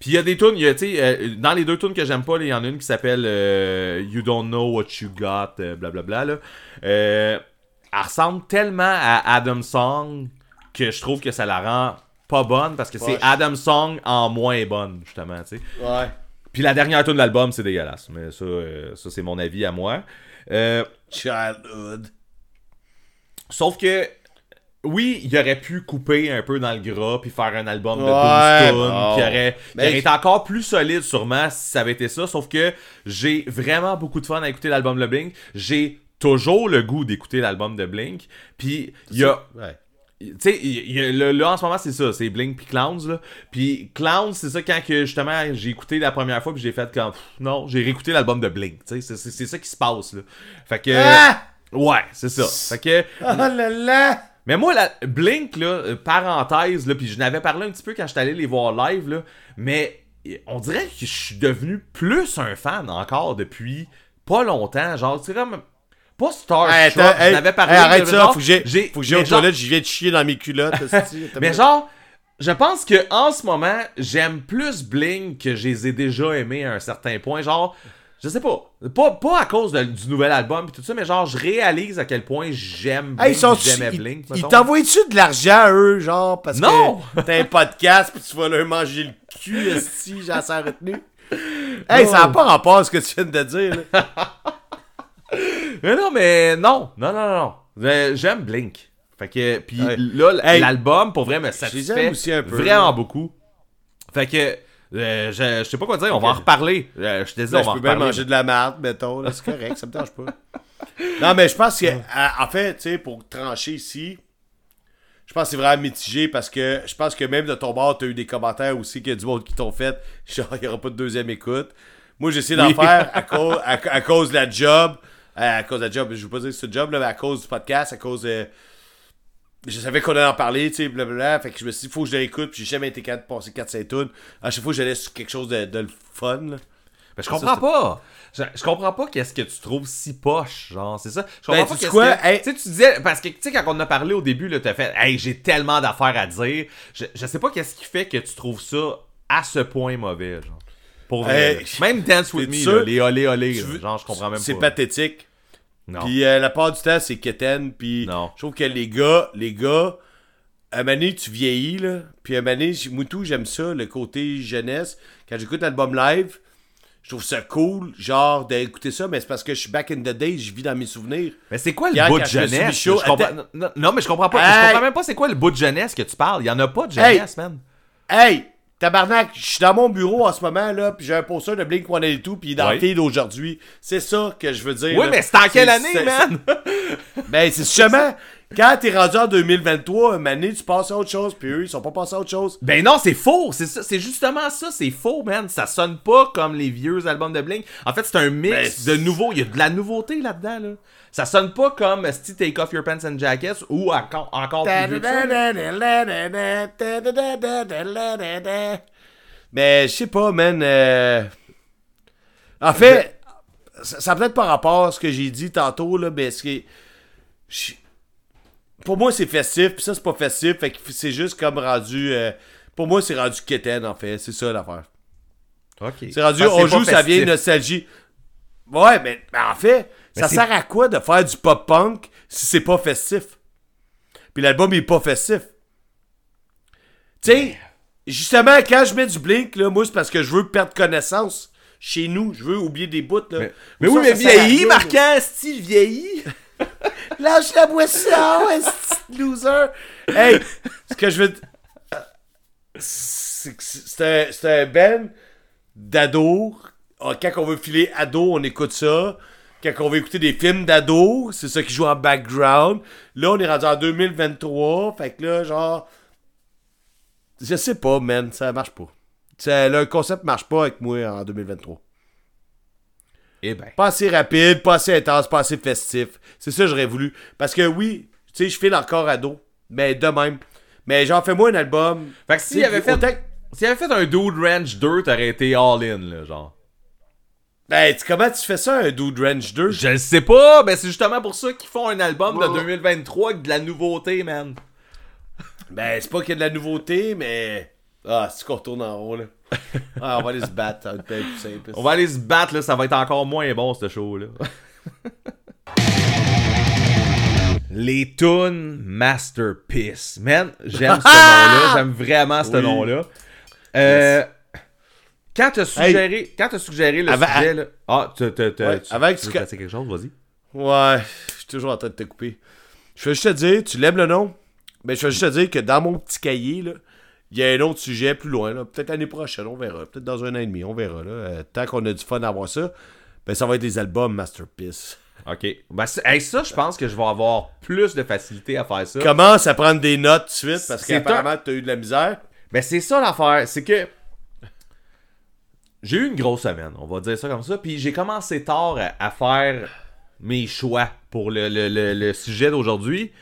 Puis il y a des tunes, euh, dans les deux tunes que j'aime pas, il y en a une qui s'appelle euh, You Don't Know What You Got, blablabla, là. Elle ressemble tellement à Adam Song que je trouve que ça la rend pas bonne parce que c'est. Adam Song en moins bonne, justement, tu sais. Ouais. Puis la dernière tune de l'album, c'est dégueulasse. Mais ça, euh, ça c'est mon avis à moi. Euh, Childhood. sauf que, oui, il aurait pu couper un peu dans le gras puis faire un album de Ouais, 12 tunes bon. qui aurait, qui Mais- aurait été encore plus solide sûrement si ça avait été ça. Sauf que j'ai vraiment beaucoup de fun à écouter l'album de Blink. J'ai toujours le goût d'écouter l'album de Blink. Puis il y a... Ouais. Tu sais, là, là, en ce moment, c'est ça, c'est Blink puis Clowns, là. Puis Clowns, c'est ça quand que, justement, j'ai écouté la première fois puis j'ai fait comme, pff, non, j'ai réécouté l'album de Blink, tu sais, c'est- ça qui se passe, là. Fait que, Ah! ouais, c'est ça. Fait que, Oh là là! mais moi, la Blink, là, euh, parenthèse, là, puis je n'avais parlé un petit peu quand j'étais allé les voir live, là, mais euh, on dirait que je suis devenu plus un fan encore depuis pas longtemps, genre, c'est comme... Pas Starstruck, Hey, je hey, n'avais parlé hey, arrête de ça, genre, faut que j'ai j'ai- faut que j'aille aux genre- toilettes, je viens de chier dans mes culottes. [laughs] mais genre, je pense que en ce moment, j'aime plus Bling que je les ai déjà aimés à un certain point. Genre, je sais pas. Pas, pas à cause de- du nouvel album et tout ça, mais genre, je réalise à quel point j'aime Hey, Blink, j'aimais Blink. Ils mettons. t'envoient-tu de l'argent, eux, genre, parce Non! que [laughs] t'as un podcast pis tu vas leur manger le cul, esti, j'en sais retenu? [laughs] Hey, Non. ça n'a pas rapport à ce que tu viens de dire, là. [laughs] Mais non, mais non. Non, non, non. Euh, J'aime Blink. Fait que, puis Ouais. là, l'album, pour vrai, me satisfait aussi un peu, vraiment beaucoup. Fait que, euh, je, je sais pas quoi dire, on va en reparler. Euh, je te dis, Là, on je va en peux bien reparler. manger de la merde, mettons, c'est correct, ça me dérange pas. Non, mais je pense que, à- en fait, tu sais, pour trancher ici, je pense que c'est vraiment mitigé parce que je pense que même de ton bord, t'as eu des commentaires aussi qu'il y a du monde qui t'ont fait, genre, il n'y aura pas de deuxième écoute. Moi, j'ai essayé d'en Oui. faire à cause, à, à cause de la job, euh, à cause de la job, je veux pas dire que c'est job, là, mais à cause du podcast, à cause de. Je savais qu'on allait en parler, tu sais, blablabla. Fait que je me suis dit, faut que je l'écoute, puis j'ai jamais été capable de passer 4-5 tunes. À chaque fois, j'allais sur quelque chose de, de le fun, là. Mais je comprends pas. Je, je comprends pas qu'est-ce que tu trouves si poche, genre, c'est ça. Je comprends Ben, pas qu'est-ce que... Hey- Tu sais, tu disais... Parce que, tu sais, quand on a parlé au début, là, t'as fait « Hey, j'ai tellement d'affaires à dire. Je, je sais pas qu'est-ce qui fait que tu trouves ça à ce point mauvais, genre. Pour. Hey. Même Dance With Me, là, les olé olé, genre, je comprends même C'est pas. pathétique. Puis euh, la part du temps, c'est quétaine. Puis Non. je trouve que les gars, les gars, à donné, tu vieillis, là. Puis à j- Moutou, j'aime ça, le côté jeunesse. Quand j'écoute l'album live, Je trouve ça cool, genre, d'écouter ça, mais c'est parce que je suis back in the day, je vis dans mes souvenirs. Mais c'est quoi le bout de je jeunesse? Je comprends- non, non, mais je comprends pas. Je Hey! comprends même pas c'est quoi le bout de jeunesse que tu parles. Il y en a pas de jeunesse, man. Hey, tabarnak, je suis dans mon bureau en ce moment, là, puis j'ai un poster de Blink-182, puis il est dans Ouais. le feed d'aujourd'hui. C'est ça que je veux dire. Oui, là. mais c'est en quelle année, man? [laughs] Ben, c'est justement, quand t'es rendu en 2023, un année, tu passes à autre chose, puis eux, ils sont pas passés à autre chose. Ben non, c'est faux. C'est ça, c'est justement ça, c'est faux, man. Ça sonne pas comme les vieux albums de Blink. En fait, c'est un mix Ben, de nouveau. Il y a de la nouveauté là-dedans, là. Ça sonne pas comme Steve Take Off Your Pants and Jackets ou encore, encore plus vieux que. Mais je sais pas, man. euh, En fait, ça, ça peut-être pas rapport à ce que j'ai dit tantôt, là, mais ce qui Pour moi, c'est festif, puis ça, c'est pas festif, fait que c'est juste comme rendu. euh, Pour moi, c'est rendu quétaine, en fait. C'est ça l'affaire. Ok. C'est rendu, on joue, ça vient nostalgie. Ouais, mais, mais en fait, Mais ça sert à quoi de faire du pop-punk si c'est pas festif? Puis l'album il est pas festif. Tu sais, justement, quand je mets du Blink, là, moi, c'est parce que je veux perdre connaissance chez nous. Je veux oublier des bouts, là. Mais, oui, mais vieilli, marquant, style vieilli. [laughs] Lâche la boisson, [laughs] loser! Hey, ce que je veux... t- C'est un, band d'ado. Ah, Quand on veut filer ado, on écoute ça. Quand on veut écouter des films d'ado, c'est ça qui joue en background. Là, on est rendu en 2023. Fait que là, genre... Je sais pas, man. Ça marche pas. Le concept marche pas avec moi en 2023. Eh ben. Pas assez rapide, pas assez intense, pas assez festif. C'est ça que j'aurais voulu. Parce que oui, tu sais, je file encore ado. Mais de même. Mais genre, fais-moi un album. Fait que s'il avait fait. S'il avait fait un Dude Ranch 2, t'aurais été all-in, là, genre. Ben, tu- comment tu fais ça, un Dude Range 2? Je le sais pas, ben c'est justement pour ça qu'ils font un album de ouais. 2023 avec de la nouveauté, man. Ben, c'est pas qu'il y a de la nouveauté, mais. Ah, c'est qu'on retourne en haut, là? Ah, on va aller se battre. Ça va être bien plus simple. On va aller se battre, là, ça va être encore moins bon, ce show-là. [laughs] Les Toon Masterpiece. Man, j'aime ce nom-là. J'aime vraiment ce Oui. nom-là. Euh, Quand t'as suggéré, quand t'as suggéré le sujet, là... Ah, t'as- Ouais, tu, avant que tu tu- veux placer quelque chose, vas-y. Ouais, je suis toujours en train de te couper. Je vais juste te dire, tu lèves le nom, mais je vais juste te dire que dans mon petit cahier, là, il y a un autre sujet plus loin, là. peut-être l'année prochaine, on verra. Peut-être dans un an et demi, on verra. Là. Euh, tant qu'on a du fun à avoir ça, ben ça va être des albums Masterpiece. OK. Ben, hey, ça, je pense que je vais avoir plus de facilité à faire ça. Commence à prendre des notes tout de suite parce qu'apparemment tu as eu de la misère. Ben, c'est ça l'affaire. C'est que. J'ai eu une grosse semaine, on va dire ça comme ça. Puis j'ai commencé tard à, à faire mes choix pour le, le- le- le sujet d'aujourd'hui.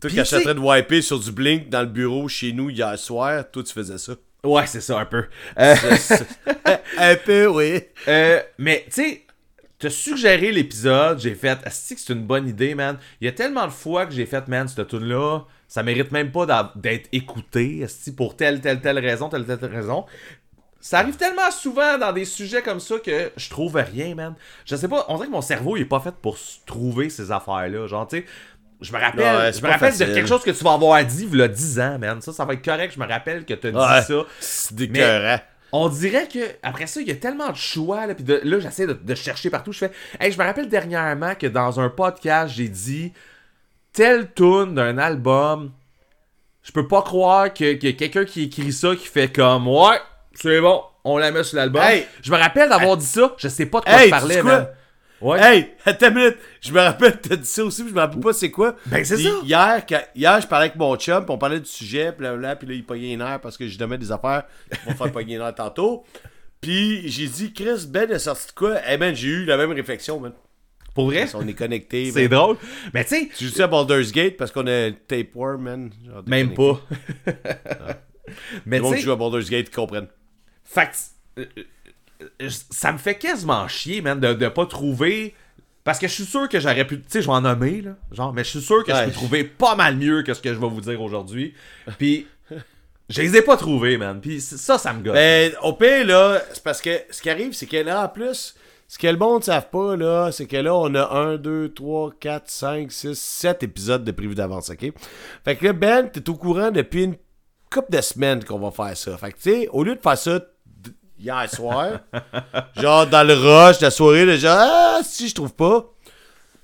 Toi Puis qui achèterais c'est- de wiper sur du Blink dans le bureau chez nous hier soir, toi tu faisais ça. Ouais, c'est ça, un peu. Euh, [laughs] Un peu, oui. euh, mais, tu sais, te suggérer l'épisode, j'ai fait. Asti que c'est une bonne idée, man? Il y a tellement de fois que j'ai fait, man, cette tune-là, ça mérite même pas d'être écouté, asti, pour telle, telle, telle raison, telle, telle, telle raison. Ça arrive tellement souvent dans des sujets comme ça que je trouve rien, man. Je sais pas, on dirait que mon cerveau il est pas fait pour trouver ces affaires-là. Genre, tu sais, je me rappelle, Ouais, je me rappelle facile. de quelque chose que tu vas avoir dit il y a 10 ans, man. Ça, ça va être correct. Je me rappelle que tu as dit Ouais. ça. C'est décœurant. On dirait que après ça, il y a tellement de choix. Là, puis de- là j'essaie de, de chercher partout. Je fais. Hey, je me rappelle dernièrement que dans un podcast, j'ai dit telle tune d'un album. Je peux pas croire que- qu'il y a quelqu'un qui écrit ça qui fait comme Ouais, c'est bon, on la met sur l'album. Hey! je me rappelle d'avoir dit ça. Je sais pas de quoi je parlais, man. Ouais. Hey, attends une minute. Je me rappelle, t'as dit ça aussi, puis je me rappelle pas c'est quoi. Ben, c'est ça. Hier, quand- hier, je parlais avec mon chum, puis on parlait du sujet, puis là, là, puis là, il pognait les nerfs parce que je donnais des affaires qui vont faire pogner les nerfs tantôt. Puis j'ai dit, Chris, Ben est sorti de quoi? Eh ben, j'ai eu la même réflexion, man. Pour vrai, On est connectés. [laughs] c'est drôle. Mais tu sais, Tu joues ça à Baldur's Gate parce qu'on a tapeworm, man? Genre même pas. [laughs] Mais Le monde tu qui sais, joue à Baldur's Gate, comprennent. Euh, ça me fait quasiment chier, man, de, de pas trouver. Parce que je suis sûr que j'aurais pu. Tu sais, je vais en nommer, là. Genre, mais je suis sûr que je Ouais. peux trouver pas mal mieux que ce que je vais vous dire aujourd'hui. Puis, je les ai pas trouvés, man. Puis ça, ça me gosse. Ben, au pire, là, c'est parce que ce qui arrive, c'est que là, en plus, ce que le monde ne savent pas, là, c'est que là, on a 1, 2, 3, 4, 5, 6, 7 épisodes de prévu d'avance, OK? Fait que là, Ben, t'es au courant depuis une couple de semaines qu'on va faire ça. Fait que, tu sais, au lieu de faire ça hier soir. genre, dans le rush de la soirée, là, genre, ah, si, je trouve pas.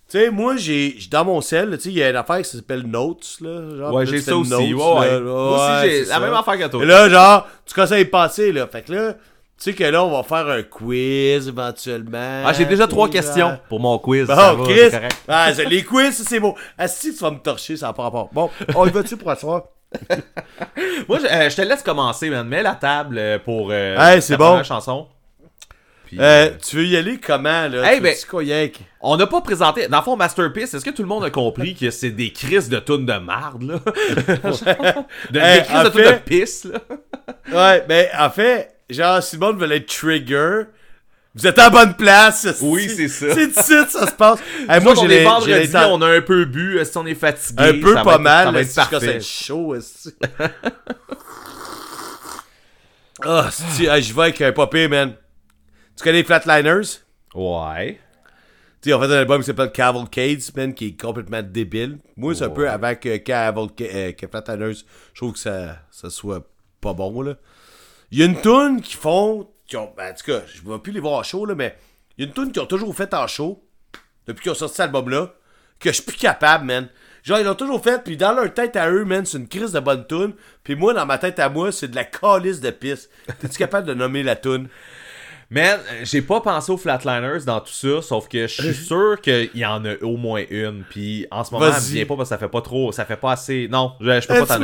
Tu sais, moi, j'ai dans mon sel, tu sais, il y a une affaire qui s'appelle Notes, là. Genre, Ouais, j'ai ça aussi. Notes, ouais, là. ouais. Moi aussi, j'ai la ça. même affaire que toi. Et là, genre, tu y passer, là. Fait que là, tu sais que là, on va faire un quiz éventuellement. Ah, j'ai déjà trois questions pour mon quiz. ça Bon, va, Chris. correct. Ah, les quiz, ça, c'est beau. Ah, si tu vas me torcher, ça n'a pas rapport. Bon, on y va-tu pour asseoir? [laughs] Moi, je, euh, je te laisse commencer, man. Mets la table euh, pour euh, Hey, c'est bon. première chanson. Puis, Euh, euh, tu veux y aller comment, là? Hey, ben- on n'a pas présenté. Dans le fond, Masterpiece, est-ce que tout le monde a compris que c'est des crises de tunes de marde, là? [laughs] de, Hey, des crises de tunes fait- de pisse, là? Ouais, ben, en fait, genre, Simone veut être trigger. Vous êtes à la bonne place. Oui, c'est ça. C'est ici ça se passe. Hey, Moi, j'ai les- j'ai vendredi, l'inten- on a un peu bu, si on est fatigué? un peu ça pas être- mal. Ça va être parfait. chaud. Ah, si, hey, je vais avec un popé, man. Tu connais les Flatliners? Ouais. Tu sais, on fait un album qui s'appelle Cavalcades, man, qui est complètement débile. Moi, c'est un peu Cavalca- euh, que Flatliners, je trouve que ça, ça soit pas bon, là. Il y a une tune qui font, qui ont, ben, en tout cas, je ne vais plus les voir en show, là, mais il y a une tune qu'ils ont toujours fait en show, depuis qu'ils ont sorti cet album-là, que je suis plus capable, man. Genre, ils l'ont toujours fait, puis dans leur tête à eux, man, c'est une crise de bonne tune, puis moi, dans ma tête à moi, c'est de la calice de pisse. T'es-tu capable de nommer la tune? Man, j'ai pas pensé aux Flatliners dans tout ça, sauf que je suis [laughs] sûr qu'il y en a au moins une. Puis en ce moment, elle me vient pas parce que ça fait pas trop, ça fait pas assez. Non, je, je peux pas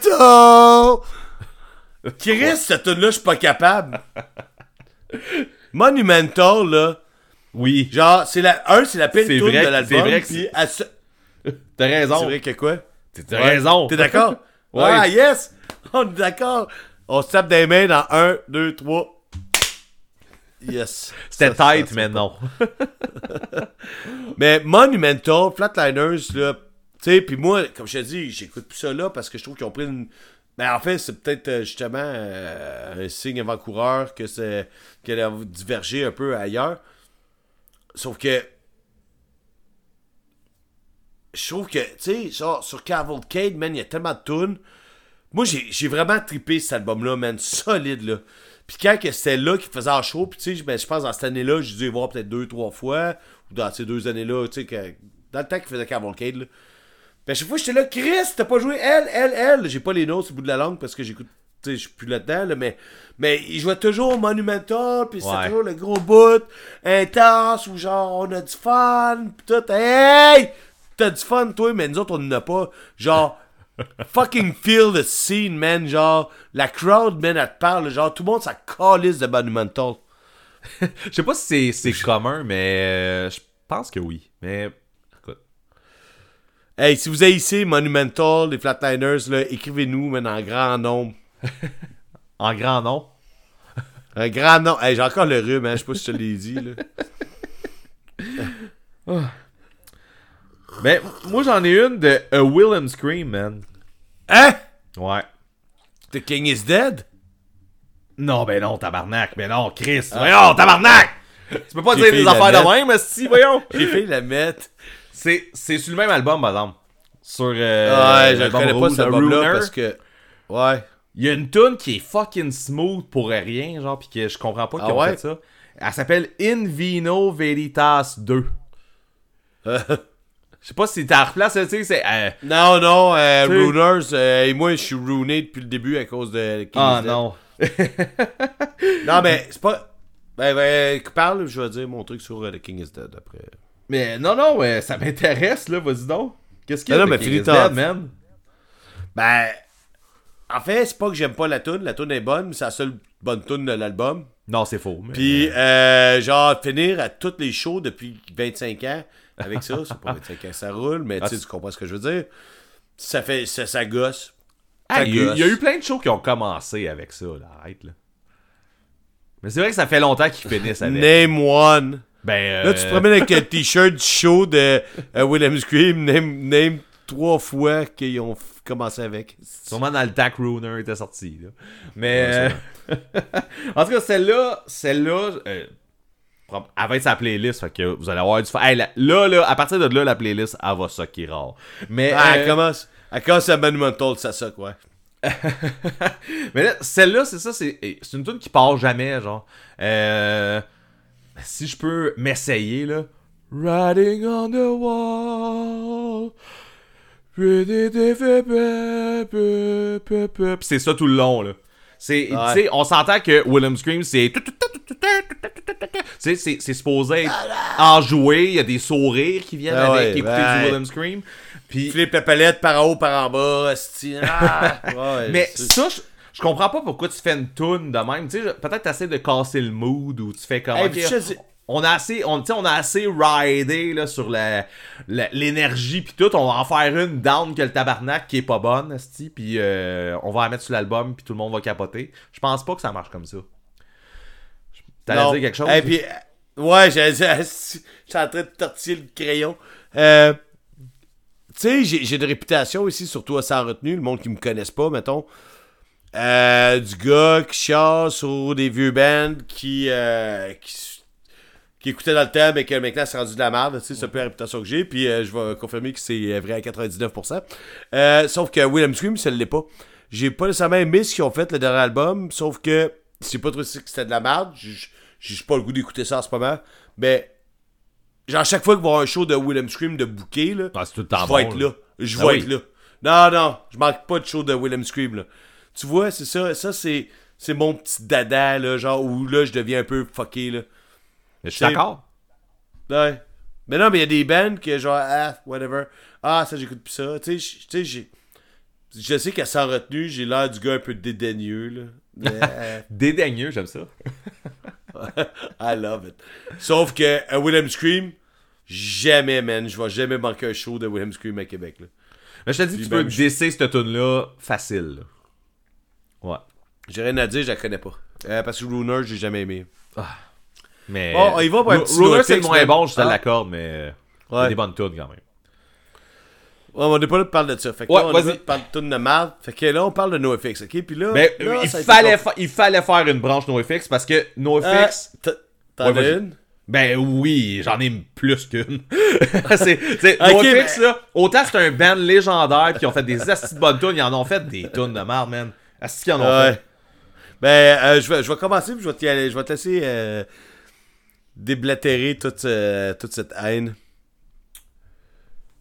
t'en! Chris, cette tune-là, je suis pas capable. Monumental, là. Oui, Genre, c'est la. Un, c'est la pire C'est tune vrai de que- l'album. c'est vrai que puis se- [laughs] t'as raison. C'est vrai que quoi? T'as Ouais. raison. T'es d'accord? [laughs] Ouais. Ah, yes! On est d'accord. On se tape des mains dans 1, 2, 3. Yes. C'était tight, mais non. [laughs] Mais Monumental, Flatliners, là, tu sais, puis moi, comme je te dis, j'écoute plus ça là parce que je trouve qu'ils ont pris une. Mais en fait, c'est peut-être euh, justement euh, un signe avant-coureur que c'est qu'elle a divergé un peu ailleurs. Sauf que. Je trouve que, tu sais, genre, sur Cavalcade, man, il y a tellement de tunes. Moi, j'ai vraiment trippé cet album-là, man, solide, là. Puis quand c'était là qu'il faisait en show, puis tu sais, ben, je pense dans cette année-là, j'ai dû les voir peut-être deux, trois fois, ou dans ces deux années-là, tu sais, dans le temps qu'il faisait Cavalcade, là. Puis à chaque fois, j'étais là, Chris, t'as pas joué? Elle, elle, elle. J'ai pas les notes au bout de la langue parce que j'écoute, tu sais, je suis plus là-dedans, là, mais, mais il jouait toujours Monumental, puis c'était Ouais. toujours le gros bout, intense, où genre, on a du fun, pis tout, hey! T'as du fun, toi, mais nous autres, on n'en a pas. Genre, [laughs] fucking feel the scene, man. Genre, la crowd, man, elle te parle. Genre, tout le monde, ça calisse de Monumental. [laughs] Je sais pas si c'est c'est commun, mais euh, je pense que oui. Mais. Hey, si vous haïssez Monumental, les Flatliners, là, écrivez-nous, man, en grand nombre. [laughs] En grand nom? Un grand nom. Hey, j'ai encore le rhume, hein. Je sais pas si je te l'ai dit, là. [laughs] Ben, moi j'en ai une de A Will and Scream, man. Hein? Ouais. The King is dead? Non, ben non, tabarnak. Ben non, Chris. Voyons, tabarnak! Tu peux pas dire des affaires de même, si, voyons. J'ai fait la mettre. C'est c'est sur le même album, exemple. Sur. Euh, ouais, je connais pas cet album-là parce que. Ouais. Il y a une tune qui est fucking smooth pour rien, genre, pis que je comprends pas qu'ils Ah ont ouais? fait ça. Elle s'appelle In Vino Veritas 2. [laughs] Je sais pas si t'as replace, tu sais, c'est. euh, non, non, euh, Runers, euh, et moi, je suis ruiné depuis le début à cause de King Ah is Dead. non. [laughs] Non, mais c'est pas. Ben, ben, parle, je vais dire mon truc sur euh, The King is Dead après. Mais non, non, ouais, ça m'intéresse, là, vas-y donc. Qu'est-ce qu'il y a Non, de mais King finis is ta- Dead, man? Ben. En fait, c'est pas que j'aime pas la tune. La tune est bonne, mais c'est la seule bonne tune de l'album. Non, c'est faux. mais- Puis, euh, genre, finir à toutes les shows depuis 25 ans avec ça, c'est pas 25 ans ça roule, mais tu sais, tu comprends ce que je veux dire. Ça fait. Ça, ça gosse. Ah, Ça il y, a- gosse. il y a eu plein de shows qui ont commencé avec ça, là. Arrête, là. Mais c'est vrai que ça fait longtemps qu'ils finissent avec. Name one. Ben, Là, tu te euh, promènes avec un [laughs] t-shirt du show de euh, William Scream. Name, name trois fois qu'ils ont commencé avec. Sûrement dans le que Runer était sorti, là. Mais. euh, [laughs] en tout cas, celle-là, celle-là. euh, prob- elle va être sa playlist, fait que vous allez avoir du fun. Hey, là, là, à partir de là, la playlist, elle va socker rare. Mais. Ah, euh, elle commence. Elle commence à Monumental, ça soque, ouais. [laughs] Mais là, celle-là, c'est ça, c'est c'est une tune qui part jamais, genre. Euh, si je peux m'essayer, là. Riding on the wall. Puis c'est ça tout le long, là. C'est, Ouais. tu sais, on s'entend que Willem Scream, c'est. C'est, c'est, c'est supposé être enjoué, il y a des sourires qui viennent Ah avec ouais, écouter ouais. du Willem Scream. Puis Philippe la palette par en haut, par en bas. Ah, ouais, Mais ça, je, je comprends pas pourquoi tu fais une tune de même. Tu sais, je- peut-être tu essaies de casser le mood ou tu fais comme. Hey, je on a assez, on, on a assez ridé là, sur l'énergie puis tout. On va en faire une down que le tabarnak qui est pas bonne, puis euh, on va la mettre sur l'album puis tout le monde va capoter. Je pense pas que ça marche comme ça. T'allais dire quelque chose? Et puis, euh, ouais, j'ai, j'ai- j'étais en train de tortiller le crayon. Euh, tu sais, j'ai, j'ai de réputation ici, surtout à Sans Retenue, le monde qui me connaisse pas, mettons. Euh, du gars qui chasse sur des vieux bands qui, euh, qui, qui écoutait dans le temps, mais que maintenant c'est rendu de la merde. C'est un peu la réputation que j'ai. Puis euh, je vais confirmer que c'est vrai à 99%. Euh, sauf que William Scream, ça ne l'est pas. J'ai pas nécessairement aimé ce qu'ils ont fait le dernier album, sauf que c'est pas trop sûr que c'était de la merde. J'ai pas le goût d'écouter ça en ce moment. Mais, genre, chaque fois qu'il va y avoir un show de William Scream de bouquet, là, Ah, je vais bon, être là. Je Ah vais oui. être là. Non, non, je manque pas de show de Willem Scream, là. Tu vois, c'est ça, ça c'est, c'est mon petit dada, là, genre, où là, je deviens un peu fucké, là. Mais je suis d'accord. Ouais. Mais non, mais il y a des bands que, genre, ah, whatever. Ah, ça, j'écoute plus ça. Tu sais, j'ai. Je sais qu'à sans retenue, j'ai l'air du gars un peu dédaigneux, là. Mais, euh, [laughs] Dédaigneux, j'aime ça. [laughs] I love it. Sauf que à Willem Scream, jamais, man, je vais jamais manquer un show de Willem Scream à Québec, là. Mais je te dis, Puis tu même, peux je- décer cette tune là facile. là. Ouais. J'ai rien à dire, je la connais pas. Euh, parce que Lunar, j'ai jamais aimé. Mais. Bon, on y va pour un Ru- petit Ruler, no c'est moins bon, je te Ah. l'accorde, mais. euh, Il y a Ouais. des bonnes tunes quand même. Ouais, on n'est pas là pour parler de ça. Fait que Ouais, là, on est là pour parler de tune de merde. Fait que là, on parle de NoFX, ok? Puis là, Mais là, il, fallait compl- fa- il fallait faire une branche NoFX parce que Euh, NoFX. t'as- T'en as une? Ben oui, j'en ai plus qu'une. [laughs] c'est, c'est, Ok, NoFX, mais- là, autant c'est un band légendaire puis ils ont fait des astis de bonnes tunes, ils en ont fait des tunes de merde, man. Astis qu'ils en ont Ouais. Ben, euh, je, vais, je vais commencer, puis je vais, aller- je vais te laisser euh, déblatérer toute, euh, toute cette haine.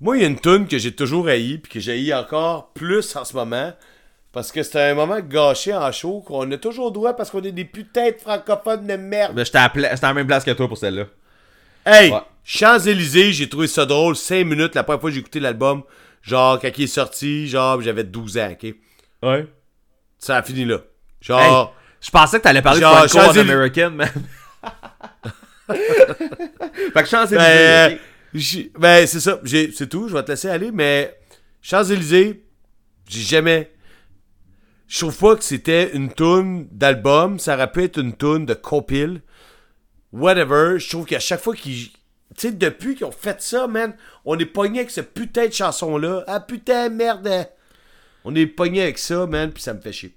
Moi, il y a une tune que j'ai toujours haï, puis que j'ai haï encore plus en ce moment, parce que c'était un moment gâché en show, qu'on a toujours droit parce qu'on est des putains de francophones de merde. Ben, j'étais à la même place que toi pour celle-là. Hey, Ouais. Champs-Élysées, j'ai trouvé ça drôle, 5 minutes la première fois que j'ai écouté l'album, genre quand il est sorti, genre j'avais 12 ans, ok? Ouais. Ça a fini là. Genre, Je pensais que t'allais parler Genre, de Franco Champs-Élysées- American, man. [laughs] fait que Champs-Élysées, Ben, j'ai- ben, c'est ça. C'est tout. Je vais te laisser aller. Mais Champs-Élysées, j'ai jamais. Je trouve pas que c'était une tune d'album. Ça aurait pu être une tune de compile. Whatever. Je trouve qu'à chaque fois qu'ils. Tu sais, depuis qu'ils ont fait ça, man, on est pogné avec ce putain de chanson-là. Ah putain, merde. On est pogné avec ça, man, puis ça me fait chier.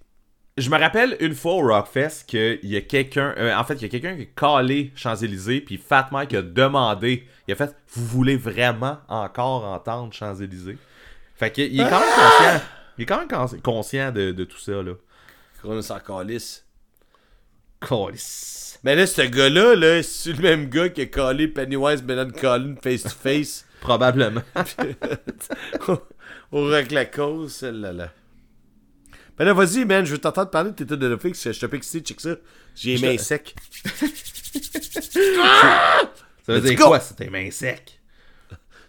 Je me rappelle une fois au Rockfest qu'il y a quelqu'un, euh, en fait, il y a quelqu'un qui a calé Champs-Élysées, puis Fat Mike a demandé, il a fait Vous voulez vraiment encore entendre Champs-Élysées Fait qu'il est quand même conscient, il est quand même cons- conscient de, de tout ça, là. On s'en calisse. Calice. Mais là, ce gars-là, là, c'est le même gars qui a collé Pennywise Menon Collin face to face? Probablement. [laughs] [laughs] au rock la cause, celle-là. Là. Ben là, vas-y, man, je veux t'entendre parler de tes de Netflix. Je un peu excité, check ça. J'ai les mains te- secs. [laughs] Ça veut dire go. quoi, c'était main sec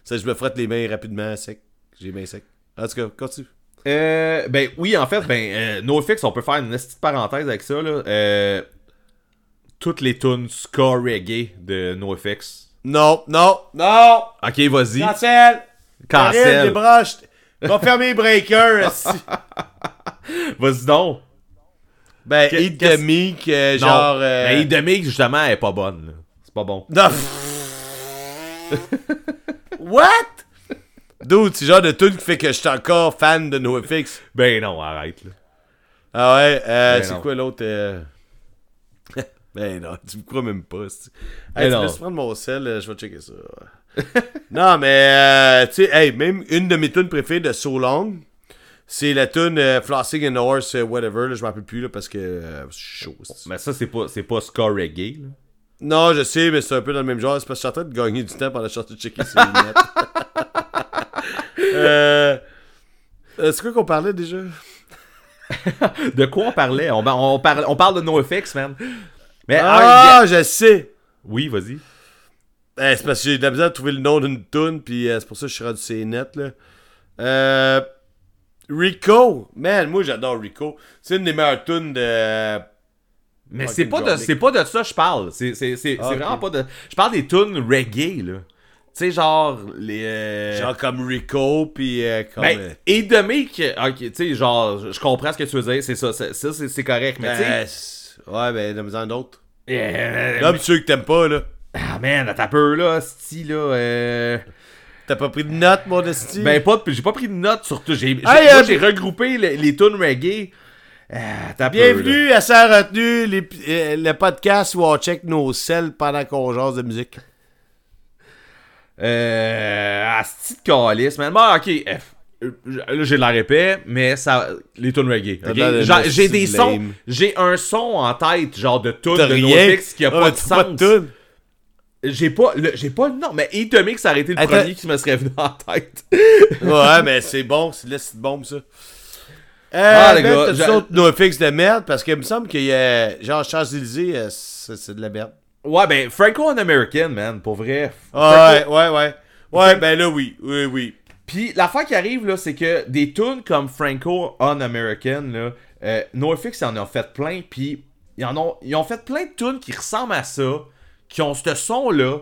Ça, je me frotte les mains rapidement secs. J'ai les mains secs. En tout cas, continue. Euh, ben oui, en fait, ben, euh, NoFX, on peut faire une petite parenthèse avec ça, là. Euh, toutes les tunes ska reggae de NoFX. Non, non, non! Ok, vas-y. Cancel! Karine, Cancel. [laughs] Va fermer les breakers! [laughs] Vas-y donc. ben, Que- Eat the Meek, euh, genre... euh, Mais Idemix, justement, elle est pas bonne. C'est pas bon. Non. [laughs] What? Dude, c'est genre de tune qui fait que je suis encore fan de NoFX. Ben non, arrête. Là. Ah ouais, euh, Ben c'est quoi l'autre? euh? ben non, tu me crois même pas. c'est- Ben Hey, tu non. me laisses prendre mon sel, euh, je vais checker ça. [laughs] non, mais, euh, tu sais, hey, même une de mes tunes préférées de So Long, C'est la tune euh, Flossing and Horse, euh, whatever, là, je m'en rappelle plus, là, parce que c'est chaud. Mais ça, c'est pas, c'est pas ska reggae, là. Non, je sais, mais c'est un peu dans le même genre. C'est parce que je suis en train de gagner du temps pendant que je suis en train de checker le [laughs] net. euh, c'est quoi qu'on parlait déjà? [laughs] De quoi on parlait? On, on, parle, on parle de NoFX, man. Mais, Ah, ah, je sais! Oui, vas-y. Eh, c'est parce que j'ai de la misère à trouver le nom d'une tune, puis euh, c'est pour ça que je suis rendu les net, là. Euh, Rico! Man, moi j'adore Rico. C'est une des meilleures tunes de... Mais Fucking c'est pas, de, c'est pas de ça que je parle. C'est, c'est, c'est, Ah, c'est vraiment pas de. Je parle des tunes reggae, là. Tu sais, genre, les. euh, Genre comme Rico, puis euh, comme... ben, euh, et de Mick, ok, tu sais, genre, je comprends ce que tu veux dire, c'est ça, c'est- ça, c'est, c'est correct, mais tu sais. euh, ouais, ben, de misère d'autres. euh, Là, ceux que t'aimes pas, là. Ah man, t'as peur là, sti là. Euh... T'as pas pris de notes, mon esti? Ben, pas, j'ai pas pris de notes sur tout. J'ai, j'ai, Hey, euh, j'ai regroupé les, les tunes reggae. Ah, là. Bienvenue à sa retenue, les- euh, le podcast où on check nos selles pendant qu'on jase de musique. Euh. Asti de calice, man? Bon, ok. euh, euh, Là, j'ai de la répète, mais ça. Les tunes reggae. Genre, j'ai des sons. J'ai un son en tête, genre de tunes T'as de rien? NoFX qui a Ah, pas de sens. pas de tune. J'ai pas, le- j'ai pas le nom, mais Atomic, ça aurait été le Attends. premier qui me serait venu en tête. Ouais, [laughs] mais c'est bon, c'est c'est bombe, ça. Euh, Ah, les gars, t'as d'autres NoFX de merde, parce qu'il me semble qu'il y a, genre, Champs-Élysées, euh, c'est c'est de la merde. ouais, ben, Franco en American, man, pour vrai. Ouais, ouais, ouais. Ouais, ben là, oui, oui, oui. Puis l'affaire qui arrive là, c'est que des tunes comme Franco on American là, euh, NoFX en ont fait plein, puis ils en ont ils ont fait plein de tunes qui ressemblent à ça, qui ont ce son là,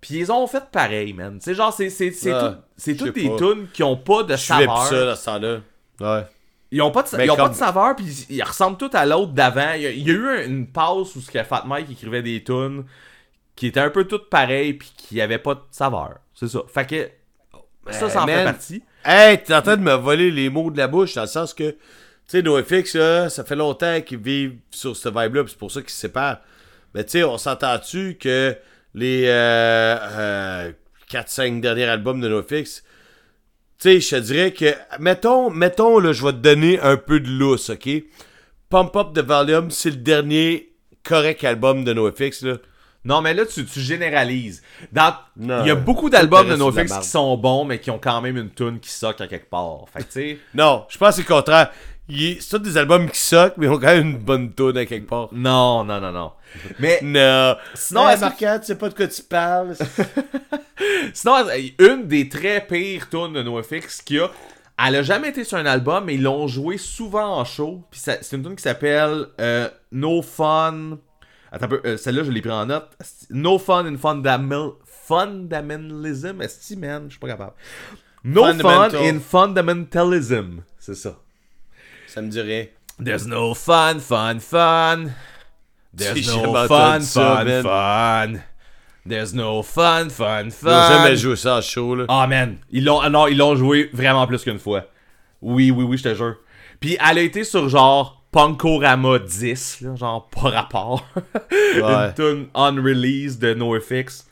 puis ils ont fait pareil, man. C'est genre c'est c'est c'est tout- c'est je toutes des tunes qui ont pas de Je saveur. ça, dans ce temps-là. Ouais. Ils ont pas de, ils ont pas de saveur, puis ils, ils ressemblent tous à l'autre d'avant. Il y, a, il y a eu un- une pause où ce que Fat Mike écrivait des tunes qui étaient un peu toutes pareilles, puis qui avaient pas de saveur. C'est ça. Fait que ça, ça en fait partie. Hey, t'es en train de me voler les mots de la bouche, dans le sens que, tu sais, NoFX, ça fait longtemps qu'ils vivent sur cette vibe-là, c'est pour ça qu'ils se séparent. Mais tu sais, on s'entend-tu que les euh, euh, 4-5 derniers albums de NoFX, tu sais, je te dirais que, mettons, mettons, là, je vais te donner un peu de lousse, ok? Pump Up the Volume, c'est le dernier correct album de NoFX, là. Non, mais là, tu, tu généralises. Il y a beaucoup d'albums de NoFX qui sont bons, mais qui ont quand même une tune qui soque à quelque part. Fait que, tu sais... Non, je pense que c'est le contraire. C'est tous des albums qui soquent, mais ils ont quand même une bonne tune à quelque part. Non, non, non, non. Mais [laughs] Non. Sinon, que- Marquand, tu sais pas de quoi tu parles. [laughs] sinon, une des très pires tunes de NoFX qu'il y a, elle a jamais été sur un album, mais ils l'ont joué souvent en show. Puis ça- c'est une tune qui s'appelle euh, No Fun... Attends un peu, euh, celle-là, je l'ai pris en note. No Fun in Fundamental... Fundamentalism? Esti, man, je suis pas capable. No Fun in Fundamentalism. C'est ça. Ça me dit rien. There's no fun, fun, fun. There's no fun, fun, fun. There's no fun, fun, Ils ont fun. jamais joué ça en show, là. Ah man, ils l'ont, ah non, ils l'ont joué vraiment plus qu'une fois. Oui, oui, oui, je te jure. Puis elle a été sur genre Punkorama 10, là, genre pas rapport. Ouais. Une tune unreleased de NoFX.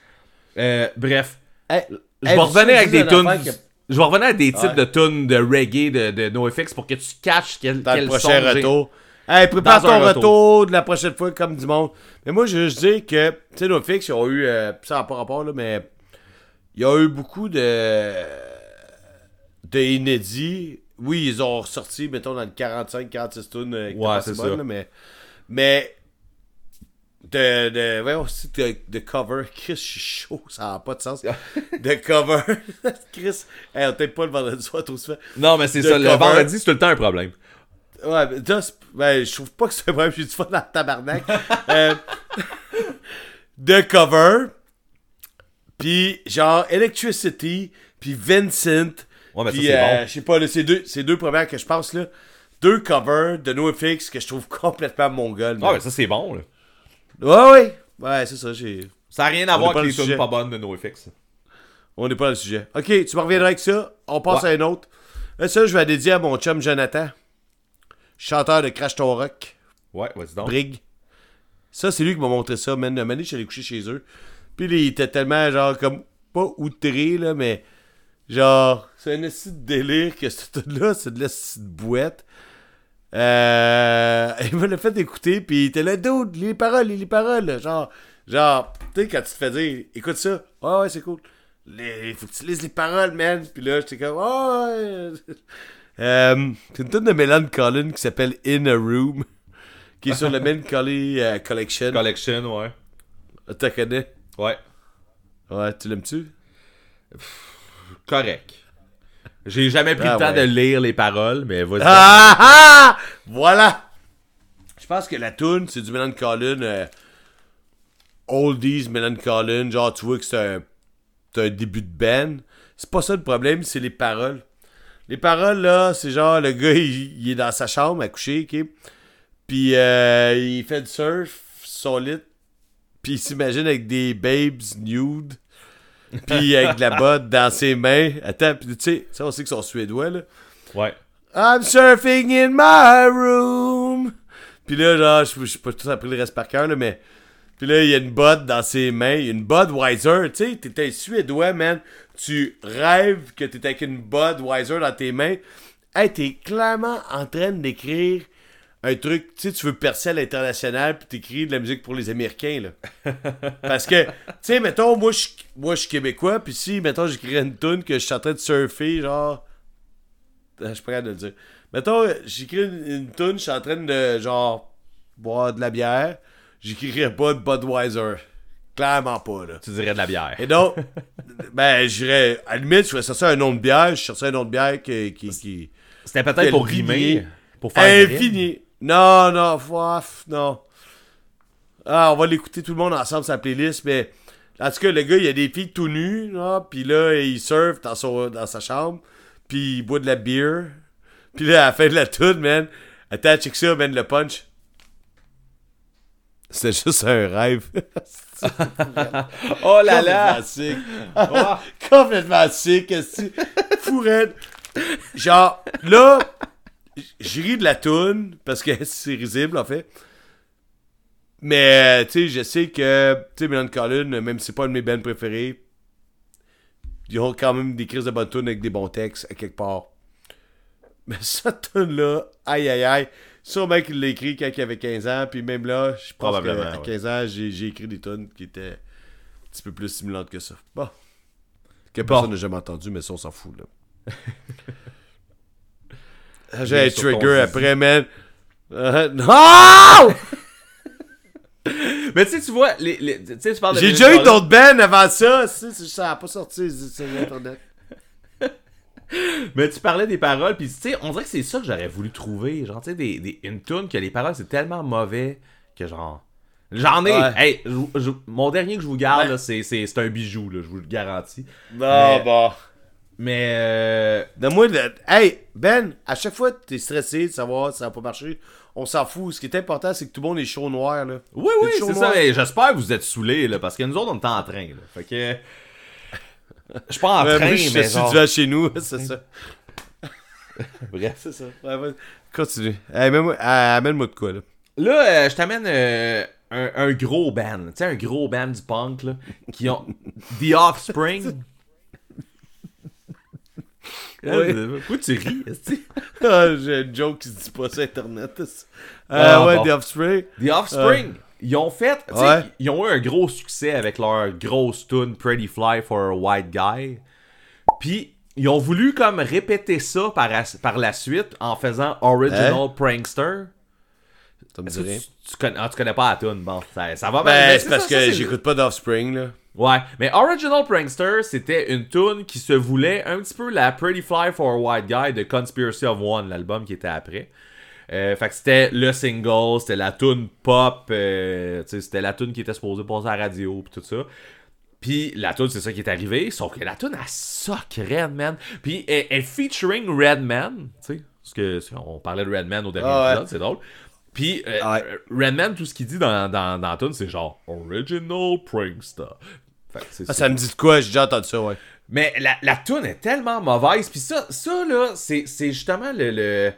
Euh, bref, Hey, je vais revenir avec des une tunes. que- Je vais revenir avec des types Ouais. de tunes de reggae de, de NoFX pour que tu catches quel, Dans le quel prochain son retour. Hey, prépare ton retour. retour. de la prochaine fois comme du monde. Mais moi, je veux juste dire que, tu sais, nos fixes, ils ont eu, euh, ça n'a pas rapport, là, mais il y a eu beaucoup de, de inédits. Oui, ils ont ressorti, mettons, dans le 45-46 tunes. euh, Ouais, c'est ça. là, mais, mais de, de, voyons, aussi, de, de cover. Chris, je suis chaud, ça n'a pas de sens. de cover. [laughs] Chris, hey, on t'aime pas le vendredi soir trop souvent. Non, mais c'est ça. Le vendredi, c'est tout le temps un problème. Ouais, mais ben, je trouve pas que c'est un problème, j'ai du fun dans le tabarnak. [laughs] Euh, de cover, puis genre Electricity, puis Vincent, Ouais, mais ça, c'est euh, bon. je sais pas, là, c'est deux, c'est deux premières que je pense, là. Deux covers de NoFX que je trouve complètement mongol. Ah, mais ça, c'est bon, là. Ouais, ouais. Ouais, c'est ça, j'ai... Ça n'a rien à On voir avec le les tunes pas bonnes de NoFX. On n'est pas dans le sujet. Ok, tu me reviendras avec ça. On passe Ouais. à un autre. Là, ça, je vais la dédier à mon chum Jonathan, chanteur de Crash Ton Rock. Ouais, vas-y donc. Brig. Ça, c'est lui qui m'a montré ça, man. Donné, je suis allé coucher chez eux. Puis il était tellement, genre, comme, pas outré, là, mais Genre, c'est un esti de délire que ce [laughs] là c'est de l'esti de boîte. Euh, [laughs] il me l'a fait écouter, puis il était là, dude, lis les paroles, lis les paroles. Genre, genre, tu sais, quand tu te fais dire, écoute ça, ouais, ouais, c'est cool. Il faut que tu lises les paroles, man. Puis là, j'étais comme, ouais. [laughs] Euh, c'est une tune de Mélan Collin qui s'appelle In a Room, qui est sur le Melancholy euh, Collection. Collection, ouais. Tu connais? Ouais. Ouais, tu l'aimes-tu? Correct. J'ai jamais pris Ah, le temps ouais. de lire les paroles, mais vas-y. Ah ah! Voilà! Je pense que la tune c'est du Mélan Collin. Euh, oldies Mélan Collin. Genre, tu vois que c'est un, un début de band. C'est pas ça le problème, c'est les paroles. Les paroles, là, c'est genre, le gars, il, il est dans sa chambre à coucher, ok? Puis, euh, il fait du surf, son lit. Puis, il s'imagine avec des babes nude. Puis, avec de la botte dans ses mains. Attends, puis tu sais, ça, on sait qu'ils sont suédois, là. Ouais. I'm surfing in my room. Puis là, genre, je sais pas tout appris le reste par cœur, là, mais. Puis là, il y a une botte dans ses mains. Il y a une Budweiser. Tu sais, t'es un Suédois, man. Tu rêves que t'es avec une Budweiser dans tes mains. Hey, t'es clairement en train d'écrire un truc. Tu sais, tu veux percer à l'international, puis t'écris de la musique pour les Américains, là. Parce que, tu sais, mettons, moi, je moi, je suis québécois, puis si, mettons, j'écrirais une tune que je suis en train de surfer, genre. Euh, Je suis capable de le dire. Mettons, j'écris une, une tune, je suis en train de, genre, boire de la bière. J'écrirais pas de Budweiser. Clairement pas, là. Tu dirais de la bière. Et donc, ben, j'irais, à la limite, je ferais ça un nom de bière, je chercherais un nom de bière qui. qui, qui C'était peut-être pour rimer. Pour faire infini. Non, non, ouf, non. Ah, on va l'écouter tout le monde ensemble sa playlist, mais. En tout cas, le gars, il y a des filles tout nues, là, puis là, il surfe dans, son, dans sa chambre, puis il boit de la bière. [laughs] Puis là, à la fin de la tune, man, attends, check ça, man, le punch. C'était juste un rêve. [laughs] Oh là là! Complètement sick. [laughs] Complètement sick, est-ce que- Fou raide. Genre, là, j'ai ri de la toune parce que [laughs] c'est risible, en fait. Mais, tu sais, je sais que, tu sais, Mélan Collin, même si c'est pas un de mes bands préférés, ils ont quand même des crises de bonnes tunes avec des bons textes à quelque part. Mais [laughs] cette tune-là, aïe aïe aïe, sûrement qu'il l'a écrit quand il avait 15 ans, puis même là, je pense qu'à ouais. 15 ans, j'ai j'ai écrit des tunes qui étaient un petit peu plus stimulantes que ça. Bon. Que personne n'a jamais entendu, mais ça, on s'en fout, là. [laughs] J'ai un trigger après, man. Euh, non! [laughs] Mais tu sais, tu vois, les, les- tu sais, tu parles de J'ai déjà eu d'autres bands avant ça. Ça n'a pas sorti sur Internet. [laughs] Mais tu parlais des paroles, puis tu sais, on dirait que c'est ça que j'aurais voulu trouver. Genre, tu sais, des, des- une tune que les paroles, c'est tellement mauvais que genre. J'en ai! Ouais. Hey, je- je- mon dernier que je vous garde, Ouais. c'est, un bijou, là, je vous le garantis. Non, Mais- bon. Mais. Euh... Donne-moi le... Hey, Ben, à chaque fois que t'es stressé de savoir si ça va pas marcher, on s'en fout. Ce qui est important, c'est que tout le monde est chaud noir, là. Oui, oui, c'est ça. mais j'espère que vous êtes saoulés, là, parce que nous autres, on est en train, là. Fait que. Je suis pas en train, moi, je mais suis genre... tu vas chez nous, [laughs] c'est ça. [laughs] Bref. C'est ça. Ouais. Continue. Hey, amène-moi de quoi, là. Là, euh, je t'amène euh, un, un gros band. Tu sais, un gros band du punk, là, qui ont [laughs] The Offspring. Ouais. Pourquoi tu ris? [laughs] Ah, J'ai une joke qui se dit pas sur Internet. Euh, Ah, ouais, bon. The Offspring. The Offspring, ils ont fait, Ouais. ils ont eu un gros succès avec leur grosse tune Pretty Fly for a White Guy. Puis ils ont voulu comme répéter ça par, la suite en faisant Original Prankster. Ça me que. Tu, tu connais, ah, tu connais pas la tune, bon, ça, ça va Ben, c'est parce ça, que j'écoute pas d'Offspring, là. Ouais, mais Original Prankster, c'était une tune qui se voulait un petit peu la Pretty Fly for a White Guy de Conspiracy of One, l'album qui était après. Euh, fait que c'était le single, c'était la tune pop, euh, c'était la tune qui était supposée passer à la radio pis tout ça. Puis la tune, c'est ça qui est arrivé, sauf que la tune, elle sock Redman. Puis elle, elle featuring Redman, tu sais, parce que on parlait de Redman au dernier Ah ouais. épisode, c'est drôle. Puis euh, Ouais. Redman, tout ce qu'il dit dans, dans, dans la tune, c'est genre Original Prankster. Fait que c'est Ah, ça. me dit de quoi? J'ai déjà entendu ça, ouais. Mais la, la tune est tellement mauvaise. Puis ça, ça là, c'est c'est justement le, le,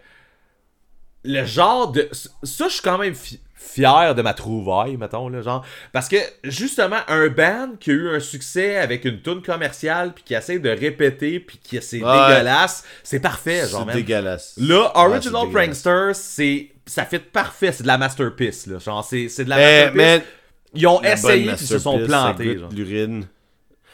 le genre de. Ça, je suis quand même fi- fier de ma trouvaille, mettons, là, genre. Parce que, justement, un band qui a eu un succès avec une tune commerciale, puis qui essaie de répéter, puis qui c'est Ouais. dégueulasse, c'est parfait, genre, C'est dégueulasse. Là, Original. Prankster, c'est. Ça fait parfait, c'est de la masterpiece, là. Genre, c'est c'est de la Mais, masterpiece. mais Ils ont la essayé, puis ils se sont plantés, l'urine.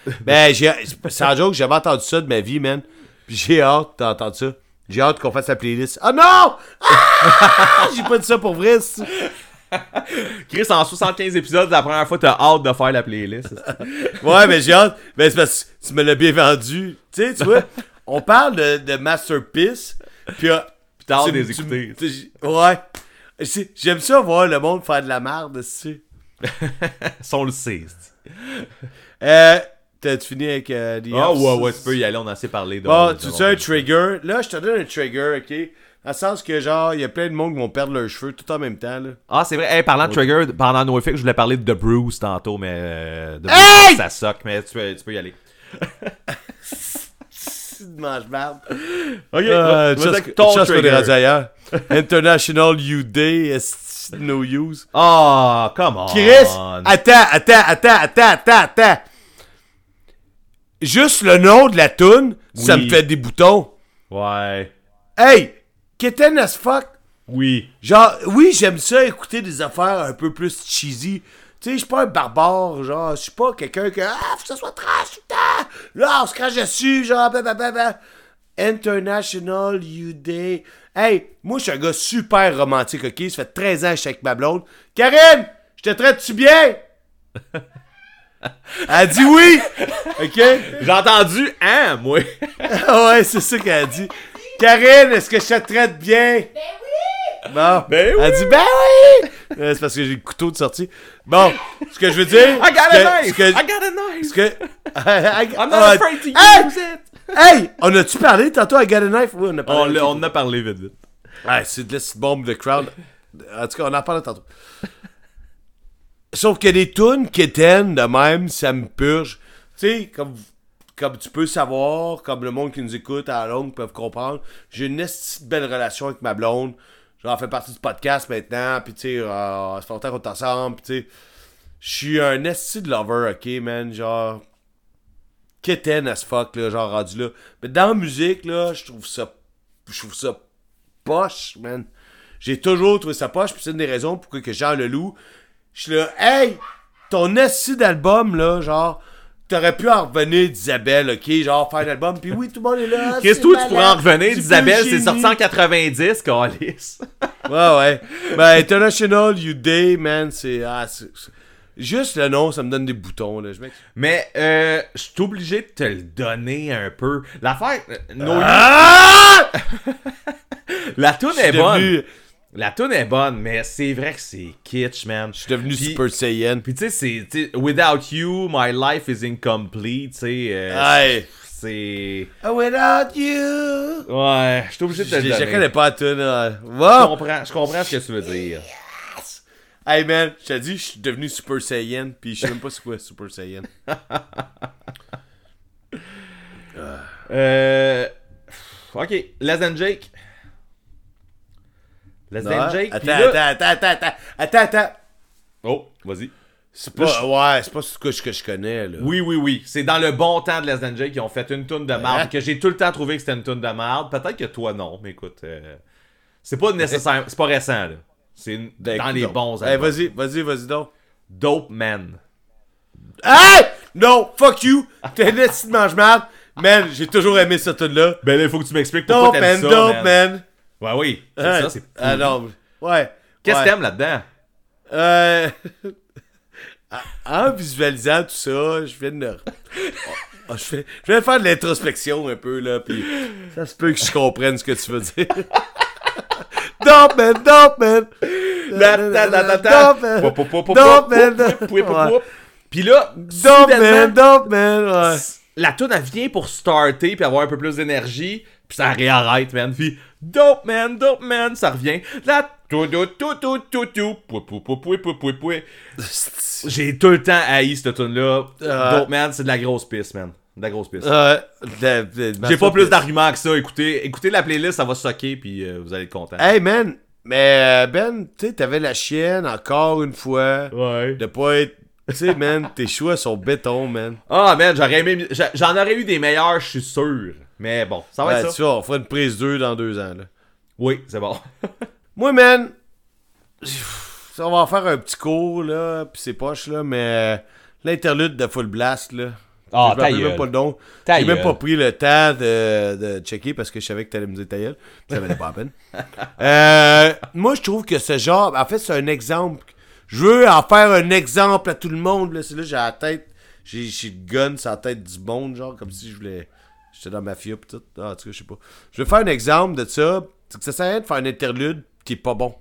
[laughs] ben, j'ai, sans joke, j'avais entendu ça de ma vie, man. Puis j'ai hâte d'entendre ça. J'ai hâte qu'on fasse la playlist. Ah non! Ah! [laughs] j'ai pas dit ça pour vrai. [laughs] Chris, en 75 épisodes, la première fois, t'as hâte de faire la playlist. Ouais, mais j'ai hâte. Ben, c'est parce que tu me l'as bien vendu. Tu sais, tu vois, on parle de, de Masterpiece. Puis, euh, t'as hâte de les écouter. tu- Ouais. J'aime ça voir le monde faire de la merde, tu sais. [laughs] Ça, on le sait. Euh, t'as-tu fini avec euh, The Ah ouais, ouais, tu peux y aller, on a assez parlé. de- Bon, tu sais un trigger. Là, je te donne un trigger, ok? Dans le sens que, genre, il y a plein de monde qui vont perdre leurs cheveux tout en même temps, là. Ah, c'est vrai. Hey, parlant de Trigger, pendant NoFX, je voulais parler de The Bruce tantôt, mais. Euh, The Hey! Bruce, ça soque, mais tu peux, tu peux y aller. De mange-marde. Ok, Euh, vas-y just- avec ton just for des trigger. radios ailleurs. International You Day, no use. Ah, come on. Chris, attends, attends, attends, attends, attends, attends. Juste le nom de la toune, ça me fait des boutons. Ouais. Hey, kitten as fuck. Oui. Genre, oui, j'aime ça écouter des affaires un peu plus cheesy. Tu sais, je suis pas un barbare, genre, je suis pas quelqu'un que, ah, faut que ça soit trash tout le temps. Là, on se crache dessus, genre, blablabla. International You Day. Hey, moi, je suis un gars super romantique, ok? Ça fait 13 ans que je suis avec ma blonde. Karine, je te traite-tu bien? [laughs] Elle a dit oui! Ok? J'ai entendu, hein, moi? [laughs] Ouais, c'est ça qu'elle a dit. Karine, est-ce que je te traite bien? Ben oui! Bon. Ben Elle dit ben oui! Euh, c'est parce que j'ai le couteau de sortie. Bon, ce que je veux dire. I got ce que- a ce knife. que- I got a knife. ce que- [laughs] I'm not Ah, afraid to hey! use it. Hey! On a-tu parlé tantôt à Got a Knife? Oui, on a parlé. On, en a parlé vite, vite. Ouais, c'est de la bombe de crowd. En tout cas, on en parle tantôt. Sauf que des tunes qui éteignent de même, ça me purge. Tu sais, comme, comme tu peux savoir, comme le monde qui nous écoute à la longue peuvent comprendre, j'ai une belle relation avec ma blonde. J'en fais partie du podcast maintenant, puis tu sais, euh, ça fait longtemps qu'on est ensemble, puis tu sais, je suis un esti de lover, ok, man, genre, quétaine as fuck, là, genre rendu là. Mais dans la musique, là, je trouve ça, je trouve ça poche, man. J'ai toujours trouvé ça poche, puis c'est une des raisons pourquoi que Jean Leloup, je suis là, hey, ton esti d'album, là, genre, t'aurais pu en revenir d'Isabelle, ok, genre, faire un album, puis oui, tout le monde est là. Qu'est-ce que tu pourrais en revenir d'Isabelle, c'est sorti en 90, Calis. [laughs] Ouais, ouais. Ben, International You Day, man, c'est. ah, Juste le nom, ça me donne des boutons, là. Je. Mais, euh, je suis obligé de te le donner un peu. L'affaire, euh, No Ah! [laughs] la suis est bonne. La tune est bonne, mais c'est vrai que c'est kitsch, man. je suis devenu Super Saiyan. Puis tu sais, c'est Without You, My Life is Incomplete, tu sais. euh, Hey. C'est. Without you. Ouais, je suis obligé de te Je le je donner. connais pas la tune. Je Wow! comprends, je comprends ce que tu veux dire. Hey, man, je t'ai dit, je suis devenu Super Saiyan, puis je sais même pas c'est quoi Super Saiyan. [laughs] Euh. Ok, Less Than Jake. Less Than Ouais. Jake. puis Attends, là- attends, attends, attends, attends, attends. Oh, vas-y. C'est pas, ouais, c'est pas ce que je, que je connais, là. Oui, oui, oui. C'est dans le bon temps de Less Than Jake qu'ils ont fait une toune de marde. Hein? Que j'ai tout le temps trouvé que c'était une toune de marde. Peut-être que toi, non. Mais écoute, euh, c'est pas nécessaire. C'est pas récent, là. C'est une- Ben, dans les bons. Hey, albums. vas-y, vas-y, vas-y donc. Dope Man. Hey! Non, fuck you! T'es un esti de mange-marde. Man, j'ai toujours aimé cette tune-là. Ben là, il faut que tu m'expliques pourquoi Dope, t'aimes man, ça, dope, man. Ouais, oui. C'est Hey. ça, c'est Ah ouais. Qu'est-ce ouais. que t'aimes là-dedans? Euh... [laughs] En visualisant tout ça, je viens de... Oh, je, fais... je de faire de l'introspection un peu, là, puis ça se peut que je comprenne ce que tu veux dire. dope, man, dope, man. Dope, man. Ouais. Puis là, soudainement, man, dope, man, ouais. La tune elle vient pour starter puis avoir un peu plus d'énergie puis ça réarrête man puis dope man dope man ça revient la tout tout tout tout tout tout j'ai tout le temps haï cette tune là Ah. dope man c'est de la grosse piste man de la grosse piste de- j'ai pas plus d'arguments que ça écoutez écoutez la playlist ça va socker puis euh, vous allez être content Hey, man, Mais euh, Ben, tu sais, t'avais la chienne encore une fois. Ouais. De pas être. Tu sais, man, tes choix sont béton, man. Ah, man, j'aurais aimé. J'en aurais eu des meilleurs, je suis sûr. Mais bon, ça va Ouais, être tu vois, on fera une prise 2 dans deux ans, là. Oui, c'est bon. [laughs] Moi, man, on va en faire un petit cours, là, pis c'est poche, là, mais l'interlude de Full Blast, là. Ah, je rappelle même pas le nom. Ta J'ai même pas pris le temps de, de checker parce que je savais que t'allais me dire ta gueule. Ça valait pas la peine. Euh, moi, je trouve que ce genre, en fait, c'est un exemple. Je veux en faire un exemple à tout le monde. Là, c'est là, j'ai la tête, j'ai, j'ai le gun sur la tête du monde, genre, comme si je voulais. J'étais dans ma fille pis tout. Ah, en tout cas, je sais pas. Je veux faire un exemple de ça. C'est que ça sert à rien de faire un interlude qui est pas bon.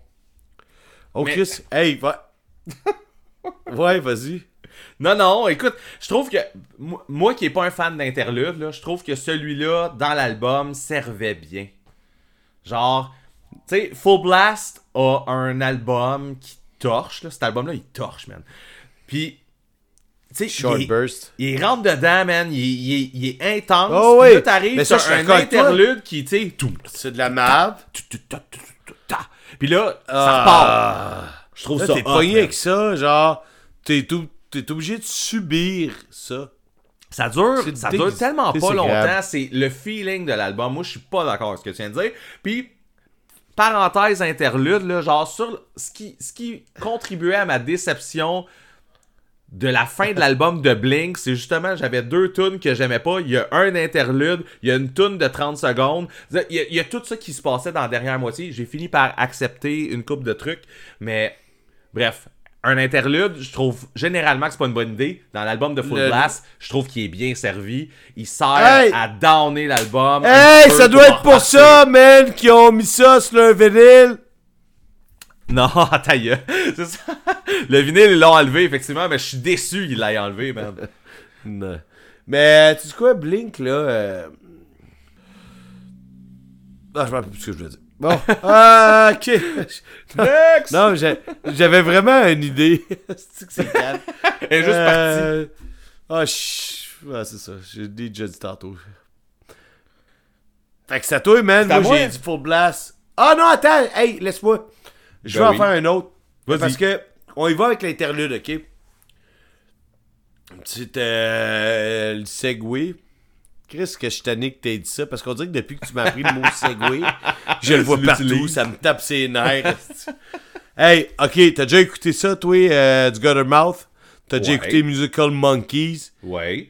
Oh, Mais- Chris, hey, va. [laughs] ouais, vas-y. Non, non, écoute, je trouve que moi, moi qui est pas un fan d'interlude, là, je trouve que celui-là, dans l'album, servait bien. Genre, tu sais, Full Blast a un album qui torche, là. Cet album-là, il torche, man. Puis, tu sais, Short il, burst. il rentre dedans, man, il, il est- il est intense. Oh Puis oui. là, t'arrives, je suis un toi. interlude qui, tu sais. C'est de la merde. Puis là, ça Ah. repart. Je trouve Là, ça t'es pogné avec ça, genre, t'es, tout- t'es obligé de subir ça. Ça dure, ça dure tellement pas longtemps. C'est le feeling de l'album. Moi, je suis pas d'accord avec ce que tu viens de dire. Puis, parenthèse interlude, là, genre, sur ce qui, ce contribuait à ma déception de la fin de l'album de Blink, c'est justement, j'avais deux tunes que j'aimais pas. Il y a un interlude, il y a une tune de 30 secondes. Il y, a, il y a tout ça qui se passait dans la dernière moitié. J'ai fini par accepter une coupe de trucs, mais bref. Un interlude, je trouve généralement que c'est pas une bonne idée. Dans l'album de Full Le- Blast, je trouve qu'il est bien servi. Il sert Hey! à downer l'album. Hey, ça doit être pour ça, man, qui ont mis ça sur le vinyle. Non, [laughs] ta gueule. C'est ça. Le vinyle, ils l'ont enlevé, effectivement, mais je suis déçu qu'ils l'aient enlevé, man. [laughs] Non. Mais, tu sais quoi, Blink, là... euh, Ah, je me rappelle plus ce que je voulais dire. Bon, [laughs] ah, ok. Next! Non, j'avais vraiment une idée. [laughs] c'est que c'est calme? Elle est juste partie. Euh, Ah, ch- ouais, c'est ça. J'ai déjà dit tantôt. Fait que à toi, man. Moi, j'ai dit full blast. Ah non, attends. Hey, laisse-moi. Je vais Ben en oui. faire un autre. Vas-y. Parce que on y va avec l'interlude, ok? C'était euh, le segway. Chris, que je tanné que t'aies dit ça, parce qu'on dirait que depuis que tu m'as appris le mot [laughs] segway, je le vois partout, ça me tape ses nerfs. hey, ok, t'as déjà écouté ça, toi, euh, du Guttermouth? T'as déjà écouté Musical Monkeys? Ouais.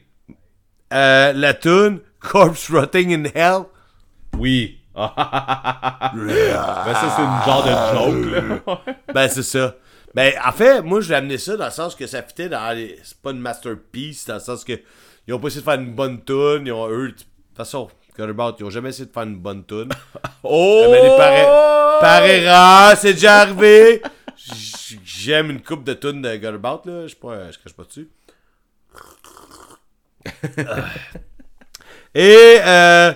Euh, la tune Corpse Rotting in Hell? Oui. [laughs] ben ça, c'est une genre de joke, là. [laughs] Ben, c'est ça. Ben, en fait, moi, je l'ai amené ça dans le sens que ça fitait dans les... C'est pas une masterpiece, dans le sens que ils ont pas essayé de faire une bonne tune, ils ont eux... De toute façon, Guttermouth, ils ont jamais essayé de faire une bonne tune. [laughs] Oh! Mais les par, par erreur, c'est déjà arrivé. J'aime une coupe de tunes de Guttermouth, là. Je crache pas dessus. Et, euh...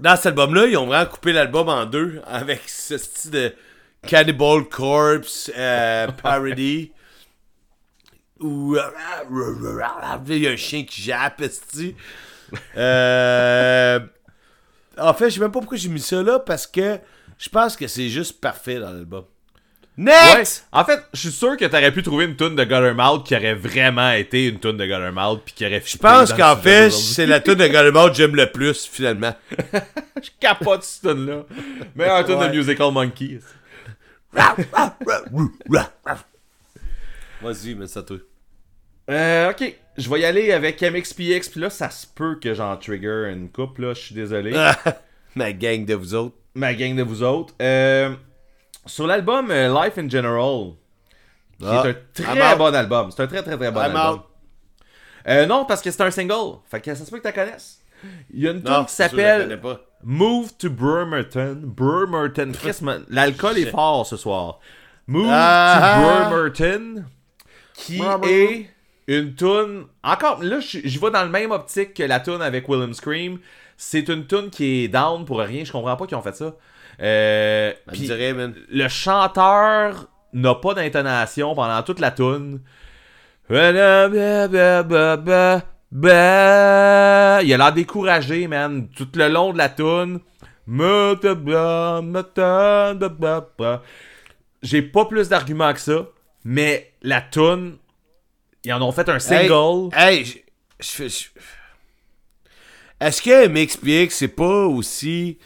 Dans cet album-là, ils ont vraiment coupé l'album en deux avec ce style de Cannibal Corpse euh, parody. [laughs] Euh, il y a un chien qui jappe. Euh, en fait, je sais même pas pourquoi j'ai mis ça là parce que je pense que c'est juste parfait dans l'album. Ouais. Next! En fait, je suis sûr que t'aurais pu trouver une tune de Guttermouth qui aurait vraiment été une tune de Guttermouth puis qui aurait Je pense qu'en fait, c'est [laughs] la tune de Guttermouth que j'aime le plus, finalement. [laughs] Je capote cette tune-là. Meilleure tune Ouais. de Musical Monkey. Vas-y, mais ça toi. Euh, ok. Je vais y aller avec MXPX, puis là, ça se peut que j'en trigger une coupe, là. Je suis désolé. [laughs] Ma gang de vous autres. Ma gang de vous autres. Euh, sur l'album euh, Life in General, qui Ah, est un très bon album. C'est un très très très bon I'm album. Euh, non, parce que c'est un single. Fait que ça se peut que tu connaisses. Il y a une tune qui c'est s'appelle. Move to Bremerton. Bremerton. [laughs] L'alcool est fort ce soir. Move Ah. to Bremerton. Qui Bremerton. est une tune. Encore, là, je vais dans le même optique que la tune avec Willem Scream. C'est une tune qui est down pour rien. Je comprends pas qu'ils ont fait ça. Euh, man. le chanteur n'a pas d'intonation pendant toute la tune. Il a l'air découragé, man, tout le long de la bla. J'ai pas plus d'arguments que ça, mais la tune, ils en ont fait un single. Hey, hey, je- je fais- je- Est-ce qu'elle m'explique c'est pas aussi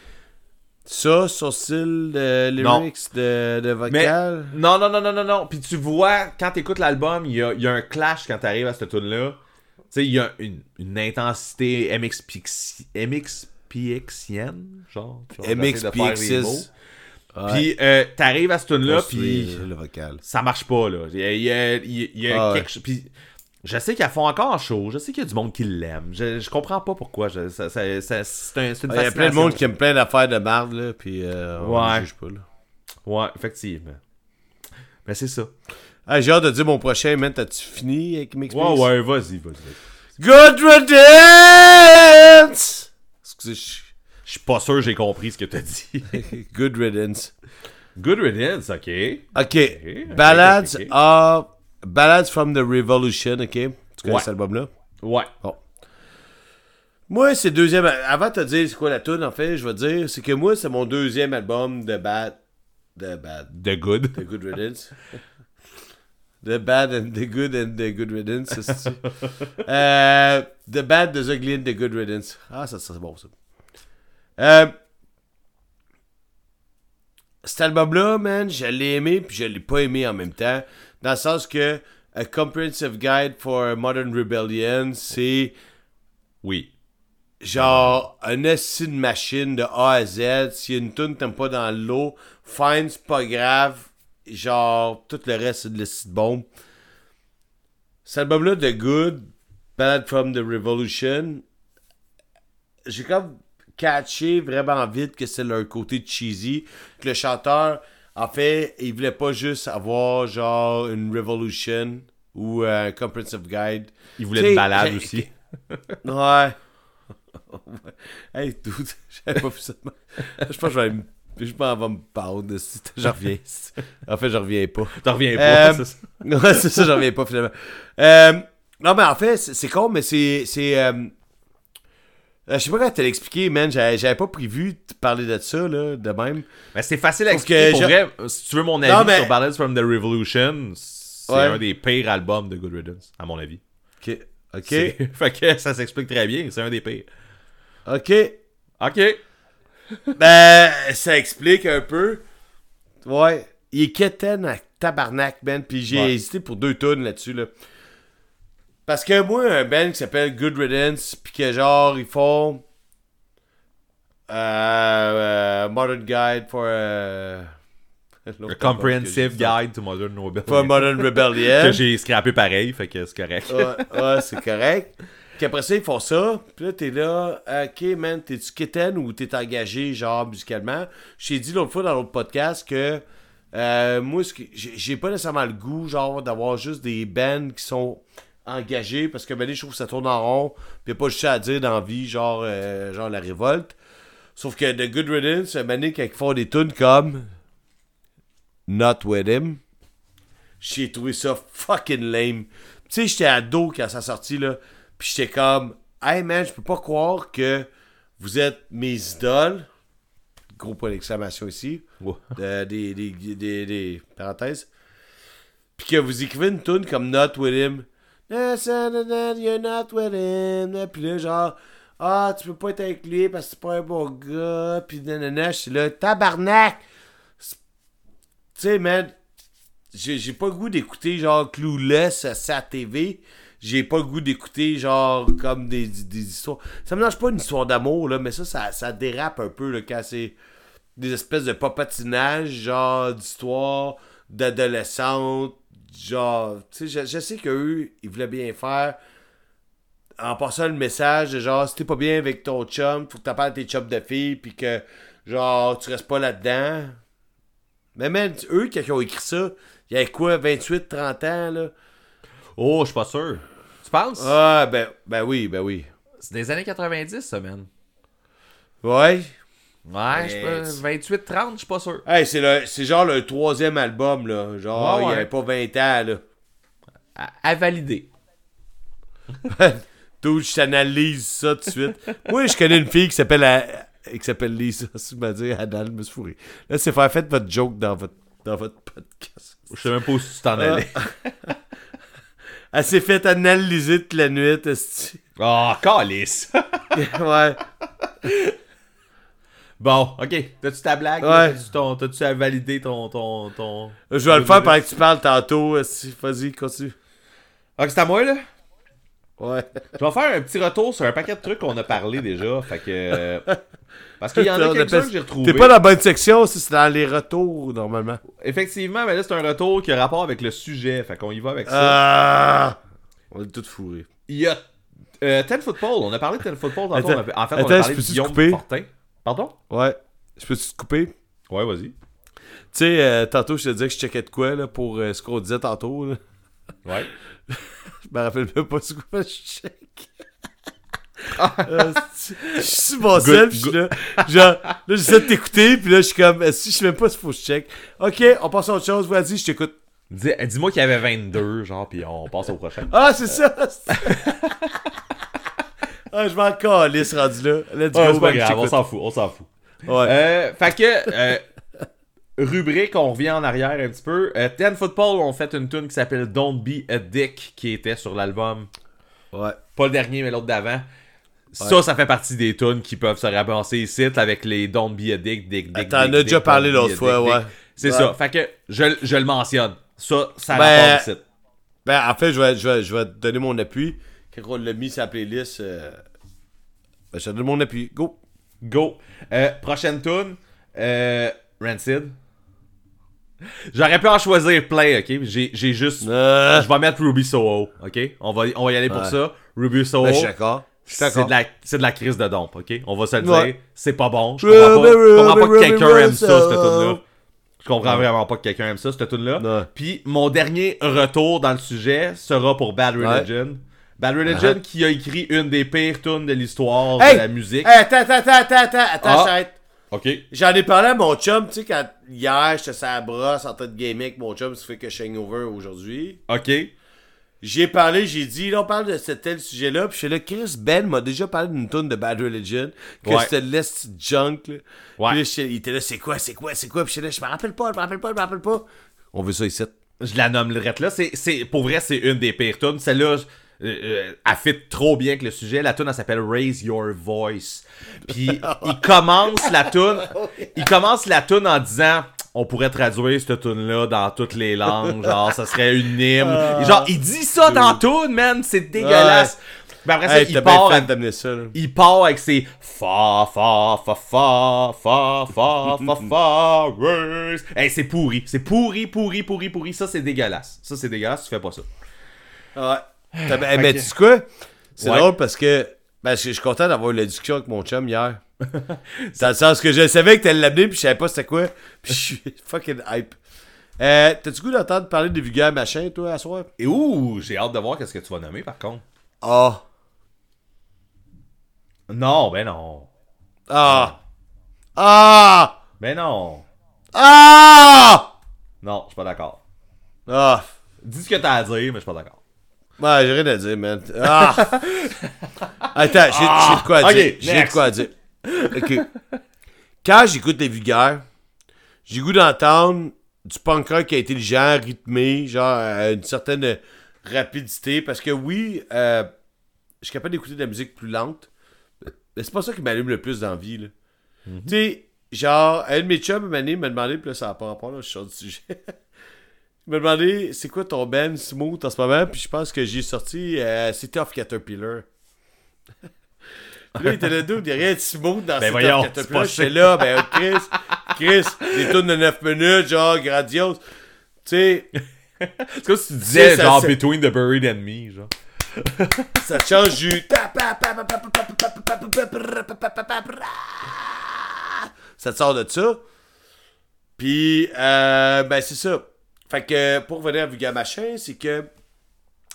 ça, son style de Non. lyrics, de, de Mais vocal? non, non, non, non, non, non. Puis tu vois, quand t'écoutes l'album, il y a, il y a un clash quand t'arrives à cette tune là Tu sais, il y a une, une intensité MXPX, MXPXienne, genre. MXPX. Puis euh, t'arrives à cette tune là puis le vocal. ça marche pas, là. Il y a, il y a- il y a- il y a Ah quelque chose. Puis je sais qu'elles font encore chaud. Je sais qu'il y a du monde qui l'aime. Je, je comprends pas pourquoi. Je- ça, ça- ça- c'est un- c'est une Il y a plein de monde qui aime plein d'affaires de marde, là, puis euh, on Ouais. juge pas, là. Ouais, effectivement. Mais c'est ça. Ah, j'ai hâte de dire mon prochain, man, t'as-tu fini avec MXPX? Ouais, ouais, vas-y, vas-y. Good riddance! Excusez, Je suis pas sûr j'ai compris ce que t'as dit. [laughs] Good riddance. Good riddance, ok. Ok. Ballads ok, ok. of... Ballads from the Revolution, ok? Tu connais Ouais. cet album-là? Ouais. Bon. Moi, c'est deuxième... Avant de te dire c'est quoi la tune, en fait, je vais te dire, c'est que moi, c'est mon deuxième album de Bad... De Bad... The good. The Good Riddance. the Bad and the Good and the Good Riddance, c'est [laughs] euh, The Bad, The Ugly and the Good Riddance. Ah, ça, ça c'est bon, ça. Euh, cet album-là, man, je l'ai aimé puis je l'ai pas aimé en même temps. Dans le sens que A Comprehensive Guide for Modern Rebellion, c'est Oui. genre un esti de machine de A à Z. Si une tune t'aimes pas dans l'eau, fine, c'est pas grave. Genre, tout le reste, c'est de l'esti de bombe. Cet album-là, The Good, Ballad from the Revolution, j'ai comme catché vraiment vite que c'est leur côté cheesy. Que le chanteur, en fait, il voulait pas juste avoir genre une Revolution ou un Comprehensive Guide. Il voulait une balade aussi. [laughs] Ouais. [laughs] hey, dude, [laughs] j'avais pas vu ça. Je pense que je vais me. Je m'en vais me parler de ça. Je reviens. En fait, je reviens pas. T'en reviens pas, Euh, c'est ça? Ouais, c'est ça, je reviens pas finalement. Euh, non, mais en fait, c'est con, mais c'est. c'est euh, euh, je sais pas comment te l'expliquer, man. J'avais pas prévu de parler de ça, là, de même. Mais c'est facile à Sauf expliquer. que Pour vrai, si tu veux mon avis Non, mais- sur Ballads from the Revolution, c'est Ouais. un des pires albums de Good Riddance, à mon avis. Ok. Ok. [laughs] Fait que ça s'explique très bien, c'est un des pires. Ok. Ok. Ben, ça explique un peu. Ouais. Il est quétaine à tabarnak, Ben. Puis j'ai Ouais. hésité pour deux tonnes là-dessus, là. Parce que moi, un band qui s'appelle Good Riddance, puis que genre, ils font. Euh, euh, Modern Guide for. Euh, A Comprehensive Guide to Modern Rebellion. For Modern Rebellion. [laughs] que j'ai scrappé pareil, fait que c'est correct. ouais, ouais, c'est correct. Puis après ça, ils font ça. Puis là, t'es là, ok, man, t'es-tu quétaine ou t'es engagé, genre, musicalement? J'ai dit l'autre fois dans l'autre podcast que euh, moi, j'ai pas nécessairement le goût, genre, d'avoir juste des bands qui sont engagés parce que, ben, je trouve que ça tourne en rond. Puis a pas juste à dire dans la vie, genre, euh, genre la révolte. Sauf que The Good Riddance, un moment quand ils font des tunes comme Not With Him, j'ai trouvé ça fucking lame. Tu sais, j'étais ado quand ça sortit, là. Puis j'étais comme, hey man, je peux pas croire que vous êtes mes idoles. Gros point d'exclamation ici. Euh, des, des, des, des parenthèses. Puis que vous écrivez une tune comme Not With Him. You're not with. Puis là, genre, ah, tu peux pas être avec lui parce que c'est pas un bon gars. Puis nanana, je suis là, tabarnak. Tu sais, man, j'ai pas le goût d'écouter genre Clueless à sa TV. J'ai pas le goût d'écouter genre comme des, des histoires. Ça me lâche pas une histoire d'amour, là, mais ça, ça, ça dérape un peu là, quand c'est des espèces de papatinage, genre d'histoire d'adolescente. Genre, tu sais, je, je sais qu'eux, ils voulaient bien faire en passant le message de genre, si t'es pas bien avec ton chum, faut que à tes chums de filles, puis que genre, tu restes pas là-dedans. Mais même, eux, quand ils ont écrit ça, il y avait quoi, 28, 30 ans, là? Oh, je suis pas sûr. Tu penses? Ah, ben, ben oui, ben oui. C'est des années 90, ça, man. Ouais. Ouais, je sais pas, Mais 28-30, je suis pas sûr. Hey, c'est le- c'est genre le troisième album, là. Genre, Ouais, il y ouais. avait pas 20 ans, là. À, à valider. [laughs] D'où je t'analyse ça tout de suite. Moi, je connais une fille qui s'appelle. euh, et qui s'appelle Lisa, tu m'as dit, Adal, me fourré. Là, c'est faire fait votre joke dans votre, dans votre podcast. Je sais même pas où tu t'en allais. [laughs] Elle s'est fait analyser toute la nuit, esti. Oh, calice! [laughs] ouais. Bon, ok. T'as-tu ta blague? Ouais. T'as-tu ton- T'as-tu validé ton, ton, ton... Je vais le faire pendant que tu parles tantôt. Vas-y, continue. Ok, c'est à moi, là? Ouais. Je vais faire un petit retour sur un paquet de trucs qu'on a parlé déjà. Fait que. euh, Parce qu'il y en a quelques-uns que j'ai retrouvés. T'es pas dans la bonne section, si c'est dans les retours, normalement. Effectivement, mais là, c'est un retour qui a rapport avec le sujet. Fait qu'on y va avec ça. Ah! On est tous fourrés. Il y a. Euh, Ten Football. On a parlé de Ten Football tantôt. Attends, on a- en fait, on a parlé de Guillaume couper? Fortin. Pardon? Ouais. Je peux te couper? Ouais, vas-y. Tu sais, euh, tantôt, je te disais que je checkais de quoi, là, pour euh, ce qu'on disait tantôt, là. Ouais. [laughs] Je me rappelle même pas ce quoi je check. [laughs] Euh, je suis sur mon sel, pis je suis là. Genre, là, j'essaie de t'écouter, puis là, je suis comme, que je sais même pas s'il faut que je check. Ok, on passe à autre chose, vas-y, je t'écoute. Dis- Dis-moi qu'il y avait 22, genre, puis on passe au prochain. Ah, c'est ça! [laughs] ah, je m'en calisse rendu là. Let's go, Ouais, grave, on s'en fout, on s'en fout. Ouais. Euh, fait que, euh, rubrique, on revient en arrière un petit peu. Euh, Ten Football ont fait une tune qui s'appelle Don't Be a Dick, qui était sur l'album, Ouais. pas le dernier, mais l'autre d'avant. Ça, ça fait partie des tunes qui peuvent se ramasser ici avec les Don't Be a Dick, Dick, Dick. T'en as déjà parlé l'autre fois, Dick, ouais. C'est Ouais. ça. Fait que je, je le mentionne. Ça, ça Ben, rapporte ici. Ben, en fait, je vais, je vais, je vais te donner mon appui. Quand on l'a mis sur la playlist, euh, je te donne mon appui. Go! Go. Euh, prochaine tune, euh, Rancid. J'aurais pu en choisir plein, ok? J'ai j'ai juste. Euh, Je vais mettre Ruby Soho, ok? On va, on va y aller pour Ouais. ça. Ruby Soho, ben, je suis d'accord. Je suis c'est de, la, c'est de la crise de dompe, ok? On va se le Ouais. dire. C'est pas bon. Je comprends pas, je comprends pas que quelqu'un aime ça, cette tune-là. Je comprends vraiment pas que quelqu'un aime ça, cette tune-là. Puis mon dernier retour dans le sujet sera pour Bad Religion. Bad Religion Uh-huh. qui a écrit une des pires tunes de l'histoire Hey! de la musique. Hey, attends, attends, attends, attends, attends, Ah. arrête. Ok. J'en ai parlé à mon chum, tu sais, quand hier, j'étais sur la brosse en train de gamer avec mon chum, ça fait que je suis hangover aujourd'hui. Ok. J'ai parlé, j'ai dit, là, on parle de ce tel sujet-là, puis je suis là, Chris Ben m'a déjà parlé d'une tune de Bad Religion, que Ouais. c'était l'est junk, là. Ouais. Puis là, il était là, c'est quoi, c'est quoi, c'est quoi, puis j'étais là, je me rappelle pas, je me rappelle pas, je me rappelle pas. On veut ça ici. Je la nommerais là. C'est, c'est, pour vrai, c'est une des pires tunes. Celle-là, euh, euh, elle fit trop bien avec le sujet. La tune, elle s'appelle Raise Your Voice. Puis, [laughs] il commence la tune, il commence la tune en disant, on pourrait traduire cette tune là dans toutes les langues. Genre, ça serait une hymne. Genre, il dit ça dans la tune, man. C'est dégueulasse. Puis après ça, Hey, il part avec- ça, il part avec ses fa fa fa fa fa fa fa fa raise. Hey, c'est pourri, c'est pourri, pourri, pourri, pourri. Ça c'est dégueulasse. Ça c'est dégueulasse. Tu fais pas ça. Ouais. Ben, mais tu sais quoi? C'est Ouais. drôle parce que ben, je je suis content d'avoir eu la discussion avec mon chum hier. [laughs] Dans le sens que je savais que t'allais l'amener, puis je savais pas c'était quoi. Puis je suis [laughs] fucking hype. Euh, T'as-tu goût d'entendre parler de vulgaire machin, toi, à soir? Et ouh, j'ai hâte de voir qu'est-ce que tu vas nommer par contre. Ah. Non, ben non, Ah. Ah. ben non, Ah. non, je suis pas d'accord. Ah. Dis ce que t'as à dire, mais je suis pas d'accord. Ouais, j'ai rien à dire, man. Ah. [laughs] Attends, j'ai de quoi à Ok, dire. J'ai de quoi à dire. Ok. Quand j'écoute les vulgaires, j'ai goût d'entendre du punk rock qui est intelligent, rythmé, genre à une certaine rapidité. Parce que oui, euh, je suis capable d'écouter de la musique plus lente. Mais c'est pas ça qui m'allume le plus dans la vie, là. Tu sais, genre, un de mes chums, m'a demandé, puis là, ça n'a pas rapport, là, je sors du sujet. Il m'a demandé, c'est quoi ton band smooth en ce moment? Puis je pense que j'ai sorti euh, City of Caterpillar. Là, il était là, d'où? Il y a rien de smooth dans Ben City voyons, c'est Caterpillar. J'étais là, ben Chris, Chris, des tunes de 9 minutes, genre, grandiose. Tu sais, C'est comme si tu disais genre c'est- Between the Buried and Me, genre. ça te change du... Ça te sort de ça. Puis, euh, ben c'est ça. Fait que, pour revenir à Vulgaire Machin, c'est que...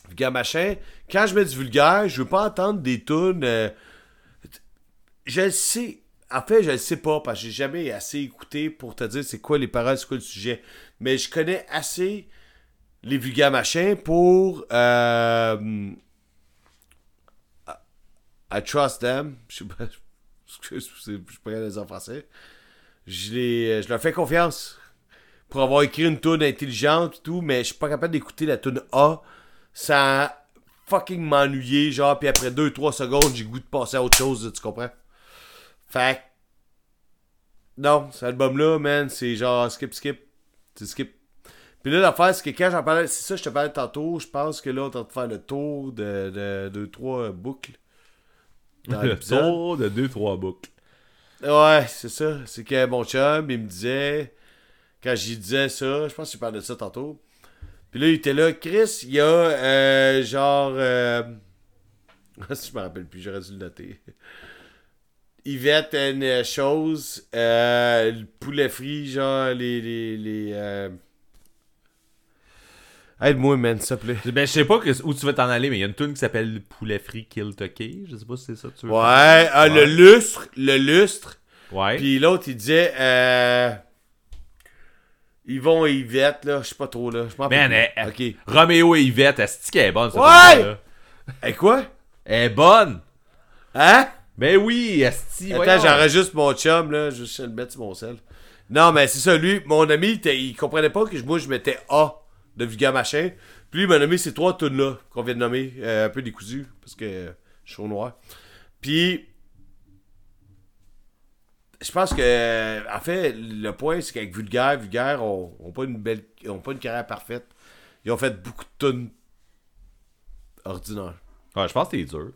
Vulgaire Machin, quand je mets du vulgaire, je veux pas entendre des tunes... euh, je le sais. En fait, je le sais pas, parce que j'ai jamais assez écouté pour te dire c'est quoi les paroles, c'est quoi le sujet. Mais je connais assez les vulgaires machins pour... Euh, I trust them. Je sais pas. [laughs] Je suis pas capable de le dire en français. Je, les, je leur fais confiance pour avoir écrit une tune intelligente et tout, mais je suis pas capable d'écouter la tune A sans fucking m'ennuyer, genre, puis après 2-3 secondes, j'ai goût de passer à autre chose, tu comprends? Fait Non, cet album-là, man, c'est genre skip, skip. C'est skip. Puis là, l'affaire, c'est que quand j'en parlais, c'est ça, je te parlais tantôt, je pense que là, on est en train de faire le tour de 2-3 boucles. Dans Le tour de 2-3 boucles. Ouais, c'est ça. C'est que mon chum, il me disait, quand j'y disais ça, je pense que tu parlais de ça tantôt. Puis là, il était là, Chris, il y a euh, genre. Euh... [laughs] je me rappelle plus, j'aurais dû le noter. Yvette une chose, euh, le poulet frit, genre les. les, les euh... Aide-moi, man, s'il te plaît. Ben, je sais pas que- où tu vas t'en aller, mais il y a une tune qui s'appelle Poulet frit Kill Tucky. Je sais pas si c'est ça que tu veux. Ouais, ah, le Ouais. lustre, le lustre. Ouais. Puis l'autre, il disait, euh... Yvon et Yvette, là, je sais pas trop, là. Je m'en Man, elle-. Ok. Roméo et Yvette, est-ce qu'elle est bonne, cette Ouais! Et quoi? Elle est bonne! Hein? Ben oui, Esti, Attends, j'enregistre mon chum, là. Je vais le mettre sur mon sel. Non, mais c'est ça, lui, mon ami, il, comprenait pas que moi, je mettais A de vulgaire machin. Puis lui, il m'a nommé ces trois tunes là qu'on vient de nommer, euh, un peu décousues, parce que je suis au noir. Puis, je pense que, en fait, le point, c'est qu'avec Vulgaire, Vulgaire ont, ont pas une belle, ont pas une carrière parfaite. Ils ont fait beaucoup de tunes ordinaires. Ouais, je pense que t'es dur.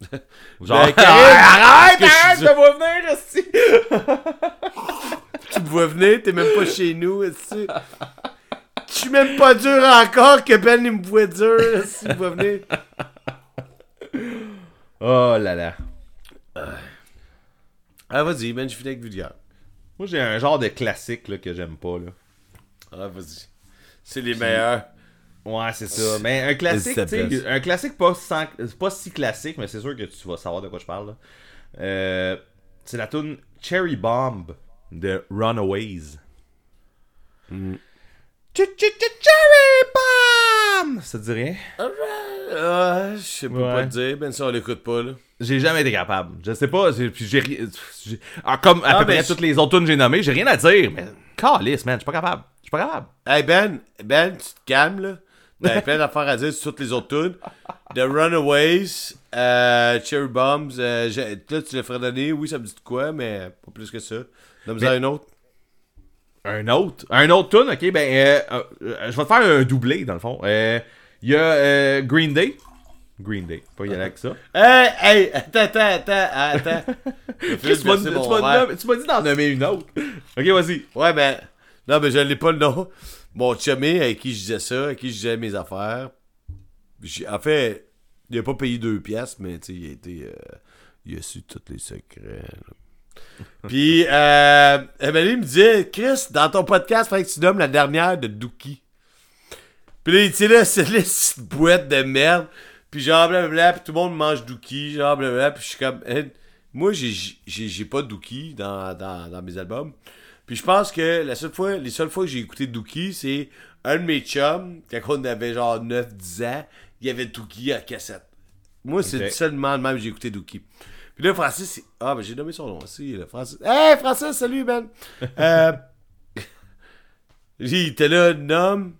[laughs] Ben, Genre, [laughs] Karine, arrête, qu'est-ce que arrête, je je vois venir, Esti! [laughs] Tu me vois venir, t'es même pas chez nous, que- Je suis même pas dur encore que Ben il me voit dur, est-ce qu'il me venir. Oh là là. Ah, vas-y, Ben, je finis avec Vulgaire. Moi, j'ai un genre de classique là, que j'aime pas, là. Ah, vas-y. C'est les meilleurs. Ouais, c'est ça. Mais un classique, S'il te tu plaît. sais, un classique pas, sans- pas si classique, mais c'est sûr que tu vas savoir de quoi je parle. Euh, c'est la tune Cherry Bomb de Runaways. Mm. Ch- ch- ch- Cherry Bomb! Ça te dit rien? Ah, je sais pas Ouais. quoi te dire, Ben, ça, on l'écoute pas, là. J'ai jamais été capable. Je sais pas. j'ai- Puis j'ai j'ai- ah, comme à Ah, peu près je- toutes les autres tunes que j'ai nommées, j'ai rien à dire. Mais calice, man, je suis pas capable. Je suis pas capable. Hey, Ben, Ben, tu te calmes, là. T'avais [laughs] plein d'affaires à dire sur toutes les autres tunes. The Runaways, euh, Cherry Bombs, euh, là, tu le ferais donner. Oui, ça me dit de quoi, mais pas plus que ça. Donne-moi un autre. Un autre. Un autre tune, ok. Ben, euh, euh, je vais te faire un doublé, dans le fond. Euh, Il y a Green Day. Green Day. Pas y aller avec ça. [laughs] Hey, hey, attends, attends, attends, attends. [laughs] Je Qu'est-ce que tu m'as dit- dit d'en nommer une autre. [laughs] Ok, vas-y. Ouais, ben. Non, mais je l'ai pas le nom. Mon chumé avec qui je disais ça, avec qui je disais mes affaires. En fait, il a pas payé deux pièces, mais tu sais, il a été. euh, il a su tous les secrets. Puis, euh, Emily me disait, Chris, dans ton podcast, fait que tu nommes la dernière de Dookie. Puis là, tu sais, là, c'est là, cette boîte de merde. Puis genre, blablabla, puis tout le monde mange Dookie, genre, blablabla. Puis je suis comme, Hein, moi, j'ai- j'ai j'ai pas Dookie dans, dans, dans mes albums. Puis je pense que la seule fois, les seules fois que j'ai écouté Dookie, c'est un de mes chums, quand on avait genre 9-10 ans, il y avait Dookie à cassette. Moi, c'est seulement de même que j'ai écouté Dookie. Puis là, Francis, c'est- ah, ben j'ai nommé son nom aussi, là, Francis. Hey, Francis, salut, Ben! [laughs] euh, [laughs] il était là, nomme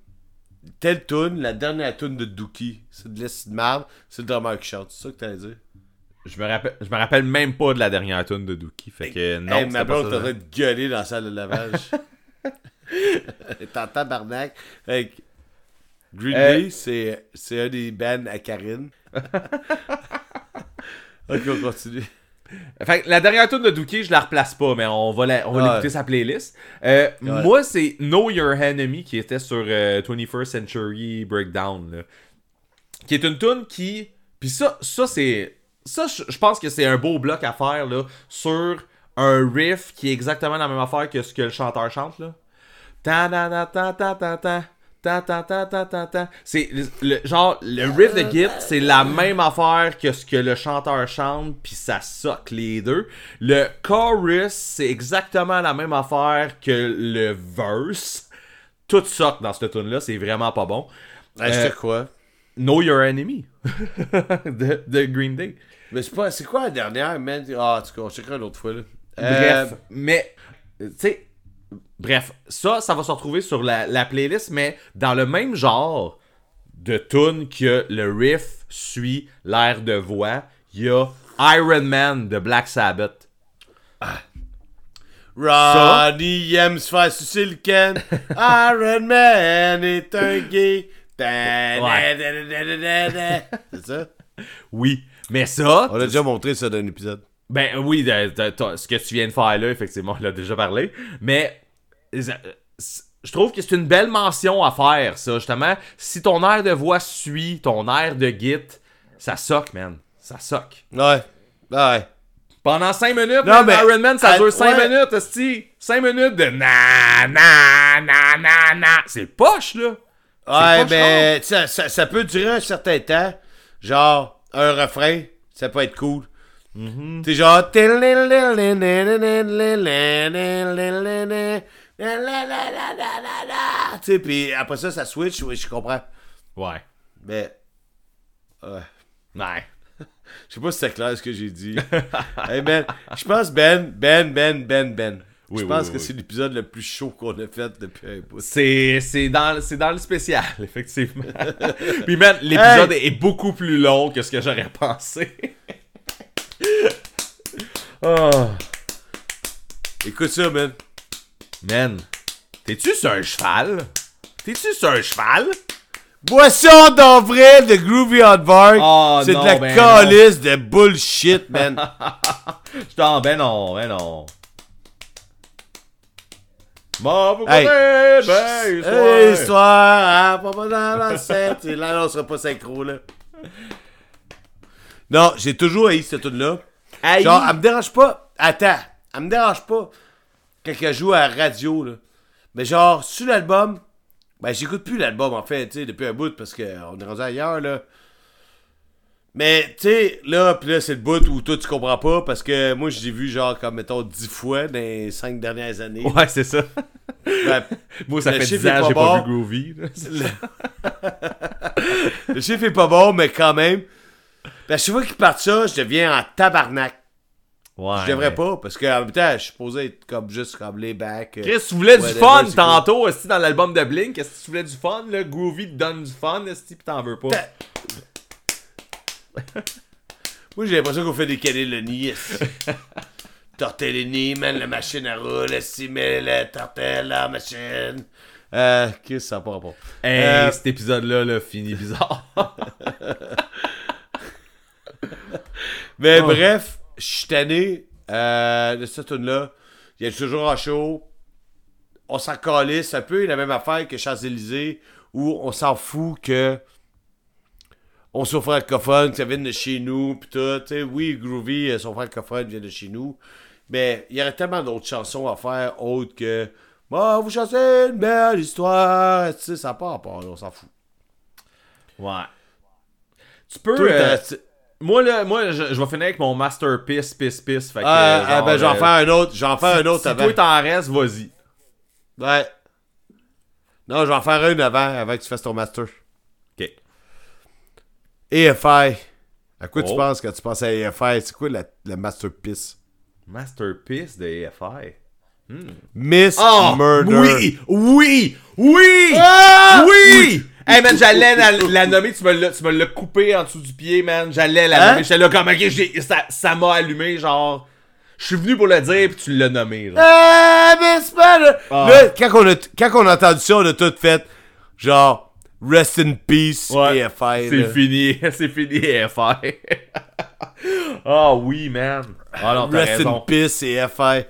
telle tune, la dernière tune de Dookie. C'est de l'est de marde, c'est le drummer qui chante. C'est ça que t'allais dire? Je me rappelle, je me rappelle même pas de la dernière tune de Dookie. Fait que non, hey, ma blonde t'aurait de gueuler dans la salle de lavage. [laughs] T'es en tabarnak. Hey, Green Euh, Day, c'est, c'est un des bands à Karine. [laughs] ok, on continue. Fait que la dernière tune de Dookie, je la replace pas, mais on va, la- on va Ouais. l'écouter sa playlist. Euh, Moi, c'est Know Your Enemy qui était sur euh, 21st Century Breakdown. là. Qui est une tune qui. Puis ça, ça c'est. Ça, je je pense que c'est un beau bloc à faire là, sur un riff qui est exactement la même affaire que ce que le chanteur chante. là. Ta ta ta ta ta ta ta. Ta ta ta ta ta ta. C'est le, le- genre le riff de Git, c'est la même affaire que ce que le chanteur chante, puis ça soque les deux. Le chorus, c'est exactement la même affaire que le verse. Tout soque dans cette tune là, c'est vraiment pas bon. Je Euh, crois. Know Your Enemy [laughs] de, de Green Day. Mais c'est pas. C'est quoi la dernière, man? Ah, en tout cas, on checkera l'autre fois, là. Bref, Euh, mais, tu sais, bref, ça, ça va se retrouver sur la, la playlist, mais dans le même genre de tune que le riff suit l'air de voix, il y a Iron Man de Black Sabbath. Ronnie aime se faire sucer le Ken. [laughs] Iron Man est un gay. Ouais. C'est ça? Oui, mais ça, On a déjà montré ça dans un épisode. Ben oui, de- de- de- ce que tu viens de faire là, effectivement, on l'a déjà parlé. Mais je trouve que c'est une belle mention à faire, ça, justement. Si ton air de voix suit ton air de git, ça soque, man. Ça soque. Ouais. Ouais. Pendant 5 minutes, Non, man, mais- Iron Man, ça à- dure 5 ouais. minutes, esti. 5 minutes de na na na na na. C'est poche, là. Ouais, mais ça, ça, ça peut durer un certain temps. Genre, un refrain, ça peut être cool. T'es genre. Tu sais, puis après ça, ça switch, oui, je comprends. Ouais. Mais. Ouais. Ouais. [laughs] Je sais pas si c'est clair ce que j'ai dit. [laughs] hey Ben, je pense Ben, Ben, Ben, Ben, Ben. Oui, je oui, pense oui, que c'est l'épisode le plus chaud qu'on a fait depuis un bout. C'est, c'est, dans, c'est dans le spécial, [laughs] effectivement. Puis, man, l'épisode est beaucoup plus long que ce que j'aurais pensé. oh. Écoute ça, man. Man, t'es-tu sur un cheval? T'es-tu sur un cheval? Boisson d'avril de Groovy Hardvark. Oh, c'est non, de la ben calice de bullshit, man. [laughs] Je t'en... Ben non, ben non. Bon, Hey. ben. Hey, histoire, hein, papa dans la scène. [laughs] Là, là, on sera pas synchro, là. Non, j'ai toujours haï cette tune-là. Haï? Genre, elle me dérange pas. Attends, elle me dérange pas quand elle joue à la radio, là. Mais genre, sur l'album, ben, j'écoute plus l'album, en fait, tu sais, depuis un bout, parce qu'on est rendu ailleurs, là. Mais, tu sais, là, pis là, c'est le bout où toi, tu comprends pas, parce que moi, j'ai vu, genre, comme, mettons, dix fois dans les cinq dernières années. Ouais, c'est ça. Ben, [laughs] Moi, ça fait chiffre 10 ans est que pas j'ai bon. pas vu Groovy. là. [laughs] Le chiffre est pas bon, mais quand même. Ben, chaque fois qu'ils partent ça, je deviens en tabarnak. Ouais. Je devrais pas, parce qu'en même temps, je suis supposé être comme juste comme les back. euh, Chris, tu voulais du fun tantôt, est dans l'album de Blink? Est-ce que tu voulais du fun, là? Groovy te donne du fun, est-ce que t'en veux pas? Moi, j'ai l'impression qu'on fait des Lenny. [laughs] Tortellini, man, la machine à rouler, si, mais la tortelle, la machine. Euh, Chris, ça n'a pas. Hey, Euh, cet épisode-là, là, finit bizarre. [laughs] Mais Oh. bref, je suis tanné euh, de cette tune-là. Il y a toujours en show. On s'en calisse un peu la même affaire que Champs-Élysées où on s'en fout que on soit francophone, que ça vienne de chez nous, pis tout. Oui, Groovy, euh, son francophone vient de chez nous. Mais il y aurait tellement d'autres chansons à faire autres que Moi, vous chantez une belle histoire. Tu sais, ça n'a pas on s'en fout. ouais. Tu peux... Toi, euh, moi, là, moi je, je vais finir avec mon masterpiece, piece, piece. Fait que, Ah, euh, ah, ben, genre, j'en euh, fais un autre. J'en fais un autre Si avant. toi t'en restes, vas-y. Ouais. Non, je vais en faire une avant, avant que tu fasses ton master. Ok. EFI. À quoi tu Oh. penses quand tu penses à EFI? C'est quoi la, la masterpiece? Masterpiece de AFI. Miss Oh! Murder. Oui! Oui! Oui! Ah! Oui! Hey man, j'allais la, la nommer, tu me l'as- coupé en dessous du pied, man. J'allais la Hein? nommer. J'étais là comme, ok, ça ça m'a allumé, genre. Je suis venu pour le dire, puis tu l'as nommé, genre. Ah, Miss Murder! Ah. Là, quand on, a, quand on a entendu ça, on a tout fait genre Rest in Peace Ouais. EFI. C'est fini, [laughs] c'est fini, AFI. [laughs] Ah oui, man. Ah non, Rest in. Peace EFI.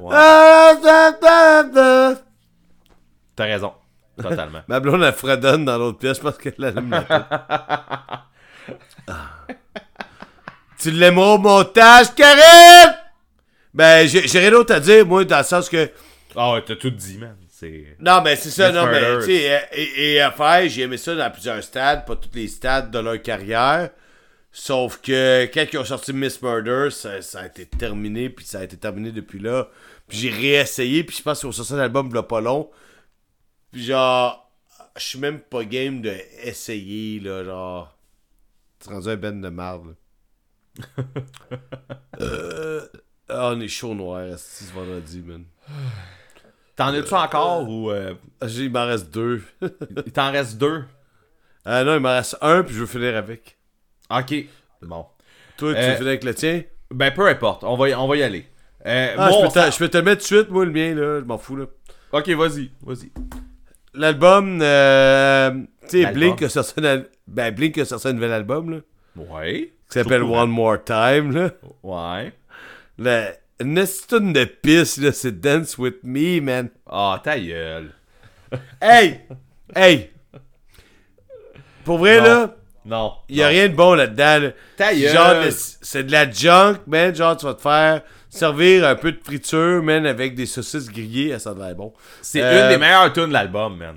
Ouais. Ah. T'as raison. Totalement. [laughs] Ma blonde, elle fredonne dans l'autre pièce parce qu'elle allume la tête. [laughs] Ah. Tu l'aimeras au montage, Karine? Ben, j'ai rien d'autre à dire, moi, dans le sens que. Ah ouais, t'as tout dit, man. Non, mais c'est ça, non, mais, tu sais, et, et à faire, j'ai aimé ça dans plusieurs stades, pas tous les stades de leur carrière. Sauf que quand ils ont sorti Miss Murder, ça, ça a été terminé, puis ça a été terminé depuis là. Puis j'ai réessayé, puis je pense qu'ils ont sorti un album a pas long. Puis genre, je suis même pas game de essayer, là, genre. Tu rendu un ben de marde, là. [laughs] euh, ah, on est chaud noir, esti, ce vendredi, man. T'en as-tu encore ou euh, Ah, j'ai- Il m'en reste deux. [laughs] il t'en reste deux? ah non, il m'en reste un, puis je veux finir avec. Ok. Bon. Toi, tu Euh, veux finir avec le tien? Ben, peu importe. On va y, on va y aller. Euh, Ah, mon je, peux te, fa- je peux te le mettre de suite, moi, le mien, là. Je m'en fous, là. Ok, vas-y. Vas-y. L'album, euh, tu sais. Blink a sorti un, al- ben, Blink a sorti un nouvel album, là. Ouais. Qui s'appelle One More Time, là. Ouais. La, une de piste, là, c'est Dance With Me, man. Ah, ta gueule. [laughs] Hey! hey! Pour vrai, Non. là, Non. y a non. rien de bon là-dedans, là. Ta gueule. Genre, c'est de la junk, man. Genre, tu vas te faire servir un peu de friture, man, avec des saucisses grillées, ça a l'air bon. C'est Euh, une des meilleures tunes de l'album, man.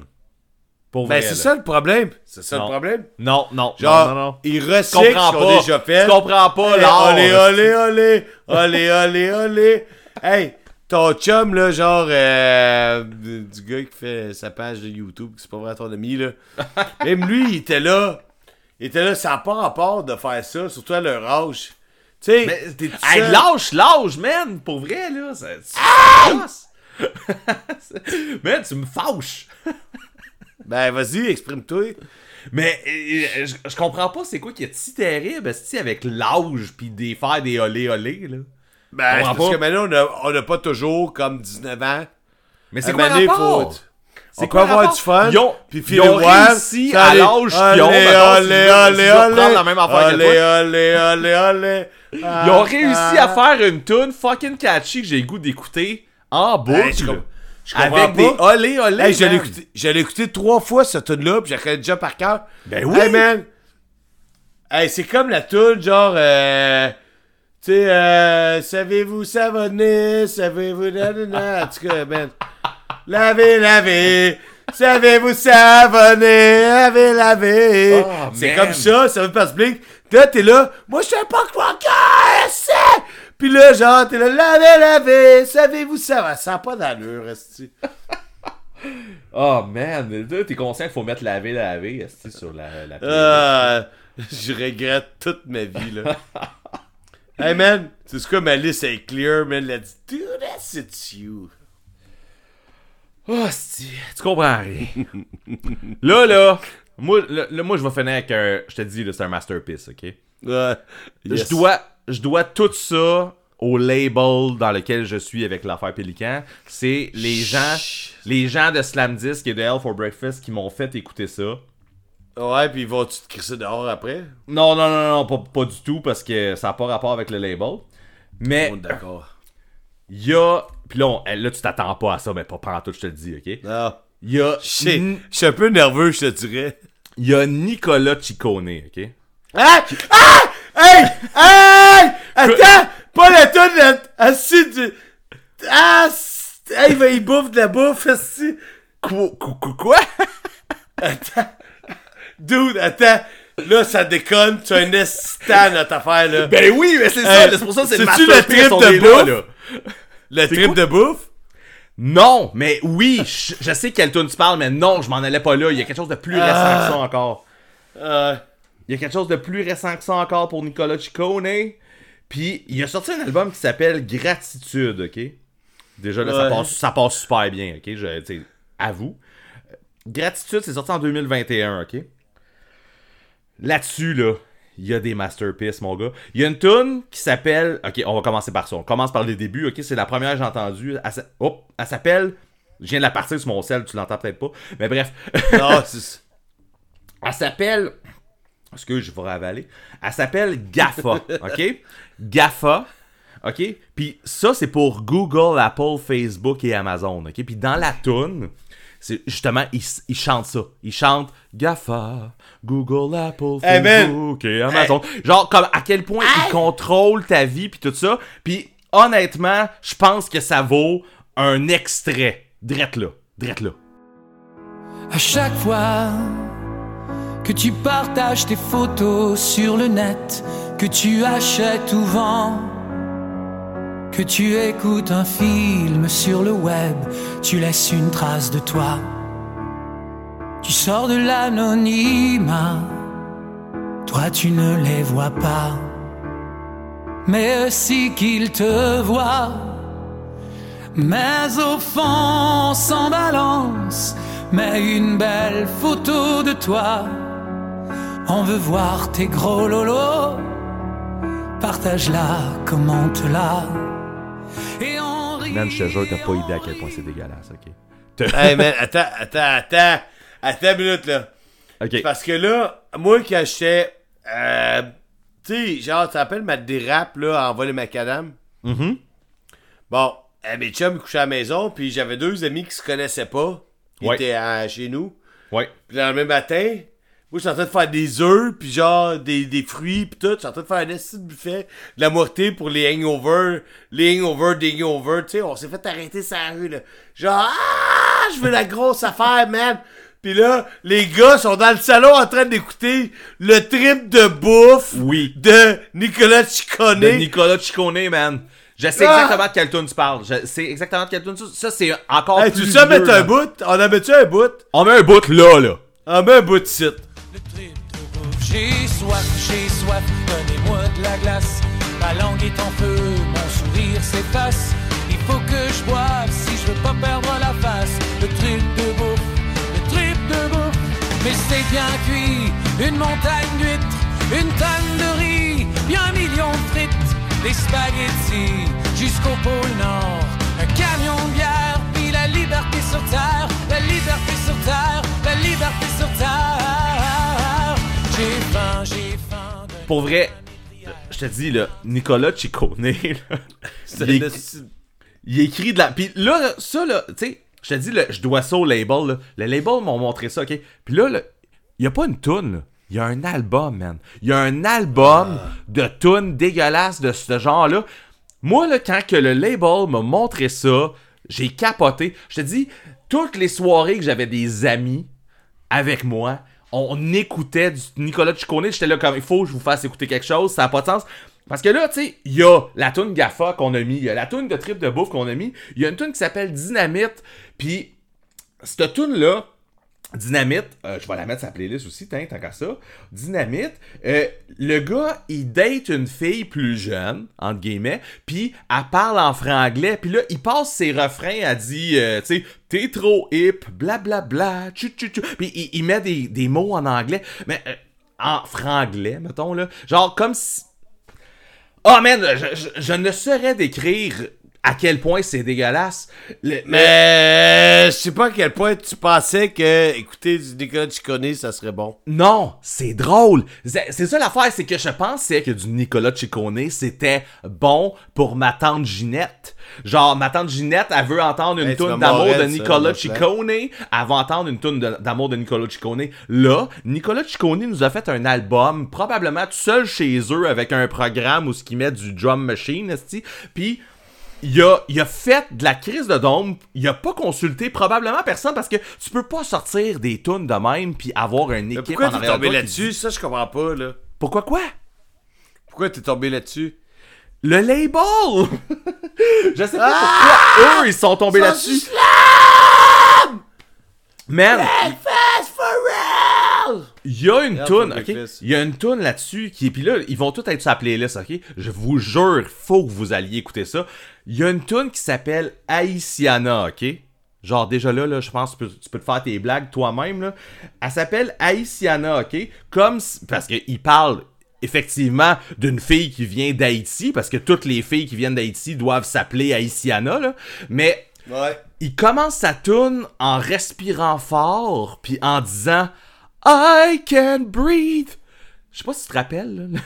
Pour Ben, c'est ça le problème. C'est ça Non. le problème? Non, non. Genre, non, non, non. ils recyclent ce ont pas. déjà fait. Tu comprends pas, là. Olé, olé, olé, olé, olé, olé. Hey, ton chum, là, genre, euh, du du gars qui fait sa page de YouTube, c'est pas vrai ton ami, là. [laughs] Même lui, il était là. Il était là, ça n'a pas rapport de faire ça, surtout à leur âge. Tu sais, Hey, lâche, lâche, man! Pour vrai, là. Ça, tu- [laughs] man, tu me fâches! [laughs] Ben, vas-y, exprime-toi. Mais euh, je, je comprends pas c'est quoi qui est si terrible, esti, avec l'âge pis des faire des olé olé, là. Ben, parce pas. que maintenant, on a- on n'a pas toujours comme 19 ans. Mais c'est quoi le rapport? C'est quoi avoir du fun. Ils ont, puis ils ont réussi à l'âge qu'ils ont, si allez, je veux- si allez, Ils ont réussi à faire une tune fucking catchy que j'ai le goût d'écouter en boucle. Hey, je avec des olé olé. Hey, je l'ai écouté, je l'ai écouté trois fois cette tune là puis je la connais déjà par cœur. Ben oui. Hey man. Hey, c'est comme la tune genre euh, tu sais euh, savez-vous savonner, savez-vous nanana, en tout cas man. Lavez, lavez. Savez-vous savonner, lavez, lavez. Oh, c'est comme ça, ça veut pas se blink. Là, t'es là, moi je sais pas quoi que c'est. Puis là, genre, t'es là, lavez, lavez. Savez-vous ça? Ça n'a pas d'allure, esti. [laughs] Oh man, t'es conscient qu'il faut mettre laver, laver, esti, sur la, la. Ah, [laughs] je regrette toute ma vie, là. [laughs] hey, man, c'est ce quoi, ma liste est clear, man. Let's do this, it's you. Oh, esti, tu comprends rien. là, là, moi, là, là, moi, je vais finir avec un. Je te dis, c'est un masterpiece, ok? Yes. Je, dois, je dois tout ça au label dans lequel je suis avec l'affaire Pélican. C'est les gens, les gens de Slam Disc et de Hell for Breakfast qui m'ont fait écouter ça. Ouais, puis vont-tu te crisser dehors après? Non, non, non, non, pas, pas du tout, parce que ça n'a pas rapport avec le label. Mais d'accord. il y a. Puis là, on- là, tu t'attends pas à ça, mais pas pendant tout, je te le dis, ok? Non. Il y a. Je suis un peu nerveux, je te dirais. Il y a Nicolas Ciccone, ok? Ah! Ah! Hey! Hey! Attends! Pas la tonne de... Assis du... Ah! Hey, il va y bouffe de la bouffe, assis. Quoi? [laughs] quoi- quoi? Dude, attends. Là, ça déconne. Tu as un estan notre affaire, là. Ben oui, mais c'est ça, c'est pour ça que c'est le c'est-tu le trip de bouffe? là. Le trip de bouffe? Non, mais oui, je, je sais quelle tune tu parles, mais non, je m'en allais pas là. Il y a quelque chose de plus récent que ça encore. Euh, Il y a quelque chose de plus récent que ça encore pour Nicolas Ciccone. Puis, il a sorti un album qui s'appelle Gratitude, ok? Déjà, là, ça, passe, ça passe super bien, ok? Je, avoue. Euh, Gratitude, c'est sorti en 2021, ok? Là-dessus, là, il y a des masterpieces, mon gars. Il y a une tune qui s'appelle... Ok, on va commencer par ça. On commence par les débuts, ok? C'est la première que j'ai entendue. Elle, s'a- Hop, elle s'appelle... Je viens de la partir sur mon sel, tu l'entends peut-être pas. Mais bref. [laughs] non. [laughs] Elle s'appelle. Est-ce que je vais ravaler? Elle s'appelle GAFA, [laughs] OK? GAFA, OK? Puis ça, c'est pour Google, Apple, Facebook et Amazon, OK? Puis dans la tune, c'est justement, ils, ils chantent ça. Ils chantent GAFA, Google, Apple, Hey, man! Facebook et Amazon. Genre, comme à quel point ils contrôlent ta vie, puis tout ça. Puis honnêtement, je pense que ça vaut un extrait. Drette là. Drette là. À chaque fois que tu partages tes photos sur le net, que tu achètes ou vends, que tu écoutes un film sur le web, tu laisses une trace de toi. Tu sors de l'anonymat. Toi, tu ne les vois pas. Mais si qu'ils te voient, mais au fond, on s'en balance. Mais une belle photo de toi. On veut voir tes gros lolos. Partage-la, commente-la. Et on rit. Man, je te jure, t'as pas idée à quel point c'est dégueulasse, ok? hey man, attends, attends, attends. Attends une minute là. Ok. Parce que là, moi quand j'étais. Euh, tu sais, genre, tu te rappelles ma dérape là, en vol et macadam? Mhm. Bon, euh, mes chums couchaient à la maison, puis j'avais deux amis qui se connaissaient pas. Ils Ouais. étaient à- chez nous. Ouais. Puis le lendemain matin, moi, je suis en train de faire des œufs, puis genre des, des fruits, puis tout. Je suis en train de faire un esti de buffet, de la moitié pour les hangovers, les hangovers, des hangovers. Tu sais, on s'est fait arrêter sa rue, là. Genre, ah, je veux la grosse affaire, man. Puis là, les gars sont dans le salon en train d'écouter le trip de bouffe Oui. de Nicolas Ciccone. De Nicolas Ciccone, man. Je sais Ah! exactement de quel tune tu parles. Je sais exactement de quel tune tu Ça, c'est encore Hey, plus tu sais mettre un bout? On a mettu un bout? On met un bout là, là. On met un bout de site. Le trip de bouffe. J'ai soif, j'ai soif, donnez-moi de la glace. Ma langue est en feu, mon sourire s'efface. Il faut que je boive si je veux pas perdre la face. Le trip de bouffe, le trip de bouffe. Mais c'est bien cuit, une montagne d'huîtres, une tonne de riz, bien un million de frites, des spaghettis jusqu'au pôle Nord. Pour vrai, je te dis, là, Nicolas Ciccone, [laughs] là, il, le- il écrit de la... Puis là, ça, là, tu sais, je te dis, là, je dois ça au label, là. Le label m'ont montré ça, OK? Puis là, il y a pas une toune, là. Il y a un album, man. Il y a un album de tunes dégueulasses de ce genre-là. Moi, là, quand que le label m'a montré ça, j'ai capoté. Je te dis, toutes les soirées que j'avais des amis avec moi, on écoutait du Nicolas Ciccone. J'étais là comme, il faut que je vous fasse écouter quelque chose, ça n'a pas de sens. Parce que là, tu sais, il y a la tune Gaffa qu'on a mis, il y a la tune de Trip de Bouffe qu'on a mis, il y a une tune qui s'appelle Dynamite, puis cette tune là Dynamite, euh, je vais la mettre la playlist aussi, tant, qu'à ça. Dynamite, euh, le gars, il date une fille plus jeune, entre guillemets, puis elle parle en franglais, puis là, il passe ses refrains, elle dit, euh, tu sais, t'es trop hip, blablabla, tchou tchou tchou, puis il, met des, des mots en anglais, mais en franglais, mettons, là. Genre, comme si... Oh man, je ne saurais décrire à quel point c'est dégueulasse. Le- Mais je sais pas à quel point tu pensais que écouter du Nicolas Ciccone, ça serait bon. Non, c'est drôle. C'est ça l'affaire, c'est que je pensais que du Nicolas Ciccone, c'était bon pour ma tante Ginette. Genre, ma tante Ginette, elle veut entendre une Hey, toune d'amour de ça, Nicolas mon Ciccone. Elle va entendre une toune d'amour de Nicolas Ciccone. Là, Nicolas Ciccone nous a fait un album, probablement tout seul chez eux, avec un programme où ce qui met du drum machine. Puis il a, il a fait de la crise de dôme, il a pas consulté probablement personne parce que tu peux pas sortir des tunes de même puis avoir une équipe pourquoi en t'es arrière de tombé toi qui là-dessus? Ça, je comprends pas, là. Pourquoi quoi? Pourquoi t'es tombé là-dessus? Le label! [laughs] Je sais pas pourquoi eux ils sont tombés là-dessus. Man, Fast for! Il y a une toune, ok? Il y a une toune là-dessus qui puis là ils vont tous être sur la playlist, ok? Je vous jure, faut que vous alliez écouter ça. Il y a une toune qui s'appelle Haitiana, ok? Genre déjà là, là je pense que tu peux, tu peux te faire tes blagues toi-même là. Elle s'appelle Haitiana, ok? Comme parce qu'il parle effectivement d'une fille qui vient d'Haïti, parce que toutes les filles qui viennent d'Haïti doivent s'appeler Haitiana, là. Mais Ouais. il commence sa tune en respirant fort, puis en disant I can breathe. Je sais pas si tu te rappelles là,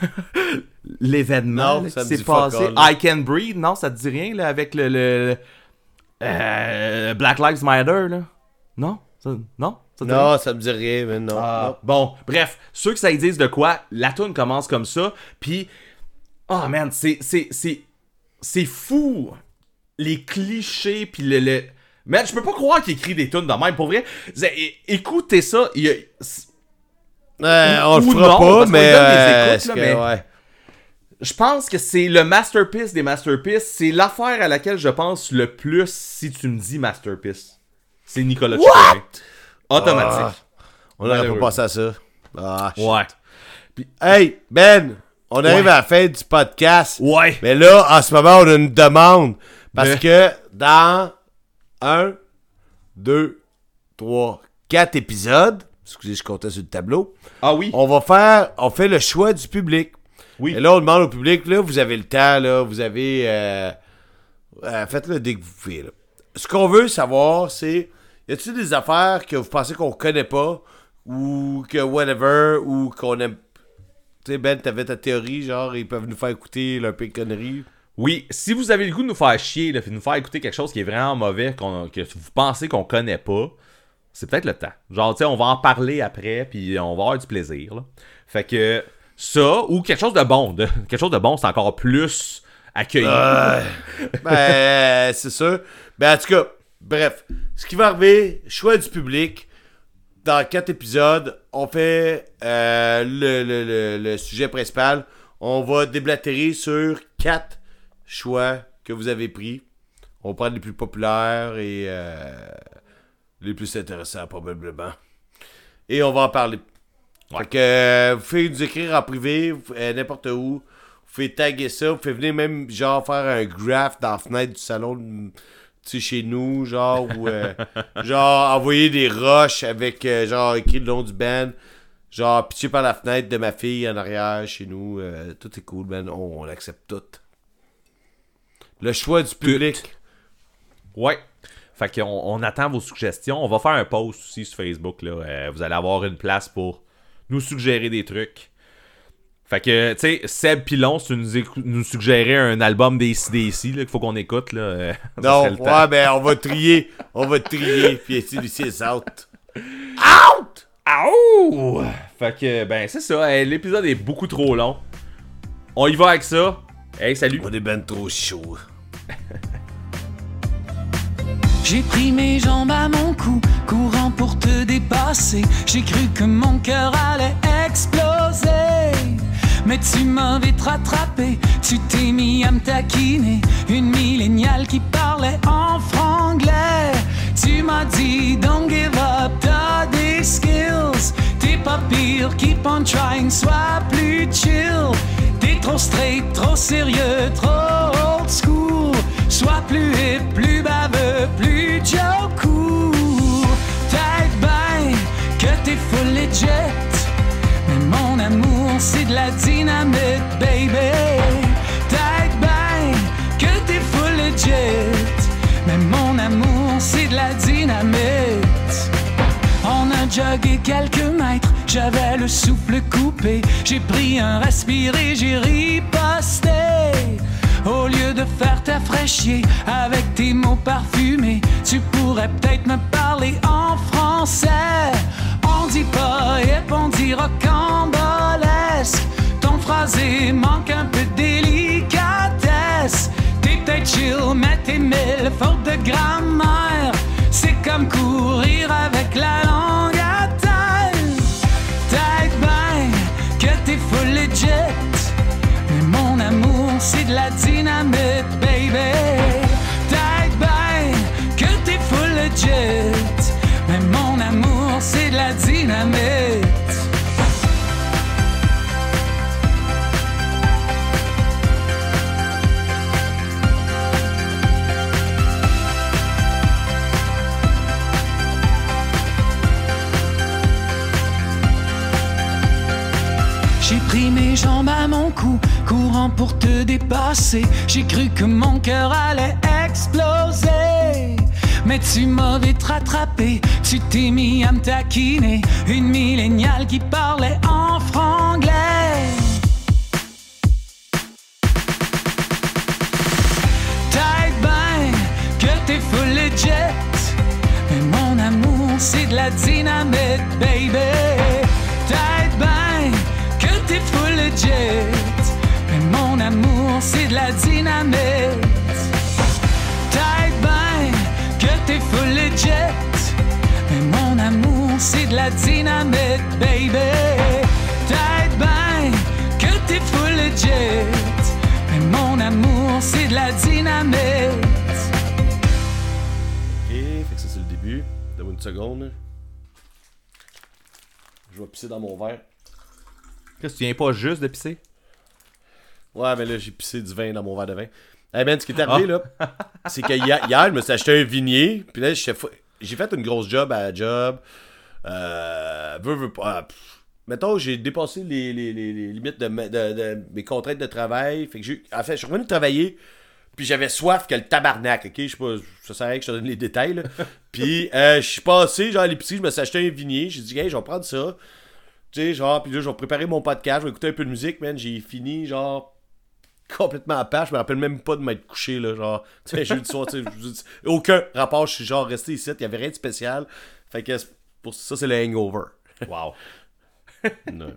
[laughs] l'événement qui s'est passé. all. I can breathe, non, ça te dit rien là, avec le, le- euh, Black Lives Matter là. Non, Ça- non, ça te dit rien? Non, ça me dit rien, mais non. Ah, bon, bref, ceux que ça disent de quoi, la tune commence comme ça, puis oh man, c'est c'est c'est c'est fou les clichés puis le, le... man, je peux pas croire qu'il écrit des tunes de même pour vrai. Écoutez ça, il y a-. Euh, on le ou fera non, pas, parce mais. euh, écoutes, est-ce là, que- mais- ouais. je pense que c'est le masterpiece des masterpieces, c'est l'affaire à laquelle je pense le plus si tu me dis masterpiece. C'est Nicolas Ciccone. Automatique. Ah. On n'aurait pas pensé à ça. Ah, shit. Ouais. Hey, Ben, on arrive Ouais. à la fin du podcast. Ouais. Mais là, en ce moment, on a une demande. Parce Mais- que dans un, deux, trois, quatre épisodes, excusez, je comptais sur le tableau, Ah oui. on va faire, on fait le choix du public. Oui. Et là, on demande au public, là, vous avez le temps, là, vous avez... euh, euh, Faites-le dès que vous pouvez, là. Ce qu'on veut savoir, c'est, y a-t-il des affaires que vous pensez qu'on connaît pas, ou que whatever, ou qu'on aime... Tu sais, Ben, t'avais ta théorie, genre, ils peuvent nous faire écouter leur pire connerie. Oui, si vous avez le goût de nous faire chier, de nous faire écouter quelque chose qui est vraiment mauvais, que vous pensez qu'on connaît pas, c'est peut-être le temps. Genre, tu sais, on va en parler après, puis on va avoir du plaisir. Fait que ça, ou quelque chose de bon. [laughs] quelque chose de bon, c'est encore plus accueilli. Ben, c'est sûr. Ben, en tout cas, bref. Ce qui va arriver, choix du public. Dans quatre épisodes, on fait euh, le, le- le- sujet principal. On va déblatérer sur quatre choix que vous avez pris. On va prendre les plus populaires et euh, les plus intéressants, probablement. Et on va en parler. Fait que euh, vous pouvez nous écrire en privé, euh, n'importe où. Vous pouvez taguer ça. Vous pouvez venir même, genre, faire un graph dans la fenêtre du salon, de- tu sais, chez nous, genre, ou, euh, [laughs] genre, envoyer des roches avec, euh, genre, écrit le nom du band. Genre, pitché par la fenêtre de ma fille en arrière, chez nous. euh, tout est cool, man. On, on accepte tout. Le choix du public. Ouais. Fait qu'on on attend vos suggestions. On va faire un post aussi sur Facebook. Là. Euh, vous allez avoir une place pour nous suggérer des trucs. Fait que, tu sais, Seb Pilon, si tu nous, nous suggérais un album des CDC qu'il faut qu'on écoute, là, euh, [laughs] Non, temps. ouais, ben, on va trier. On va trier. Puis, Lucie est out. Out! Aouh! Fait que, ben, c'est ça. Hey, L'épisode est beaucoup trop long. On y va avec ça. Hey, salut! On est ben trop chaud. [laughs] J'ai pris mes jambes à mon cou, courant pour te dépasser. J'ai cru que mon cœur allait exploser. Mais tu m'as vite rattrapé, tu t'es mis à me taquiner. Une milléniale qui parlait en franglais. Tu m'as dit, don't give up, t'as des skills. T'es pas pire, keep on trying, sois plus chill. T'es trop straight, trop sérieux, trop old school. Plus hip, plus baveux, plus Joe cool. Peut-être ben que t'es full legit. Mais mon amour, c'est de la dynamite, baby. Peut-être ben que t'es full legit. Mais mon amour, c'est de la dynamite. On a jogué quelques mètres, j'avais le souffle coupé. J'ai pris un respiré, j'ai riposté. Au lieu de faire t'affraîchir avec tes mots parfumés, tu pourrais peut-être me parler en français. On dit pas hip, on dit rocambolesque. Ton phrasé manque un peu de délicatesse. T'es peut-être chill, mais t'es mille fautes de grammaire. C'est comme courir avec la langue c'est de la dynamite, baby. Peut-être ben que t'es full legit. Mais mon amour, c'est de la dynamite. Pris mes jambes à mon cou, courant pour te dépasser. J'ai cru que mon cœur allait exploser. Mais tu m'as vite rattrapé, tu t'es mis à me taquiner. Une milléniale qui parlait en franglais. Peut-être ben que t'es full legit. Mais mon amour, c'est de la dynamite, baby. Legit. Mais mon amour, c'est de la dynamite. Peut-être ben que t'es full legit. Mais mon amour, c'est de la dynamite, baby. Peut-être ben que t'es full legit. Mais mon amour, c'est de la dynamite. Ok, fait que ça c'est le début. Donne-moi une seconde. je vais pisser dans mon verre. Que tu viens pas juste de pisser? Ouais, mais là, j'ai pissé du vin dans mon verre de vin. Hey man, ce qui est arrivé, là, c'est que hier, hier, je me suis acheté un vignier, puis là, j'ai fait une grosse job à la job. Euh, veux, veux pas. ah, mettons, j'ai dépassé les, les- les- les limites de, ma- de- de mes contraintes de travail. Fait que j'ai. En fait, je suis revenu travailler, puis j'avais soif que le tabarnak, ok? Je sais pas, ça sert à rien que je te donne les détails, là. [laughs] Puis, euh, je suis passé, genre, à l'épicerie, je me suis acheté un vignier. J'ai dit, hey, je vais prendre ça. Tu sais, genre, puis là, je vais préparer mon podcast, je vais écouter un peu de musique, man. J'ai fini, genre, complètement à part. Je me rappelle même pas de m'être couché, là. Genre, [laughs] tu sais, jeudi soir, tu sais, aucun rapport. Je suis genre resté ici. Il y avait rien de spécial. Fait que pour ça, c'est le hangover. [laughs] Wow. Non. Là,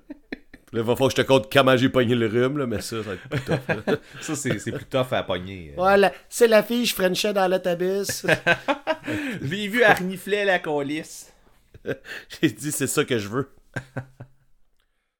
il va falloir que je te compte comment j'ai pogné le rhume, là, mais ça, ça va être plus tough. là. [laughs] Ça, c'est c'est plus tough à pogner. Voilà, c'est la fille, je frenchais dans l'autobus. Je l'ai vu à renifler la colisse. j'ai dit, c'est ça que je veux.